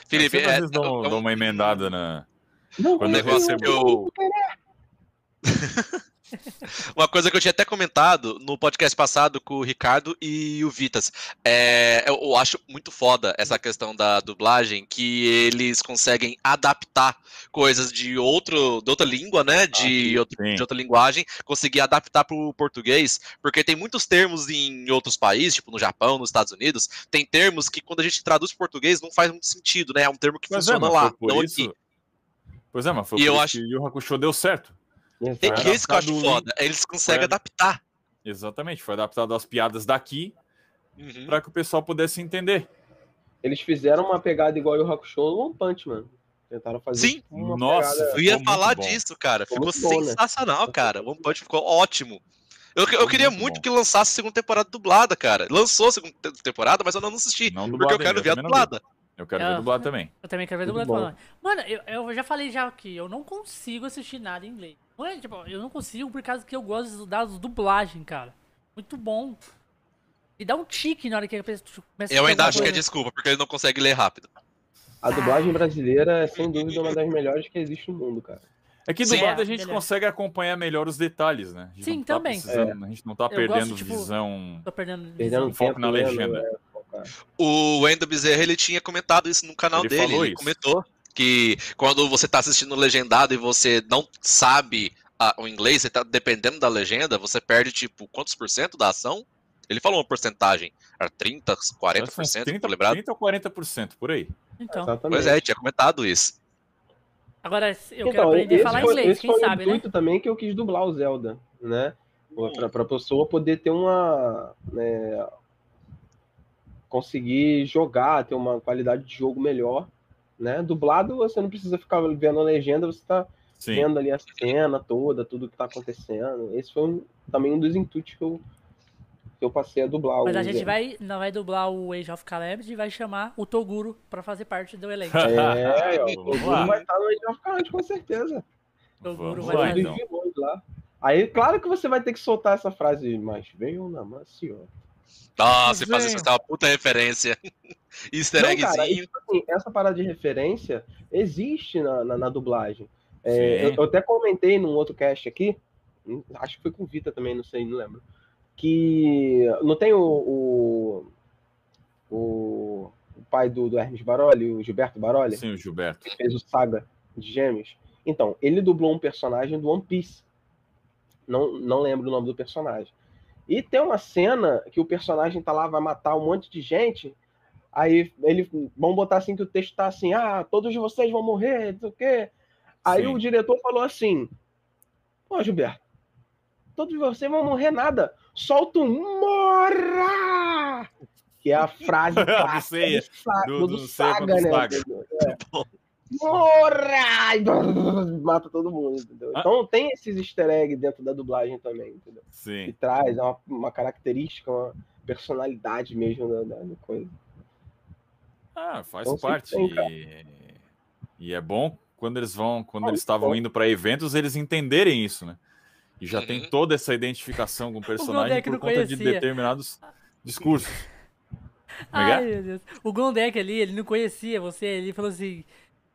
Felipe, às é, vezes dou, é um- dou uma emendada na. Não, Quando o negócio é que eu. Uma coisa que eu tinha até comentado no podcast passado com o Ricardo e o Vitas. É, eu, acho muito foda essa questão da dublagem, que eles conseguem adaptar coisas de, outro, de outra língua, né? De, outro- sim. de outra linguagem, conseguir adaptar para o português, porque tem muitos termos em outros países, tipo no Japão, nos Estados Unidos, tem termos que quando a gente traduz para português não faz muito sentido, né? É um termo que Mas é, funciona mas lá, não isso. aqui. Pois é, mas foi E por eu isso acho- que o Hakusho deu certo. É Exato. que isso que eu acho foda. Eles conseguem Foi- adaptar. Exatamente, foi adaptado às piadas daqui Uhum. para que o pessoal pudesse entender. Eles fizeram uma pegada igual o Hakusho no One Punch Man. Tentaram fazer Sim. tipo, uma Nossa, pegada... Eu ia falar bom. disso, cara. Ficou Ficou bom, né? sensacional, cara. O One Punch ficou ótimo. Eu, eu queria muito muito que lançasse a segunda temporada dublada, cara. Lançou a segunda te- temporada, mas eu não assisti. Não porque eu quero ver a dublada. Eu quero ver dublado também. Eu também quero ver dublado. Mano, eu, eu já falei já que eu não consigo assistir nada em inglês. Não é, tipo, eu não consigo por causa que eu gosto das dublagens, cara. Muito bom. E dá um tique na hora que a pessoa começa a Eu falar ainda acho que é desculpa, porque ele não consegue ler rápido. A dublagem brasileira é, sem dúvida, uma das melhores que existe no mundo, cara. É que Sim. dublado É, a gente melhor. consegue acompanhar melhor os detalhes, né? A Sim, tá também. precisando- A gente não tá gosto, perdendo tipo, visão. Tô perdendo. Perdendo foco tempo na legenda. é. O Wendel Bezerra, ele tinha comentado isso no canal Ele dele. falou Ele isso. comentou que quando você tá assistindo legendado e você não sabe ah, o inglês, você tá dependendo da legenda, você perde, tipo, quantos por cento da ação? Ele falou uma porcentagem. Era 30, 40%, 30, tô lembrado. 30 ou 40% por aí. Então. Exatamente. Pois é, tinha comentado isso. Agora, eu quero Então, aprender a falar foi, inglês, esse quem foi sabe, o né? intuito também que eu quis dublar o Zelda, né? Pra, pra pessoa poder ter uma. né, conseguir jogar, ter uma qualidade de jogo melhor. Né? Dublado, você não precisa ficar vendo a legenda, você tá Sim. vendo ali a cena toda, tudo que tá acontecendo. Esse foi um- também um dos intuitos que eu, que eu passei a dublar. Mas o a gente vai, não vai dublar o Age of Calamity e vai chamar o Toguro pra fazer parte do elenco. É, ó, o Toguro vai estar no Age of Cards, com certeza. Toguro Vamos vai lá, dos então. lá. Aí, claro que você vai ter que soltar essa frase, mas venham na maciota. Nossa, você faz Desenho. isso, é uma puta referência. Easter Não, cara, eggzinho. Assim, essa parada de referência existe na, na, na dublagem. É, eu, eu até comentei num outro cast aqui, acho que foi com o Vita também, não sei, não lembro. Que não tem o, o, o, o pai do, do Hermes Baroli, o Gilberto Baroli, Sim, o Gilberto. que fez o Saga de Gêmeos. Então, ele dublou um personagem do One Piece. Não, não lembro o nome do personagem. E tem uma cena que o personagem tá lá, vai matar um monte de gente. Aí ele. Vamos botar assim que o texto tá assim, ah, todos vocês vão morrer, não sei o quê. Aí Sim. o diretor falou assim: Pô, Gilberto, todos vocês vão morrer nada. Solta um Mora! Que é a frase Do clássica do, do- do do Saga, contra o né? Saga. É. Mora! E Mata todo mundo, entendeu? Ah. Então tem esses easter eggs dentro da dublagem também, entendeu? Que Sim. traz é uma, uma característica, uma personalidade mesmo da, da- coisa. Ah, faz Então, parte. tem, e... e é bom quando eles vão, quando Ah, eles estavam indo para eventos, eles entenderem isso, né? E já tem Uhum. toda essa identificação com o personagem Gondek por conta de conhecia. determinados discursos. Que Ai, é? meu Deus. O Gondek ali, ele não conhecia você, ele falou assim.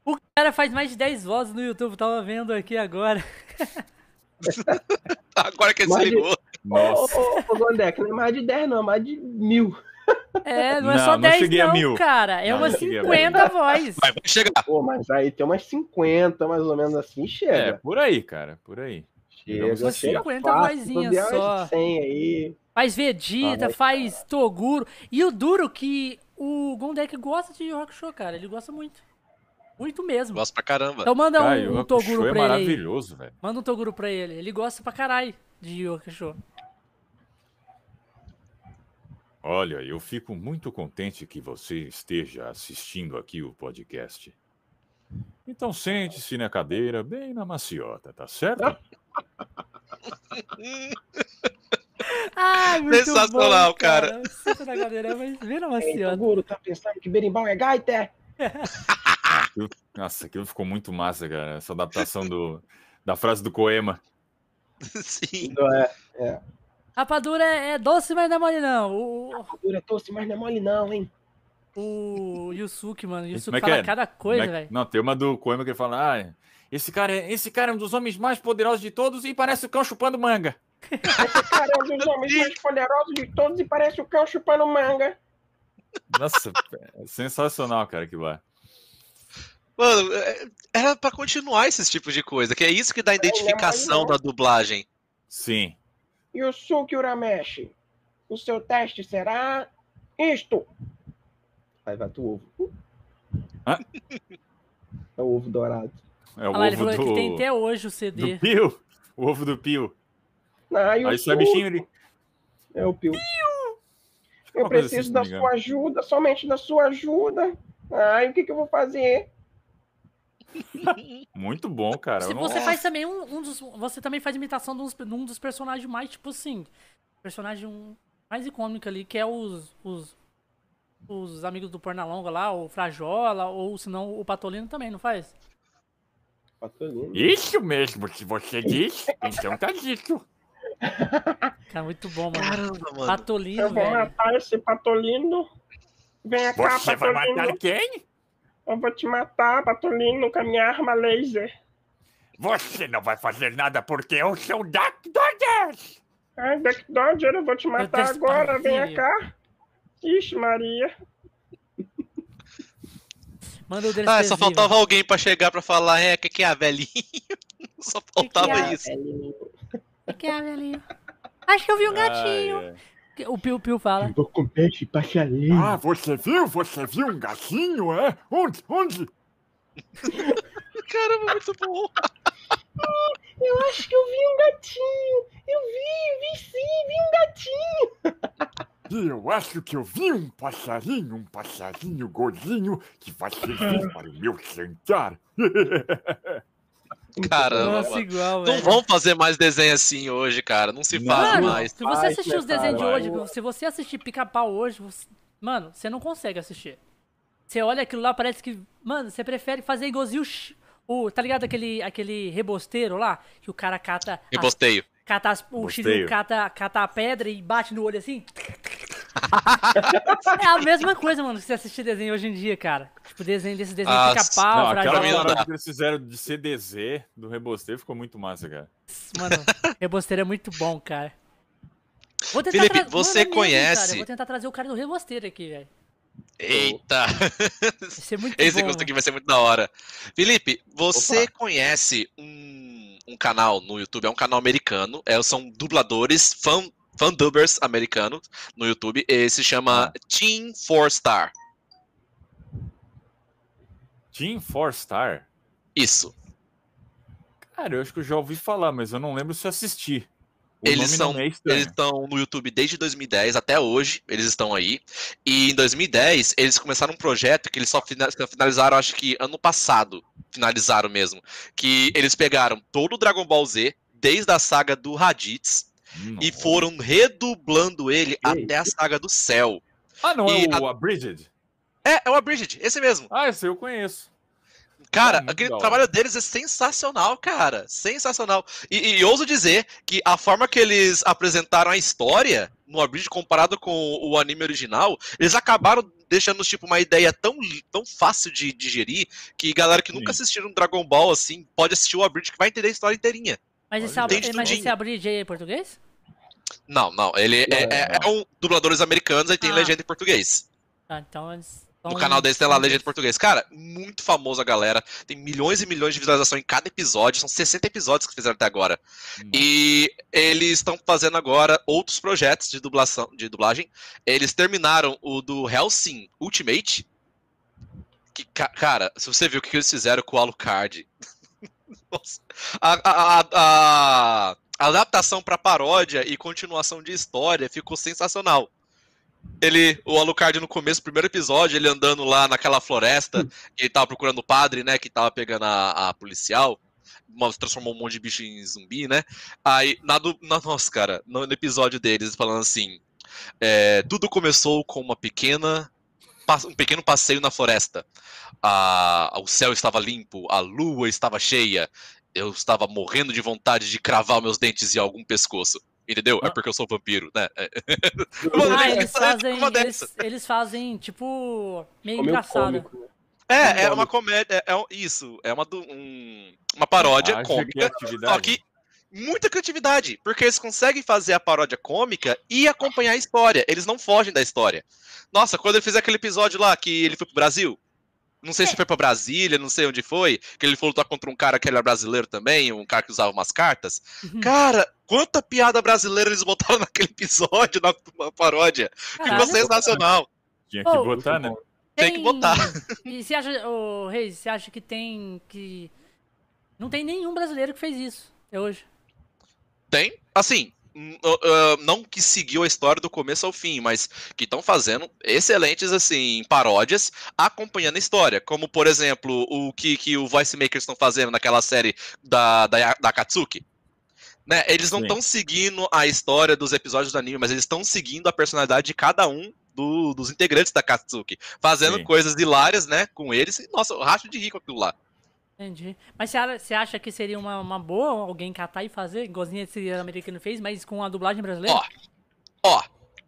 O cara faz mais de 10 vozes no YouTube, tava vendo aqui agora. Agora que ele se Mas- ligou. Ô, Nossa. ô, ô, Gondek, não é mais de 10, não, é mais de mil. É, não é Não, só não 10 cheguei a não, mil. cara. É Não, umas não cheguei a 50 vozes. Mas vai chegar. Pô, mas aí tem umas 50, mais ou menos assim, É, chega. por aí, cara, por aí. chega, umas chega 50 fácil, vozinhas só. 100 aí. Faz Vegeta, Ah, faz Toguro. E o duro que o Gondek gosta de Yu Hakusho, cara. Ele gosta muito. Muito mesmo. Gosto pra caramba. Então manda Cara, um, um Toguro é pra ele aí. maravilhoso, velho. Manda um Toguro pra ele. Ele gosta pra caralho de Yu Hakusho. Olha, eu fico muito contente que você esteja assistindo aqui o podcast. Então sente-se na cadeira, bem na maciota, tá certo? Ai, muito Sensacional, bom, cara. Senta na cadeira, mas vira uma Ei, senhora. Toguro, tá pensando que berimbau é gaita? Aquilo- Nossa, aquilo ficou muito massa, cara. Essa adaptação do, da frase do Koema. Sim. É, Rapadura é, é doce, mas não é mole, não. O, Toguro é doce, mas não é mole não, hein? o, Yusuke, mano. O Yusuke é que fala é? cada coisa, é que- velho. Não, tem uma do Koema que ele fala: ah, esse cara, é, esse cara é um dos homens mais poderosos de todos e parece o cão chupando manga. Esse cara é um dos homens mais poderosos de todos e parece o cão chupando manga. Nossa, é sensacional, cara, aquilo lá. Mano, é- era pra continuar esses tipos de coisa, que é isso que dá identificação não. da dublagem. Sim. Yusuke Urameshi, o seu teste será isto. Aí vai tu ovo. Hã? É o ovo dourado. É o Olha lá, ele ovo falou que tem do, até hoje o CD. do Pio. O ovo do Pio. Não, Aí sai bichinho ali. é o pio. Eu Uma coisa preciso assim, da sua ajuda, somente da sua ajuda. Ai, o que, que eu vou fazer? Muito bom, cara. Nossa. você faz também um, um dos. Você também faz imitação de, uns, de um dos personagens mais, tipo assim. Personagem um- mais icônico ali, que é os. os os amigos do Pernalonga lá, o Frajola, ou se não o Patolino também, não faz? Patolino. Isso mesmo, se você diz, então tá dito. Cara, muito bom, mano. Caramba, mano. Patolino, Eu vou velho. matar esse patolino. Vem cá, Você vai patolino. matar quem? Eu vou te matar, patolino, com a minha arma laser. Você não vai fazer nada porque eu sou o Dark Dodgers! Ai, Duck Dodger, eu vou te matar agora. Vem parceiro. cá. Ixi, Maria. Manda o Ah, só faltava alguém pra chegar pra falar, é, o que, que é, velhinho? Só faltava é? isso. O que é, velhinho? Acho que eu vi um gatinho. Ai, ai. O Piu Piu fala. Vou comer esse passarinho. Ah, você viu? Você viu um gatinho, é? Onde? Onde? Caramba, muito bom. Eu acho que eu vi um gatinho. Eu vi, vi sim, vi um gatinho. E eu acho que eu vi um passarinho, um passarinho gordinho que vai servir para o meu jantar. Caramba, Nossa, igual, Não vão fazer mais desenho assim hoje, cara. Não se Não. faz Mano, mais. se você assistir os desenhos de hoje, se você assistir pica-pau hoje, você- mano, você não consegue assistir. Você olha aquilo lá, parece que. Mano, você prefere fazer igualzinho o. Tá ligado aquele, aquele rebosteiro lá? Que o cara cata. Rebosteio. Cata o. Shiryu cata, cata a pedra e bate no olho assim. é a mesma coisa, mano, que você assistir desenho hoje em dia, cara. Tipo, desenho desse desenho Ah, pica-pau, Não, aquela parada que eles fizeram de CDZ do Rebosteio ficou muito massa, cara. Mano, rebosteiro é muito bom, cara. Vou tentar Felipe, você Mano, é mesmo, conhece- vou tentar trazer o cara do rebosteiro aqui, velho. Eita. Vai ser muito Esse bom. gosto aqui vai ser muito da hora. Felipe, você conhece um, um canal no YouTube? É um canal americano. É, são dubladores, fan, fandubbers americanos no YouTube. E se chama Team 4 Star. Team Four Star. Isso. Cara, eu acho que eu já ouvi falar, mas eu não lembro se assisti. O Eles são- é. Eles estão no YouTube desde 2010 até hoje, eles estão aí. E em 2010, eles começaram um projeto que eles só fina- finalizaram, acho que ano passado, finalizaram mesmo. Que eles pegaram todo o Dragon Ball Z, desde a saga do Raditz, e Nossa. foram redublando ele até a saga do Céu. Ah, não, é e o Abridged? É, é o Abridged, esse mesmo. Ah, esse eu conheço. Cara, É aquele trabalho deles é sensacional, cara. Sensacional. E, e ouso dizer que a forma que eles apresentaram a história no Abridged comparado com o anime original, eles acabaram deixando tipo uma ideia tão, tão fácil de digerir que galera que nunca Sim. assistiram Dragon Ball assim pode assistir o Abridged que vai entender a história inteirinha. Mas esse, mas esse abridge aí é em português? Não, não. Ele é, é- é um dubladores americanos e tem Ah. legenda em português. Ah, então eles. No canal deles tem lá legenda em português. Cara, muito famoso a galera. Tem milhões e milhões de visualização em cada episódio. São 60 episódios que fizeram até agora. E eles estão fazendo agora outros projetos de, dublação, de dublagem. Eles terminaram o do Hellsing Ultimate. que, ca- cara, se você viu o que eles fizeram com o Alucard. Nossa. A, a, a, a- a adaptação pra paródia e continuação de história ficou sensacional. Ele, o Alucard no começo, primeiro episódio, ele andando lá naquela floresta, e ele tava procurando o padre, né, que tava pegando a, a policial, transformou um monte de bicho em zumbi, né? Aí, na, do, na nossa, cara, no, no episódio deles, falando assim, é, tudo começou com uma pequena, um pequeno passeio na floresta. A- o céu estava limpo, a lua estava cheia, eu estava morrendo de vontade de cravar meus dentes em algum pescoço. Entendeu? É Ah. porque eu sou vampiro, né? É. Mano, Ah, ele eles fazem, eles, eles fazem, tipo, meio meio engraçado. cômico, né? É, é uma comédia, é, é um- isso, é uma, um- uma paródia Haja cômica, criatividade. só que muita criatividade, porque eles conseguem fazer a paródia cômica e acompanhar a história, eles não fogem da história. Nossa, quando ele fez aquele episódio lá que ele foi pro Brasil, não sei se foi pra Brasília, não sei onde foi, que ele foi lutar contra um cara que era brasileiro também, um cara que usava umas cartas. Uhum. Cara, quanta piada brasileira eles botaram naquele episódio, na paródia. Ficou Caralho. sensacional. Tinha que Oh, botar, né? Tem que botar. E você acha, ô Reis, você acha que tem que. Não tem nenhum brasileiro que fez isso até hoje. Tem, assim, uh, não que seguiu a história do começo ao fim, mas que estão fazendo excelentes, assim, paródias acompanhando a história. Como, por exemplo, o que, que o Voice Makers estão fazendo naquela série da, da, da Katsuki. Né? Eles não estão seguindo a história dos episódios do anime, mas eles estão seguindo a personalidade de cada um do- dos integrantes da Katsuki. Fazendo Sim. coisas hilárias, né, com eles. E, nossa, eu racho de rir com aquilo lá. Entendi. Mas você acha que seria uma, uma boa alguém catar e fazer, igualzinho esse americano fez, mas com a dublagem brasileira? Ó, Ó,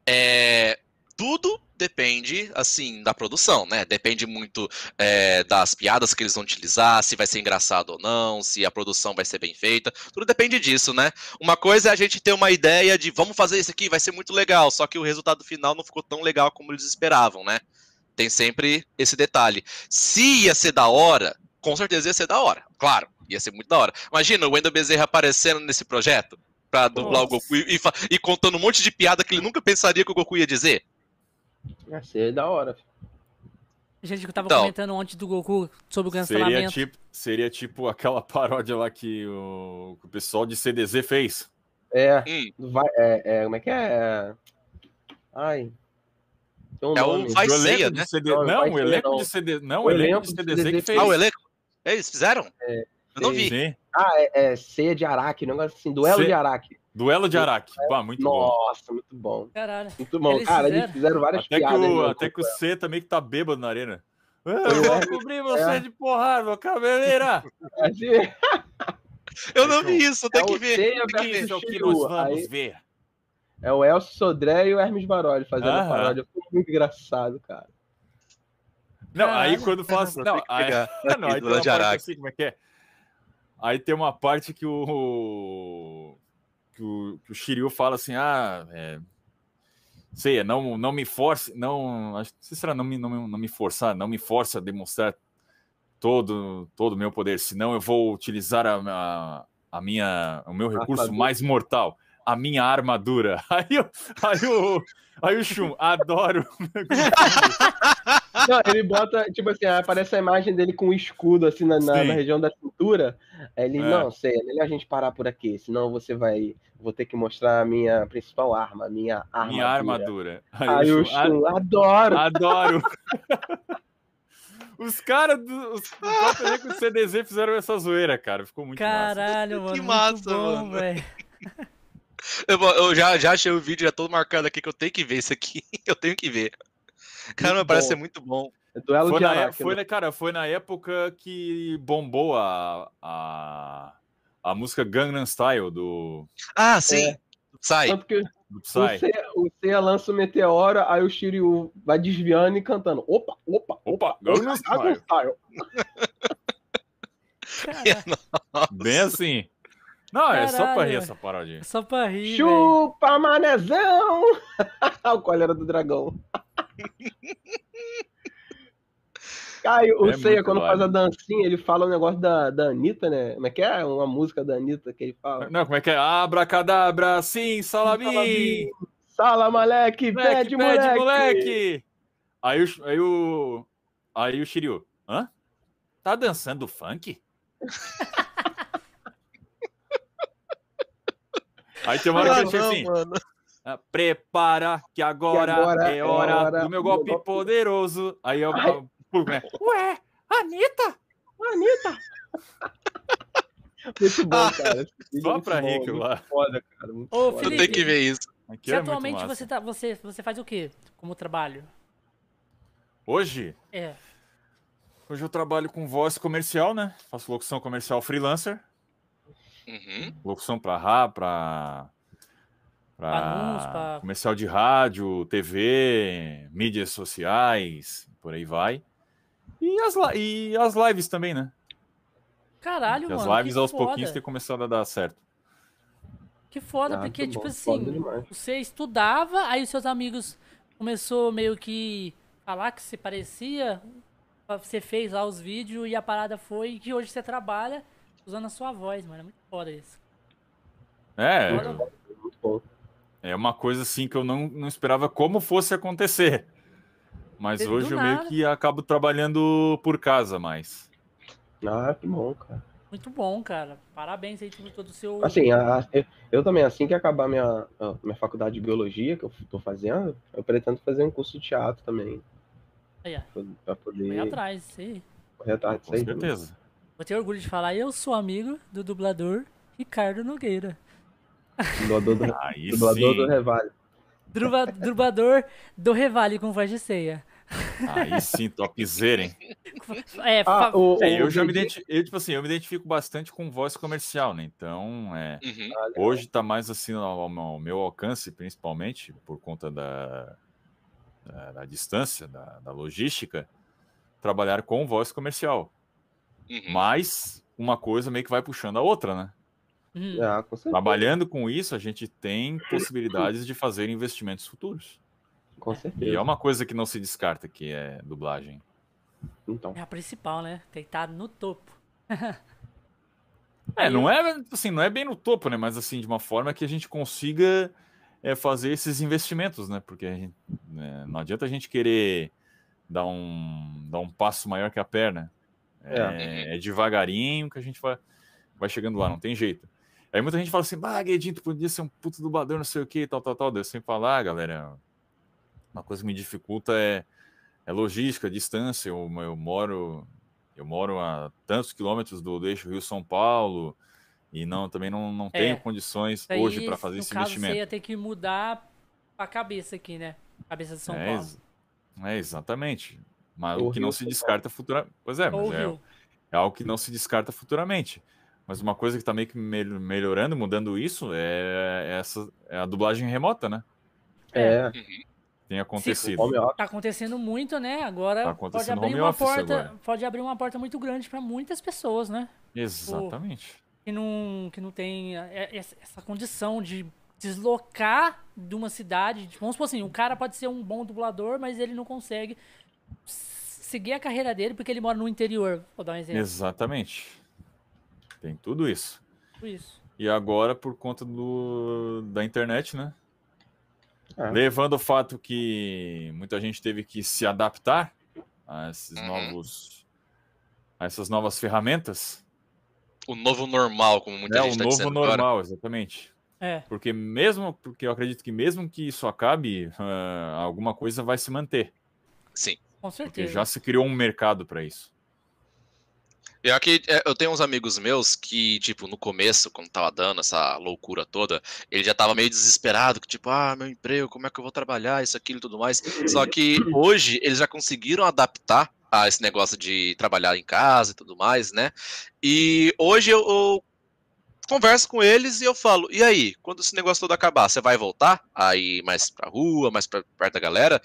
é, tudo depende, assim, da produção, né? Depende muito é, das piadas que eles vão utilizar, se vai ser engraçado ou não, se a produção vai ser bem feita. Tudo depende disso, né? Uma coisa é a gente ter uma ideia de vamos fazer isso aqui, vai ser muito legal, só que o resultado final não ficou tão legal como eles esperavam, né? Tem sempre esse detalhe. Se ia ser da hora, com certeza ia ser da hora, claro, ia ser muito da hora. Imagina o Wendel Bezerra aparecendo nesse projeto pra dublar o Nossa. Goku e, e e contando um monte de piada que ele nunca pensaria que o Goku ia dizer. Ia ser da hora. Gente que tava Então. comentando ontem do Goku sobre o Seria cancelamento. tipo, seria tipo aquela paródia lá que o, que o pessoal de CDZ fez. É, Hum, vai, é, é, como é que é? É- Ai. Tem um É o. Vai o Ceia, né? de CD... Não, Não, o elenco não. de CD... Não, O elenco de CDZ CDZ que fez. ah, o elenco? Eles fizeram? É, Eu não vi. Sim. Ah, é, é ceia de Araque, um negócio assim, duelo Ce- de Araque. Duelo de Araque. Pá, muito bom. Nossa, muito bom. Caralho. Muito bom. Eles Cara, fizeram? eles fizeram várias Até que, piadas. o, né, até que o C também que tá bêbado na arena. Ah, eu vou Hermes, cobrir você é. de porrada, meu cabeleira. Assim, Eu não vi isso, tem É que ver. Tem que ver. Isso é o que nós vamos aí- ver. É o Elcio Sodré e o Hermes Baroli fazendo a Aham. paródia. Foi muito engraçado, cara. Não, aí Caralho. quando faz. Vou Não, que aí, não, aí tem uma parte Araque. assim, como é que é? Aí tem uma parte que o. que o, que o Shiryu fala assim: ah, é, sei, não, não me force, não. acho- Se será não me, não, me- não me forçar, não me força a demonstrar todo todo o meu poder, senão eu vou utilizar a, a, a minha, o meu recurso Armadura. mais mortal, a minha armadura. Aí, o- aí o. Aí o Shun, adoro. Não, ele bota, tipo assim, aparece a imagem dele com um escudo assim na, na- na região da cintura. Aí ele, É. não, sei, é melhor a gente parar por aqui, senão você vai. Vou ter que mostrar a minha principal arma, a minha armadura. Minha armadura. Aí o Shun, "Ah, Shun, adoro! Adoro. Os caras do, os, do CDZ fizeram essa zoeira, cara. Ficou muito massa. Caralho, mano. Que muito massa, bom, mano. velho. Eu, eu já, já achei o vídeo, já tô marcando aqui que eu tenho que ver isso aqui. Eu tenho que ver. Cara, Muito parece bom. ser muito bom. Duelo Foi de na, é- Araque. foi, né? cara, foi na época que bombou a, a, a música Gangnam Style do, Ah, sim. É. Sai. Tanto que o. Seiya, o Seiya lança o meteoro, aí o Shiryu vai desviando e cantando. Opa, opa, Opa, Gangnam Gangnam Style. Style. Caralho, Bem assim. Não, é só pra rir Caralho. essa parodinha. é só pra rir. Chupa, manezão! o cólera do dragão. Aí o É quando válido. faz a dancinha, ele fala o negócio da, da Anitta, né? Como é que é? Uma música da Anitta que ele fala. Não, como é que é? Abracadabra, sim, salabim! Sala, moleque, Moleque, pede, moleque! moleque! Aí o, aí o, aí o Shiryu, Hã? Tá dançando funk? Aí tem uma hora que Ah, eu tinha não, assim. mano. Ah, Prepara que agora, agora é é hora hora do meu golpe golpe. poderoso. Aí eu, Ai. Ué, Anitta? Anitta! Muito bom, cara. É Só pra bom, muito lá. Foda, cara. Muito Ô, Felipe, tem que ver isso. Aqui Se é atualmente você, tá, você, você faz o quê como trabalho? Hoje, É. hoje eu trabalho com voz comercial, né? Faço locução comercial freelancer. Uhum. Locução pra rádio, pra, pra- comercial de rádio, TV, mídias sociais, por aí vai. E as, e as lives também, né? Caralho, Que as mano. lives que aos foda. pouquinhos têm começado a dar certo. Que foda, Ah, porque, muito tipo bom, assim, você estudava, aí os seus amigos começou meio que falar que se parecia, você fez lá os vídeos e a parada foi que hoje você trabalha usando a sua voz, mano. É muito foda isso. É, Foda. Muito bom. É uma coisa assim que eu não, não esperava como fosse acontecer. Mas Do hoje eu nada. meio que acabo trabalhando por casa mais. Ah, que bom, cara. Muito bom, cara. Parabéns aí por todo o seu. Assim, a- a- eu, eu também, assim que acabar minha, a minha faculdade de biologia, que eu tô fazendo, eu pretendo fazer um curso de teatro também. Aí, ó. Pra poder Foi atrás, isso aí. correr atrás Com também. certeza. Vou ter orgulho de falar, eu sou amigo do dublador Ricardo Nogueira. Dublador do, Aí dublador sim. do Revale. Druba- dublador do Revale com voz de ceia. Aí sim, topzera, hein? É, Ah, o, É, o eu já me identifico, eu, tipo assim, eu me identifico bastante com voz comercial, né? Então, é, Uhum. Hoje tá mais assim ao, ao meu alcance, principalmente por conta da, da, da distância, da, da logística, trabalhar com voz comercial. Uhum. Mas uma coisa meio que vai puxando a outra, né? Hum, Ah, com. Trabalhando com isso, a gente tem possibilidades de fazer investimentos futuros. Com E certeza. é uma coisa que não se descarta, que é dublagem. Então. é a principal, né? Tem que estar no topo. É, não é assim, não é bem no topo, né? Mas assim, de uma forma que a gente consiga é, fazer esses investimentos, né? Porque a gente- né, não adianta a gente querer dar um, dar um passo maior que a perna. É, é devagarinho que a gente vai, vai chegando lá, não tem jeito. Aí muita gente fala assim, bah, Guedinho, tu podia ser um puto dublador, não sei o que, tal, tal, tal. Daí Eu sempre falo, ah, galera, uma coisa que me dificulta é, é logística, distância. Eu, eu moro eu moro a tantos quilômetros do, do eixo Rio-São Paulo e não também não, não É. tenho condições Aí, hoje para fazer no esse caso, investimento. Você ia ter que mudar a cabeça aqui, né? Cabeça de São é, Paulo. ex- é, exatamente. Mas Ou o que não se descarta futuramente. Pois é, mas é, é algo que não se descarta futuramente. Mas uma coisa que tá meio que mel- melhorando, mudando isso, é essa é a dublagem remota, né? É, Tem acontecido. office. Tá acontecendo muito, né? Agora Tá pode abrir home uma porta, agora. pode abrir uma porta muito grande para muitas pessoas, né? Exatamente. Que não, que não tem é, é, essa condição de deslocar de uma cidade. Vamos supor assim, um cara pode ser um bom dublador, mas ele não consegue seguir a carreira dele porque ele mora no interior. Vou dar um exemplo. Exatamente. Tem tudo isso. Tudo Isso. E agora, por conta do, da internet, né? É. Levando o fato que muita gente teve que se adaptar a esses Uhum. novos a essas novas ferramentas. O novo normal, como muita É o gente tá novo dizendo normal, agora. exatamente. É. Porque mesmo, porque eu acredito que mesmo que isso acabe, ah, alguma coisa vai se manter. Sim. Com Porque certeza. já se criou um mercado para isso. E aqui, é, eu tenho uns amigos meus que, tipo, no começo, quando tava dando essa loucura toda, ele já tava meio desesperado, que tipo, ah, meu emprego, como é que eu vou trabalhar, isso, aquilo e tudo mais. Só que hoje eles já conseguiram adaptar a esse negócio de trabalhar em casa e tudo mais, né? E hoje eu, eu converso com eles e eu falo, e aí, quando esse negócio todo acabar, você vai voltar a ir mais pra rua, mais pra perto da galera?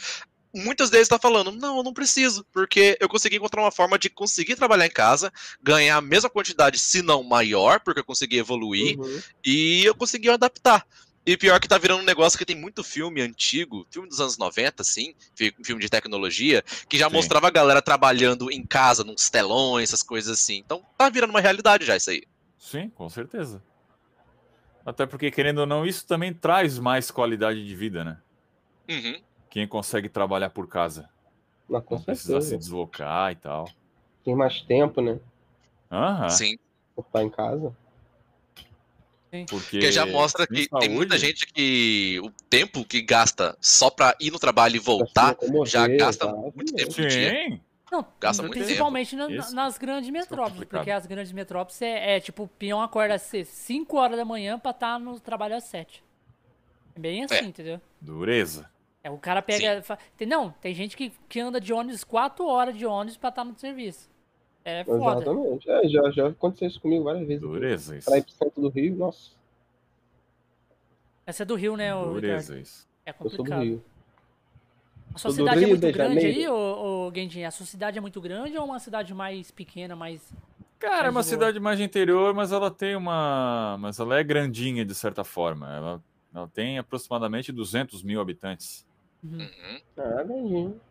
Muitas vezes tá falando, não, eu não preciso, porque eu consegui encontrar uma forma de conseguir trabalhar em casa, ganhar a mesma quantidade, se não maior, porque eu consegui evoluir, Uhum. e eu consegui adaptar. E pior que tá virando um negócio que tem muito filme antigo, filme dos anos 90, assim, fi- filme de tecnologia, que já Sim. mostrava a galera trabalhando em casa, nos telões, essas coisas assim. Então tá virando uma realidade já isso aí. Sim, com certeza. Até porque, querendo ou não, isso também traz mais qualidade de vida, né? Uhum. Quem consegue trabalhar por casa. Não, com Não precisar se deslocar e tal. tem mais tempo, né? Aham. Sim. Por estar em casa. Porque, Porque já mostra que tem muita saúde, gente que o tempo que gasta só pra ir no trabalho e voltar locomover, já gasta exatamente. muito tempo por dia. Sim. Não, Gasta muito principalmente na- Isso- nas grandes metrópoles, complicado. porque as grandes metrópoles é, é tipo, o peão acorda às 5 horas da manhã pra estar no trabalho às 7. É bem assim, É. entendeu? Dureza. É, o cara pega. Não, tem gente que, que anda de ônibus 4 horas de ônibus pra estar no serviço. É foda. Exatamente. É, já, já aconteceu isso comigo várias vezes. Dureza isso. Pra ir pro centro do Rio, nossa, Essa é do Rio, né, Ricardo? Dureza isso. É eu sou do complicado. Rio. A sua cidade é Rio muito de grande aí, ô, ô Guendinha? A sua cidade é muito grande ou é uma cidade mais pequena, mais. Cara, é uma cidade mais de interior, mas ela tem uma. Mas ela é grandinha de certa forma. Ela, ela tem aproximadamente 200 mil habitantes. Uhum. Uhum. Ah, grandinho.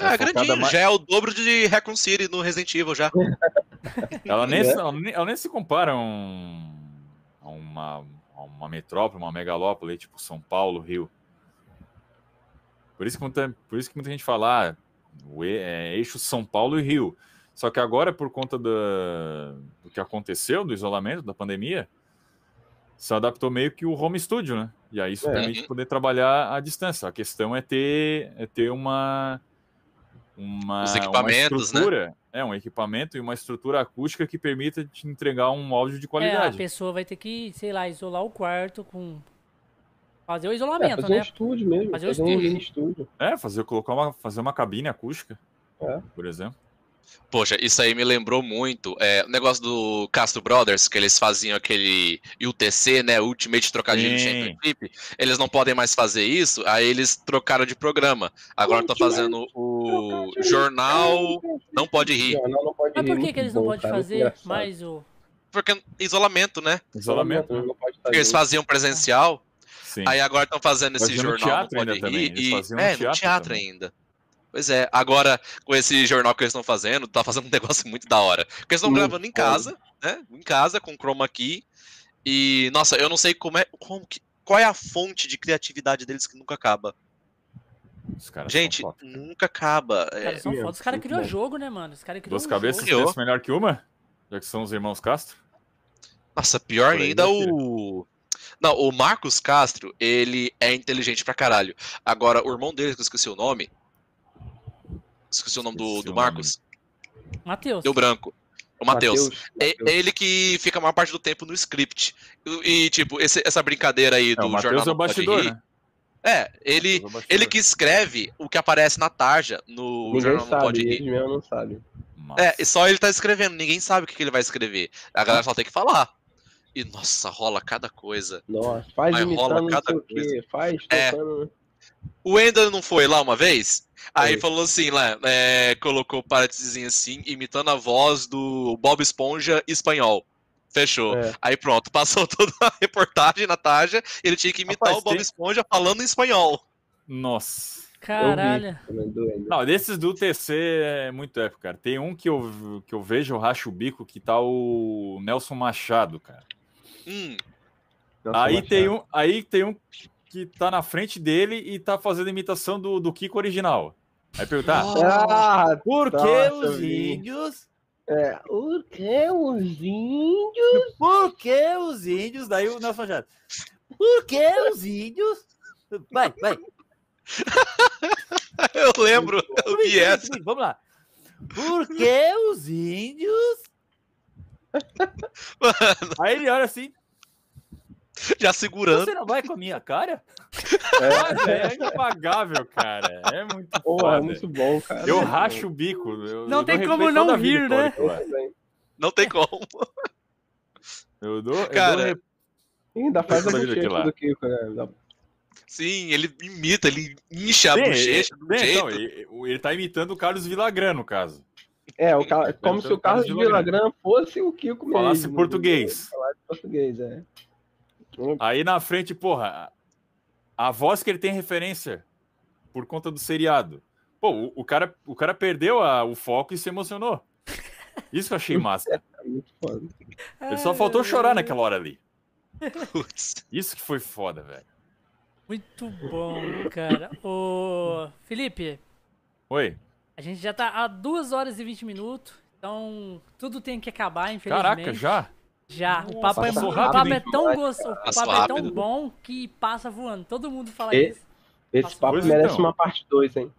É, É grandinho, focada mais- já é o dobro de Raccoon City no Resident Evil já. Ela nem, É. se- ela, nem, ela nem se compara a, um- a uma, a uma metrópole, uma megalópole, tipo São Paulo, Rio. Por isso que muita, por isso que muita gente fala, ah, o e- é, eixo São Paulo e Rio. Só que agora, por conta da- do que aconteceu, do isolamento, da pandemia, se adaptou meio que o home studio, né? E aí isso É. permite poder trabalhar à distância. A questão é ter, é ter uma, uma, Os uma equipamentos, né? estrutura, é um equipamento e uma estrutura acústica que permita te entregar um áudio de É, a qualidade. pessoa vai ter que, sei lá, isolar o quarto com. Fazer o É, isolamento, fazer um né? estúdio mesmo. Fazer Fazer, o um estúdio. estúdio. É, fazer colocar uma fazer uma cabine acústica, É. por exemplo. Poxa, isso aí me lembrou muito. É, o negócio do Castro Brothers, que eles faziam aquele UTC, né? Ultimate Trocadilho Sim. Championship. Eles não podem mais fazer isso, aí eles trocaram de programa. Agora estão fazendo o jornal Não Pode Rir. Jornal não pode Mas por que, que eles não podem fazer mais o. Porque isolamento, né? Isolamento. Não pode Porque eles faziam presencial, Sim. aí agora estão fazendo esse Faziam no jornal Não teatro Pode ainda também, Rir. eles E, faziam no é, no teatro teatro também. ainda. Pois é, agora com esse jornal que eles estão fazendo, tá fazendo um negócio muito da hora. Porque eles estão Muito gravando em casa, né? Em casa, com chroma key. E, nossa, eu não sei como é. Como que, qual é a fonte de criatividade deles que nunca acaba? Os caras Gente, nunca acaba. É, Cara, são. Os caras criam jogo, né, mano? Os caras criam Duas um cabeças jogo. Melhor que uma? Já que são os irmãos Castro? Nossa, pior aí, ainda né, o. Não, o Marcos Castro, ele é inteligente pra caralho. Agora, o irmão dele, que eu esqueci o nome. Esqueci o nome do, do o. Marcos. Matheus. Deu branco. O Matheus. É Mateus. ele que fica a maior parte do tempo no script. E, e, tipo, esse- essa brincadeira aí É, do o Matheus jornal é o Não Pode bastidor, né? É, ele, é o ele que escreve o que aparece na tarja no Ninguém jornal Não Pode sabe, Rir. eles mesmo não. Massa. É, e só ele tá escrevendo, ninguém sabe o que, que ele vai escrever. A galera só tem que falar. E, nossa, rola cada coisa. Nossa, faz Mas rola cada o quê, faz É. tocando... O Ender não foi lá uma vez? Aí falou assim, lá, é, colocou parênteses assim, imitando a voz do Bob Esponja espanhol. Fechou. É. Aí pronto, passou toda a reportagem na tarja, ele tinha que imitar Rapaz, o Bob tem- Esponja falando em espanhol. Nossa. Caralho. Não, desses do TC é muito épico, cara. Tem um que eu, que eu vejo, eu racho o bico, que tá o Nelson Machado, cara. Hum, aí, Machado. tem um, aí tem um que tá na frente dele e tá fazendo imitação do, do Kiko original. Aí perguntar, Ah, por que Nossa, os índios? é. O que? Os índios? Por que os índios? Daí o Nelson Machado. Por que os índios? Vai, vai. eu lembro, eu vi essa. Vamos lá. Por que os índios? Aí ele olha assim, Já segurando. você não vai com a minha cara? É, É, é impagável, cara. É muito é muito bom, cara. Eu racho o bico. eu- Não eu tem como não rir, a né? Não tem como. Eu dou, eu Cara, dou Ainda faz a bochecha do Kiko, né? Sim, ele imita, ele incha a bochecha do tem, jeito. então, ele, ele tá imitando o Carlos Villagrán, no caso. É, o Car- como se o Carlos Carlos Villagrán fosse o Kiko mesmo. Falasse português. Falasse português, é. Aí na frente, porra, a a voz que ele tem referência por conta do seriado. Pô, o, o cara, o cara perdeu a- o foco e se emocionou. Isso que eu achei massa. É muito foda. Ele só faltou chorar naquela hora ali. Isso que foi foda, velho. Muito bom, cara. Ô, Felipe, Oi. a gente já tá há 2 horas e 20 minutos. Então, tudo tem que acabar, infelizmente. Caraca, já? Já. O papo, é, o rápido, papo é tão gostoso, o papo é tão rápido. bom que passa voando. Todo mundo fala E- isso. Esse papo pois merece então. uma parte 2, hein?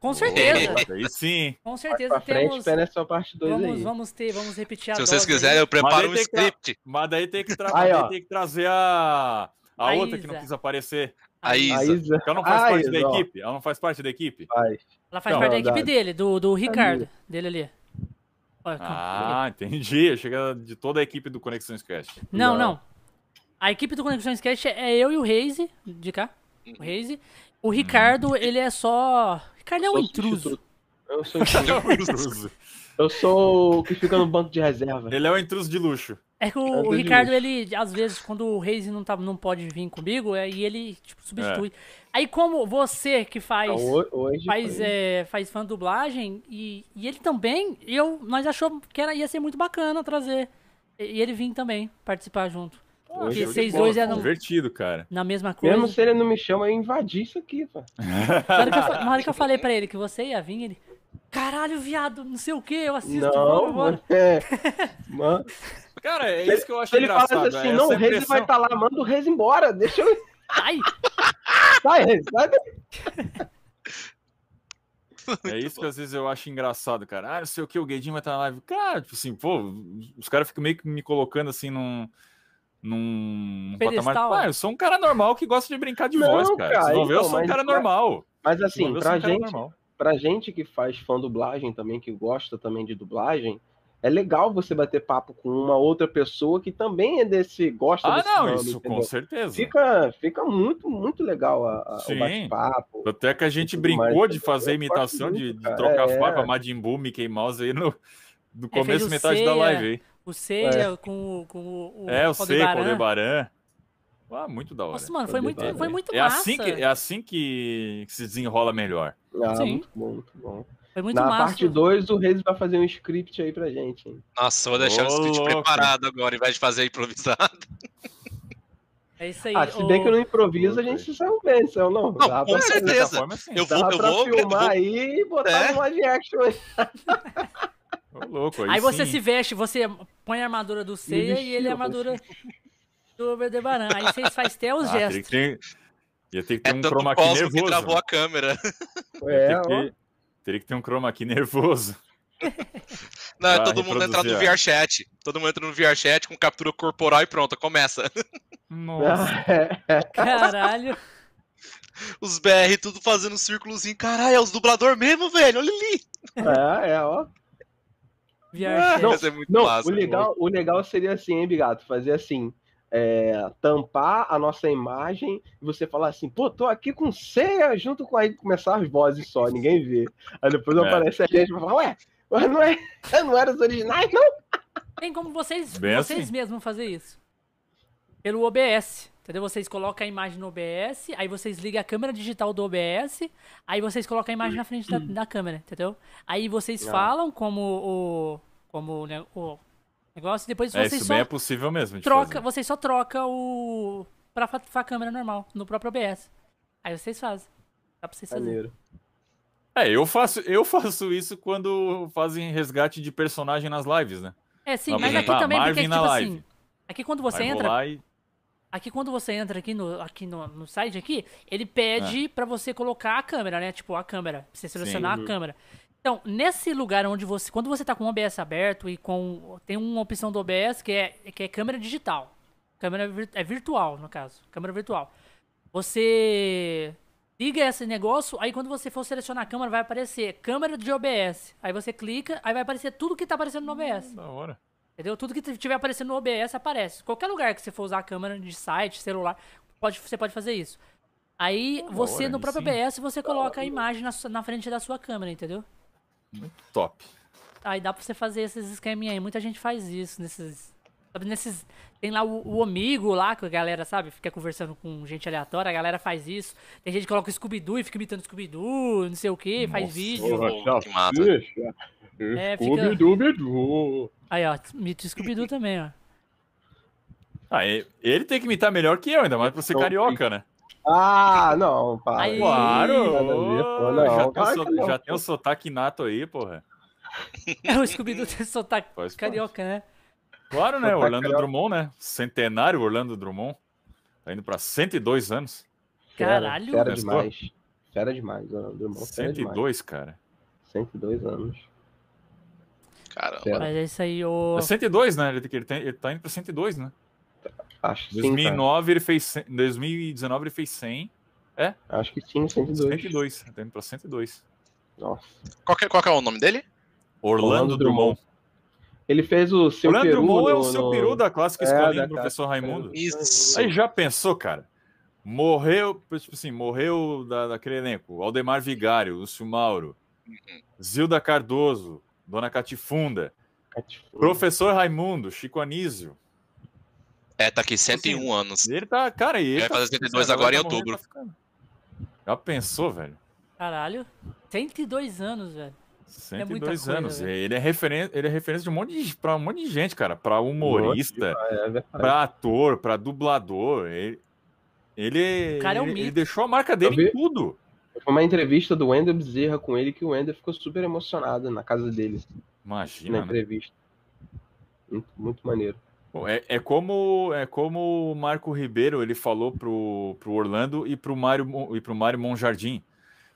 Com certeza. Aí sim. Com Mais certeza pra frente temos. merece uma parte 2 Vamos, aí. vamos ter, vamos repetir a Se vocês aí. quiserem, eu preparo um tem que- script. Mas daí tem que, tra Aí, tem que trazer a, a A outra que não Isa. quis aparecer. A A Isa. Isa. Porque ela não faz parte da Isa, ó, equipe. Ela não faz parte da equipe. faz. Ela faz Não, parte da equipe dele, do, do Ricardo, dele ali. Ah, entendi. Eu cheguei de toda a equipe do Conexões Cast. Não, Não. A equipe do Conexões Cast é eu e o Reise, de cá. O Reise. O Ricardo, ele é só. O Ricardo é um Sou intruso. Eu sou, é um intruso. eu sou o que fica no banco de reserva. Ele é o intruso de luxo. É que É o, o do Ricardo, ele, às vezes, quando o Reise não, tá, não pode vir comigo, é, e ele, tipo, substitui. Aí, como você que faz. Então, ho- hoje faz, é, faz fã dublagem e, e ele também, eu, nós achou que era, ia ser muito bacana trazer. E, ele vir também participar junto. Hoje vocês dois eram Divertido, cara. na mesma coisa. Mesmo se ele não me chama, eu invadi isso aqui, pô. Na hora, que eu, fa- na hora que eu falei pra ele que você ia vir, ele. Caralho, viado, não sei o que, eu assisto, vamos Não, mano. É. Mano, Cara, é isso que eu acho se ele fala engraçado. assim, é não, o essa Reis vai impressão- estar lá, manda o Reis embora, deixa eu. Ai, Sai, sai daí. É isso que às vezes eu acho engraçado, cara. Ah, não sei o que, o Guedinho vai estar na live. Cara, tipo assim, pô, os caras ficam meio que me colocando assim num. num Pedestal. patamar. Ah, eu sou um cara normal que gosta de brincar de Não, voz, cara. cara, Vocês vão ver, eu então, sou um mas- cara normal. Mas assim, pra um gente, pra gente que faz fã dublagem também, que gosta também de dublagem, é legal você bater papo com uma outra pessoa que também é desse, gosta Ah, desse não, ramo, isso entendeu? com certeza. Fica, fica muito, muito legal a, a- Sim. o bate-papo. Até que a gente brincou mais. de fazer Eu imitação, de, muito, de trocar É. farpa Majin Buu, Mickey Mouse aí no, no fez começo, o metade da Seiya, live aí. o Ceia com, o- com o. É, eu sei, Aldebaran. Aldebaran. Ah, muito da hora. Nossa, mano, foi muito, foi muito é, massa. assim que, é assim que, que se desenrola melhor. Ah, Sim. muito bom, muito bom. Foi muito Na massa. parte 2, o Reis vai fazer um script aí pra gente. hein? Nossa, eu vou deixar Ô, o script louco. preparado agora, em vez de fazer improvisado. É isso aí. Ah, se bem que no improviso a gente se saiu bem, se eu não. Não, Dá com pra- certeza. Forma, assim. Eu vou, Dá eu pra vou, eu filmar vou- aí e botar É. no live action aí. Ô, louco, aí, Aí você se veste, você põe a armadura do Seiya e ele a armadura do Aldebaran. Aí vocês fazem até os Ah, gestos. que ter, ia ter que ter É um chroma key cosmo que nervoso. travou a câmera. É, ó. Teria que ter um chroma key nervoso. Não, é todo mundo entrar no reproduzir, VR chat. Todo mundo entra no VR chat com captura corporal e pronto, começa. Nossa. É, Caralho. Os BR tudo fazendo um círculozinho. Caralho, é os dublador mesmo, velho. Olha ali. é, é, ó. VR Não, ser muito Não, massa. o legal, o legal seria assim, hein, Bigato? Fazer assim, é, tampar a nossa imagem e você falar assim, pô, tô aqui com ceia junto com aí começar as vozes só, ninguém vê. Aí depois É. aparece a gente e fala, ué, mas não, é, não eram os originais, não? Tem como vocês, Bem vocês assim. mesmos fazer isso. Pelo OBS. Entendeu? Vocês colocam a imagem no OBS, aí vocês ligam a câmera digital do OBS, aí vocês colocam a imagem na frente da, da câmera, entendeu? Aí vocês Ah. falam como o. como né, o negócio, e depois É, vocês isso só bem é possível mesmo. troca, fazer. vocês só troca o. Pra, fa- pra câmera normal, no próprio OBS. Aí vocês fazem. Dá pra vocês fazerem. É, eu faço, eu faço isso quando fazem resgate de personagem nas lives, né? É, sim, mas aqui a também, porque, Marvin na tipo live. assim. Aqui quando você Vai entra, e... Aqui quando você entra aqui no, aqui no, no site aqui, ele pede pra você colocar a câmera, né? Tipo, a câmera. Pra você selecionar Sim. a câmera. Então, nesse lugar onde você. Quando você tá com o OBS aberto e com. Tem uma opção do OBS que é, que é câmera digital. Câmera é virtual, no caso. Câmera virtual. Você liga esse negócio, aí quando você for selecionar a câmera, vai aparecer câmera de OBS. Aí você clica, aí vai aparecer tudo que tá aparecendo no OBS. Da hora. Entendeu? Tudo que tiver aparecendo no OBS aparece. Qualquer lugar que você for usar a câmera de site, celular, pode, você pode fazer isso. Aí você, hora, no próprio sim. OBS, você coloca a imagem na, na frente da sua câmera, entendeu? Top. Aí dá pra você fazer esses esqueminha aí. Muita gente faz isso nesses. Sabe, nesses. Tem lá o, o amigo lá, que a galera, sabe, fica conversando com gente aleatória, a galera faz isso. Tem gente que coloca o Scooby-Doo e fica imitando Scooby-Doo, não sei o que, faz vídeo. Pô, que massa. É, fica- Scooby-Doo. Aí, ó, mito Scooby-Doo também, ó. Ah, ele tem que imitar melhor que eu, ainda mais pra ser Então, carioca, né? Ah, não. Aí- Claro! Pô, não, já, tem o claro so- não, já tem o sotaque nato aí, porra. É o Scooby-Doo tem sotaque Faz parte. carioca, né? Claro, né? Sotaque Orlando carioca. Drummond, né? Centenário Orlando Drummond. Tá indo pra 102 anos. Fera, Caralho. Fera Pensou? demais. Fera demais. ó, do irmão, fera demais. 102, cara. 102 anos. Caramba. Fera. Mas é isso aí, o. É 102, né? Ele, ele, tem- ele tá indo pra 102, né? Acho que Em sim, cara. 2009 ele fez 100, em 2019 ele fez 100, Acho que sim, 102. 102, tá indo pra 102. Nossa. Qual que, qual que é o nome dele? Orlando, Orlando Drummond. Ele fez o seu Orlando peru Drummond é o no- seu no- peru da clássica É, escolinha do professor Raimundo. Isso. Aí já pensou, cara? Morreu, tipo assim, morreu da, daquele elenco. Aldemar Vigário, Lúcio Mauro, Zilda Cardoso, Dona Catifunda, Catifunda. Professor Raimundo, Chico Anísio. É, tá aqui 101 Assim, anos. Ele tá, cara, e ele Vai tá- fazer 72 esse agora em tá morrendo, outubro. tá. Já pensou, velho? Caralho. 102 anos, velho. 102 coisa, anos. velho. Ele é referência, ele é referência de um monte de, pra um monte de gente, cara. Pra humorista, É verdade. pra ator, pra dublador. Ele, ele, O cara é um ele- ele deixou a marca dele vi- em tudo. Foi uma entrevista do Wendel Bezerra com ele que o Wendel ficou super emocionado na casa dele, na Imagina, né? entrevista. Muito, muito maneiro. Bom, É, é como é como o Marco Ribeiro ele falou pro, pro Orlando e pro Mário e pro Mário Monjardim.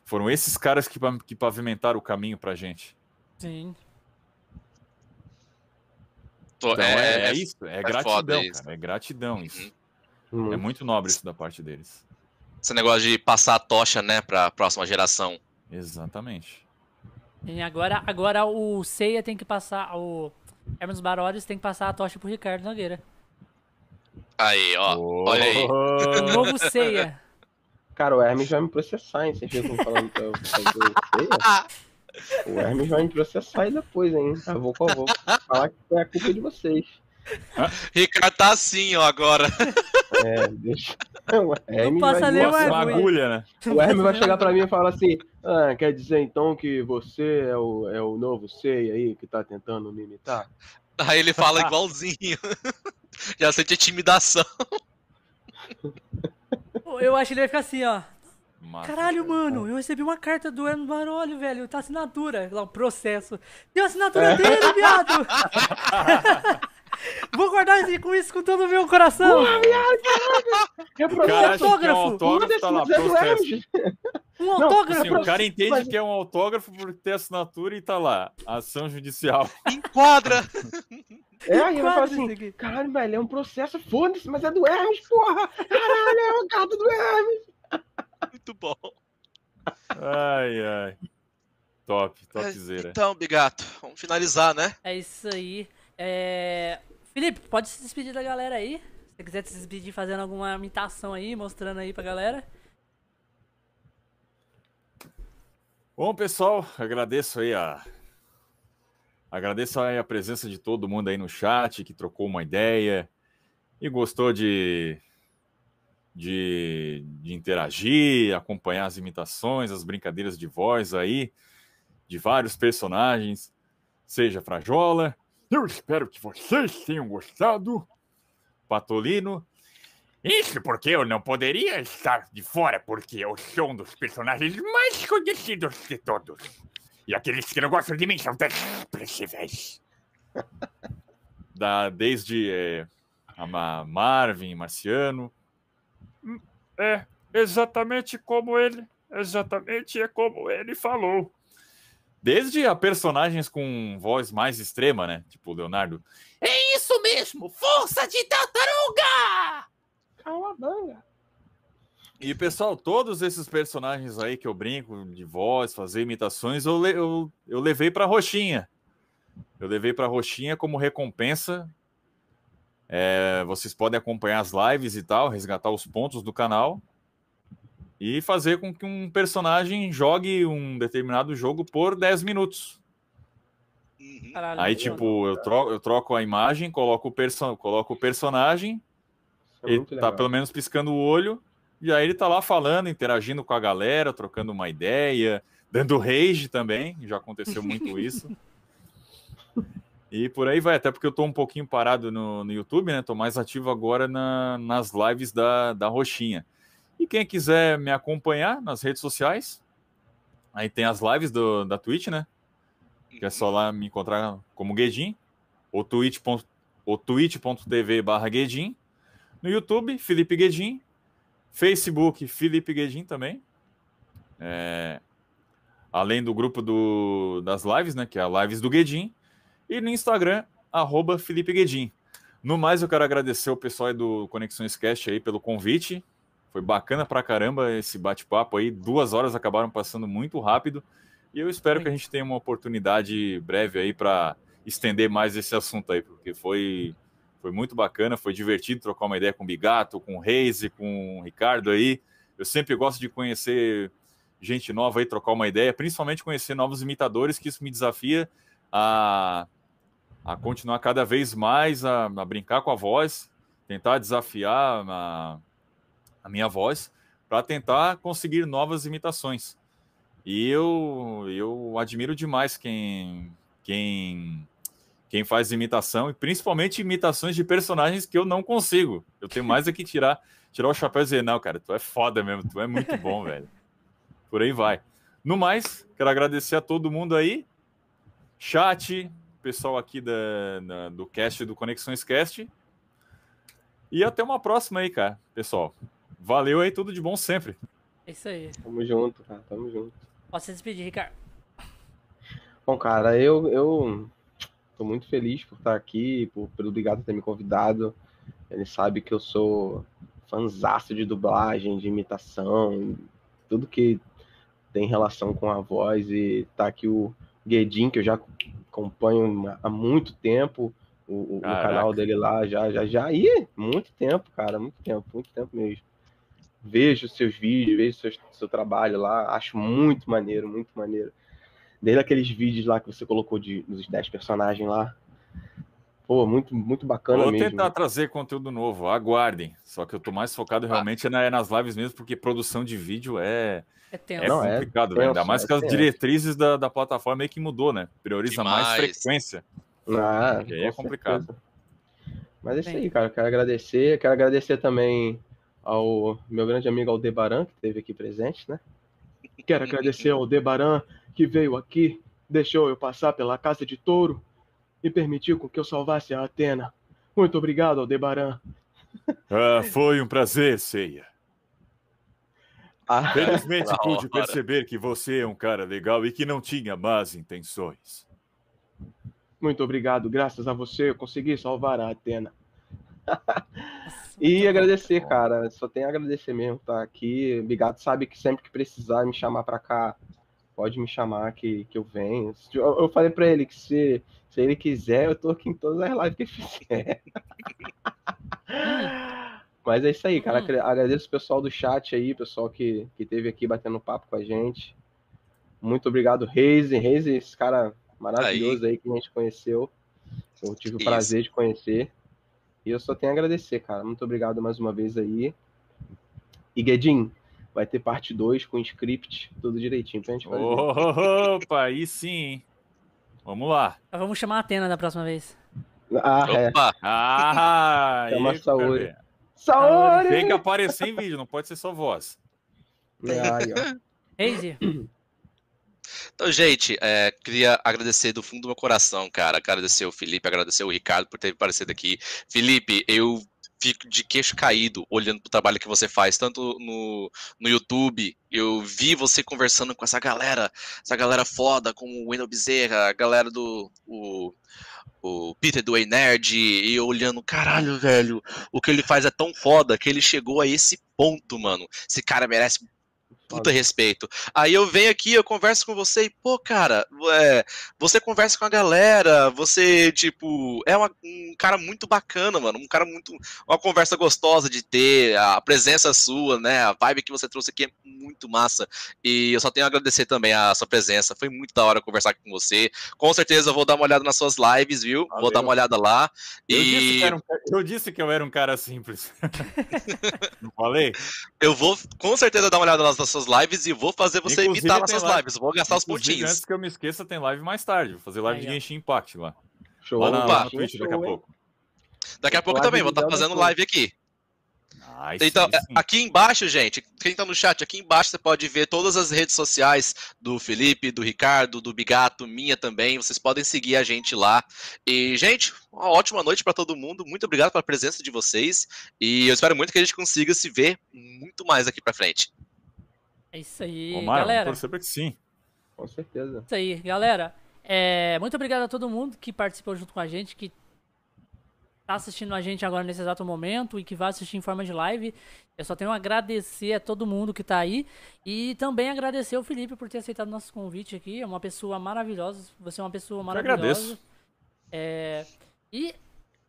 Foram esses caras que, que pavimentaram o caminho pra gente. Sim. Então é, é isso, é, foda gratidão, isso. cara, é gratidão isso. Muito. É muito nobre isso da parte deles. Esse negócio de passar a tocha, né, pra próxima geração. Exatamente. E agora, agora o Ceia tem que passar. O Hermes Barolhos tem que passar a tocha pro Ricardo Nogueira. Aí, ó. olha aí. O novo Ceia. Cara, o Hermes vai me processar, hein? Vocês ficam falando que eu fazer feia? O Hermes vai me processar aí depois, hein? Eu vou, eu vou falar que foi a culpa de vocês. Ricardo tá assim, ó, agora. É, deixa. O Hermes passa vai, nem uma uma agulha. agulha, né? o Hermes vai chegar pra mim e falar assim: ah, quer dizer então que você é o, é o novo Sei aí que tá tentando me imitar? Aí ele fala igualzinho. Já sente intimidação. Eu acho que ele vai ficar assim, ó. Caralho, cara. mano, eu recebi uma carta do Hermes Barolho, velho. Tá assinatura. Lá, o processo. Tem a assinatura dele, viado. Vou guardar esse- com isso com todo o meu coração. É O cara é um autógrafo. autógrafo, tá lá, Foda-se, mas é do processo. Hermes. Um Não, autógrafo. Assim, o cara entende Mas- que é um autógrafo por ter assinatura e tá lá, ação judicial. Enquadra. É, aí falar Quadro assim: isso aqui. caralho, velho, é um processo, foda-se, mas é do Hermes, porra! Caralho, é uma carta do Hermes! Muito bom. Ai, ai. Top, topzera. Então, Bigato, vamos finalizar, né? É isso aí. É... Felipe, pode se despedir da galera aí. Se você quiser se despedir fazendo alguma imitação aí, mostrando aí pra galera. Bom, pessoal, agradeço aí a agradeço aí a presença de todo mundo aí no chat que trocou uma ideia e gostou de de, de interagir, acompanhar as imitações, as brincadeiras de voz aí de vários personagens, seja Frajola, Eu espero que vocês tenham gostado. Patolino, Isso porque eu não poderia estar de fora, porque eu sou um dos personagens mais conhecidos de todos. E aqueles que não gostam de mim são desprezíveis. da desde eh, a Ma- Marvin, Marciano, É exatamente como ele. Exatamente é como ele falou. Desde a personagens com voz mais extrema, né? Tipo o Leonardo. É isso mesmo, força de tartaruga! Calabanga. E, pessoal, todos esses personagens aí que eu brinco de voz, fazer imitações, eu, le- eu, eu levei pra Roxinha. Eu levei pra Roxinha como recompensa. É, vocês podem acompanhar as lives e tal, resgatar os pontos do canal e fazer com que um personagem jogue um determinado jogo por 10 minutos. Uhum. Caralho, Aí, tipo, eu troco, eu troco a imagem, coloco o, perso coloco o personagem, é ele tá legal. pelo menos piscando o olho, e aí ele tá lá falando, interagindo com a galera, trocando uma ideia, dando rage também, já aconteceu muito isso. E por aí vai, até porque eu tô um pouquinho parado no, no YouTube, né? Tô mais ativo agora na- nas lives da, da Roxinha. E quem quiser me acompanhar nas redes sociais, aí tem as lives do, da Twitch, né? que é só lá me encontrar como Guedin, ou twitch. twitch.tv barra Guedin, no YouTube, Felipe Guedin, Facebook, Felipe Guedin também, é, além do grupo do, das lives, né, que é a Lives do Guedin, e no Instagram, arroba Felipe Guedin. No mais, eu quero agradecer o pessoal do Conexões Cast aí pelo convite. Foi bacana pra caramba esse bate-papo aí. Duas horas acabaram passando muito rápido. E eu espero que a gente tenha uma oportunidade breve aí para estender mais esse assunto aí, porque foi, foi muito bacana, foi divertido trocar uma ideia com o Bigato, com o Reis e com o Ricardo aí. Eu sempre gosto de conhecer gente nova aí, trocar uma ideia, principalmente conhecer novos imitadores, que isso me desafia a, a continuar cada vez mais a, a brincar com a voz, tentar desafiar a, a minha voz, para tentar conseguir novas imitações. E eu, eu admiro demais quem, quem, quem faz imitação, e principalmente imitações de personagens que eu não consigo. Eu tenho mais aqui tirar, tirar o chapéu e dizer, não, cara, tu é foda mesmo, tu é muito bom, velho. Por aí vai. No mais, quero agradecer a todo mundo aí. Chat, pessoal aqui da, da, do cast do Conexões Cast. E até uma próxima aí, cara, pessoal. Valeu aí, tudo de bom sempre. É isso aí. Tamo junto, cara. Tamo junto. Posso se despedir, Ricardo. Bom, cara, eu, eu tô muito feliz por estar aqui, por, pelo Obrigado por ter me convidado. Ele sabe que eu sou fanzaço de dublagem, de imitação, tudo que tem relação com a voz. E tá aqui o Guedin, que eu já acompanho há muito tempo, o, o canal dele lá, já, já, já. Ih, muito tempo, cara, muito tempo, muito tempo mesmo. Vejo seus vídeos, vejo seu, seu trabalho lá, acho muito maneiro, muito maneiro. Desde aqueles vídeos lá que você colocou de, dos 10 personagens lá. Pô, muito, muito bacana Vou mesmo. tentar trazer conteúdo novo, aguardem. Só que eu tô mais focado Ah. realmente é na- é nas lives mesmo, porque produção de vídeo é, É tenso. é Não, é complicado, né? tenso, Ainda mais é que as diretrizes da, da plataforma meio que mudou, né? Prioriza mais Demais. frequência. Ah, aí é com complicado. certeza. Mas é isso aí, cara. Eu quero agradecer. Quero agradecer também ao meu grande amigo Aldebaran, que esteve aqui presente, né? Quero agradecer ao Aldebaran, que veio aqui, deixou eu passar pela casa de touro e permitiu com que eu salvasse a Atena. Muito obrigado, Aldebaran. Ah, foi um prazer, Ceia. Ah, Felizmente pude perceber que você é um cara legal e que não tinha más intenções. muito obrigado. Graças a você eu consegui salvar a Atena. E agradecer, bom. cara. Só tenho a agradecer mesmo, tá aqui. Bigato sabe que sempre que precisar me chamar pra cá, pode me chamar que, que eu venho. Eu, eu falei pra ele que se, se ele quiser, eu tô aqui em todas as lives que ele fizer. Mas é isso aí, cara. Hum. Agra- Agradeço o pessoal do chat aí, pessoal que, que teve aqui batendo papo com a gente. Muito obrigado, Reise. Reise, esse cara maravilhoso aí. que a gente conheceu. Eu tive o Isso. prazer de conhecer. E eu só tenho a agradecer, cara. Muito obrigado mais uma vez aí. E Guedin, vai ter parte 2 com script, tudo direitinho pra gente fazer. Opa, aí sim. hein? Vamos lá. Vamos chamar a Atena da próxima vez. Ah, é. Opa! Ah, aí Chama quero Saori. Saori! Tem que aparecer em vídeo, não pode ser só voz. Aí, ó. Reise, Então, gente, é, queria agradecer do fundo do meu coração, cara. Agradecer o Felipe, agradecer o Ricardo por ter aparecido aqui. Felipe, eu fico de queixo caído olhando pro trabalho que você faz, tanto no, no YouTube. Eu vi você conversando com essa galera, essa galera foda, como o Wendel Bezerra, a galera do. O, o Peter do Nerd, e eu olhando, caralho, velho, o que ele faz é tão foda que ele chegou a esse ponto, mano. Esse cara merece puta respeito. Aí eu venho aqui, eu converso com você e, pô, cara, é, você conversa com a galera, você, tipo, é uma- um cara muito bacana, mano, um cara muito, uma conversa gostosa de ter, a presença sua, né, a vibe que você trouxe aqui é muito massa, e eu só tenho a agradecer também a sua presença, foi muito da hora conversar com você, com certeza eu vou dar uma olhada nas suas lives, viu, vou Valeu. dar uma olhada lá, Eu, disse e que era um eu disse que eu era um cara simples. não falei? eu vou com certeza dar uma olhada nas suas lives e vou fazer você Inclusive, imitar suas live- lives, vou gastar os Inclusive, pontinhos. antes que eu me esqueça, tem live mais tarde. Vou fazer live Aí, de. Genshin Impact lá. Show. Lá na, Opa. lá no Twitch daqui a Show, hein? pouco. Daqui a pouco também, vou estar Zelda fazendo live aqui. Isso Então, sim. aqui embaixo, gente, quem tá no chat, aqui embaixo você pode ver todas as redes sociais do Felipe, do Ricardo, do Bigato, minha também. Vocês podem seguir a gente lá. E, gente, uma ótima noite pra todo mundo. Muito obrigado pela presença de vocês. E eu espero muito que a gente consiga se ver muito mais aqui pra frente. É isso aí, Tomara, galera. vamos torcer pra que sim. Com certeza. Isso aí, galera. É, muito obrigado a todo mundo que participou junto com a gente, que tá assistindo a gente agora nesse exato momento e que vai assistir em forma de live. Eu só tenho a agradecer a todo mundo que tá aí e também agradecer ao Felipe por ter aceitado nosso convite aqui. É uma pessoa maravilhosa. Você é uma pessoa Eu que agradeço. maravilhosa. É, e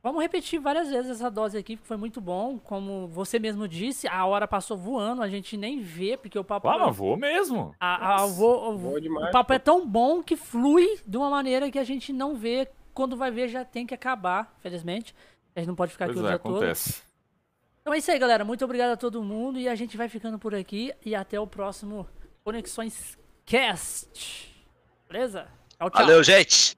vamos repetir várias vezes essa dose aqui, que foi muito bom. Como você mesmo disse, a hora passou voando, a gente nem vê, porque o papo. Ah, mas vou mesmo. A, a- o vo- o- Boa demais, o papo pô. é tão bom que flui de uma maneira que a gente não vê. Quando vai ver, já tem que acabar, felizmente. A gente não pode ficar Pois aqui o é, dia todo. acontece. Então é isso aí, galera. Muito obrigado a todo mundo. E a gente vai ficando por aqui. E até o próximo Conexões Cast. Beleza? Tchau, tchau. Valeu, gente!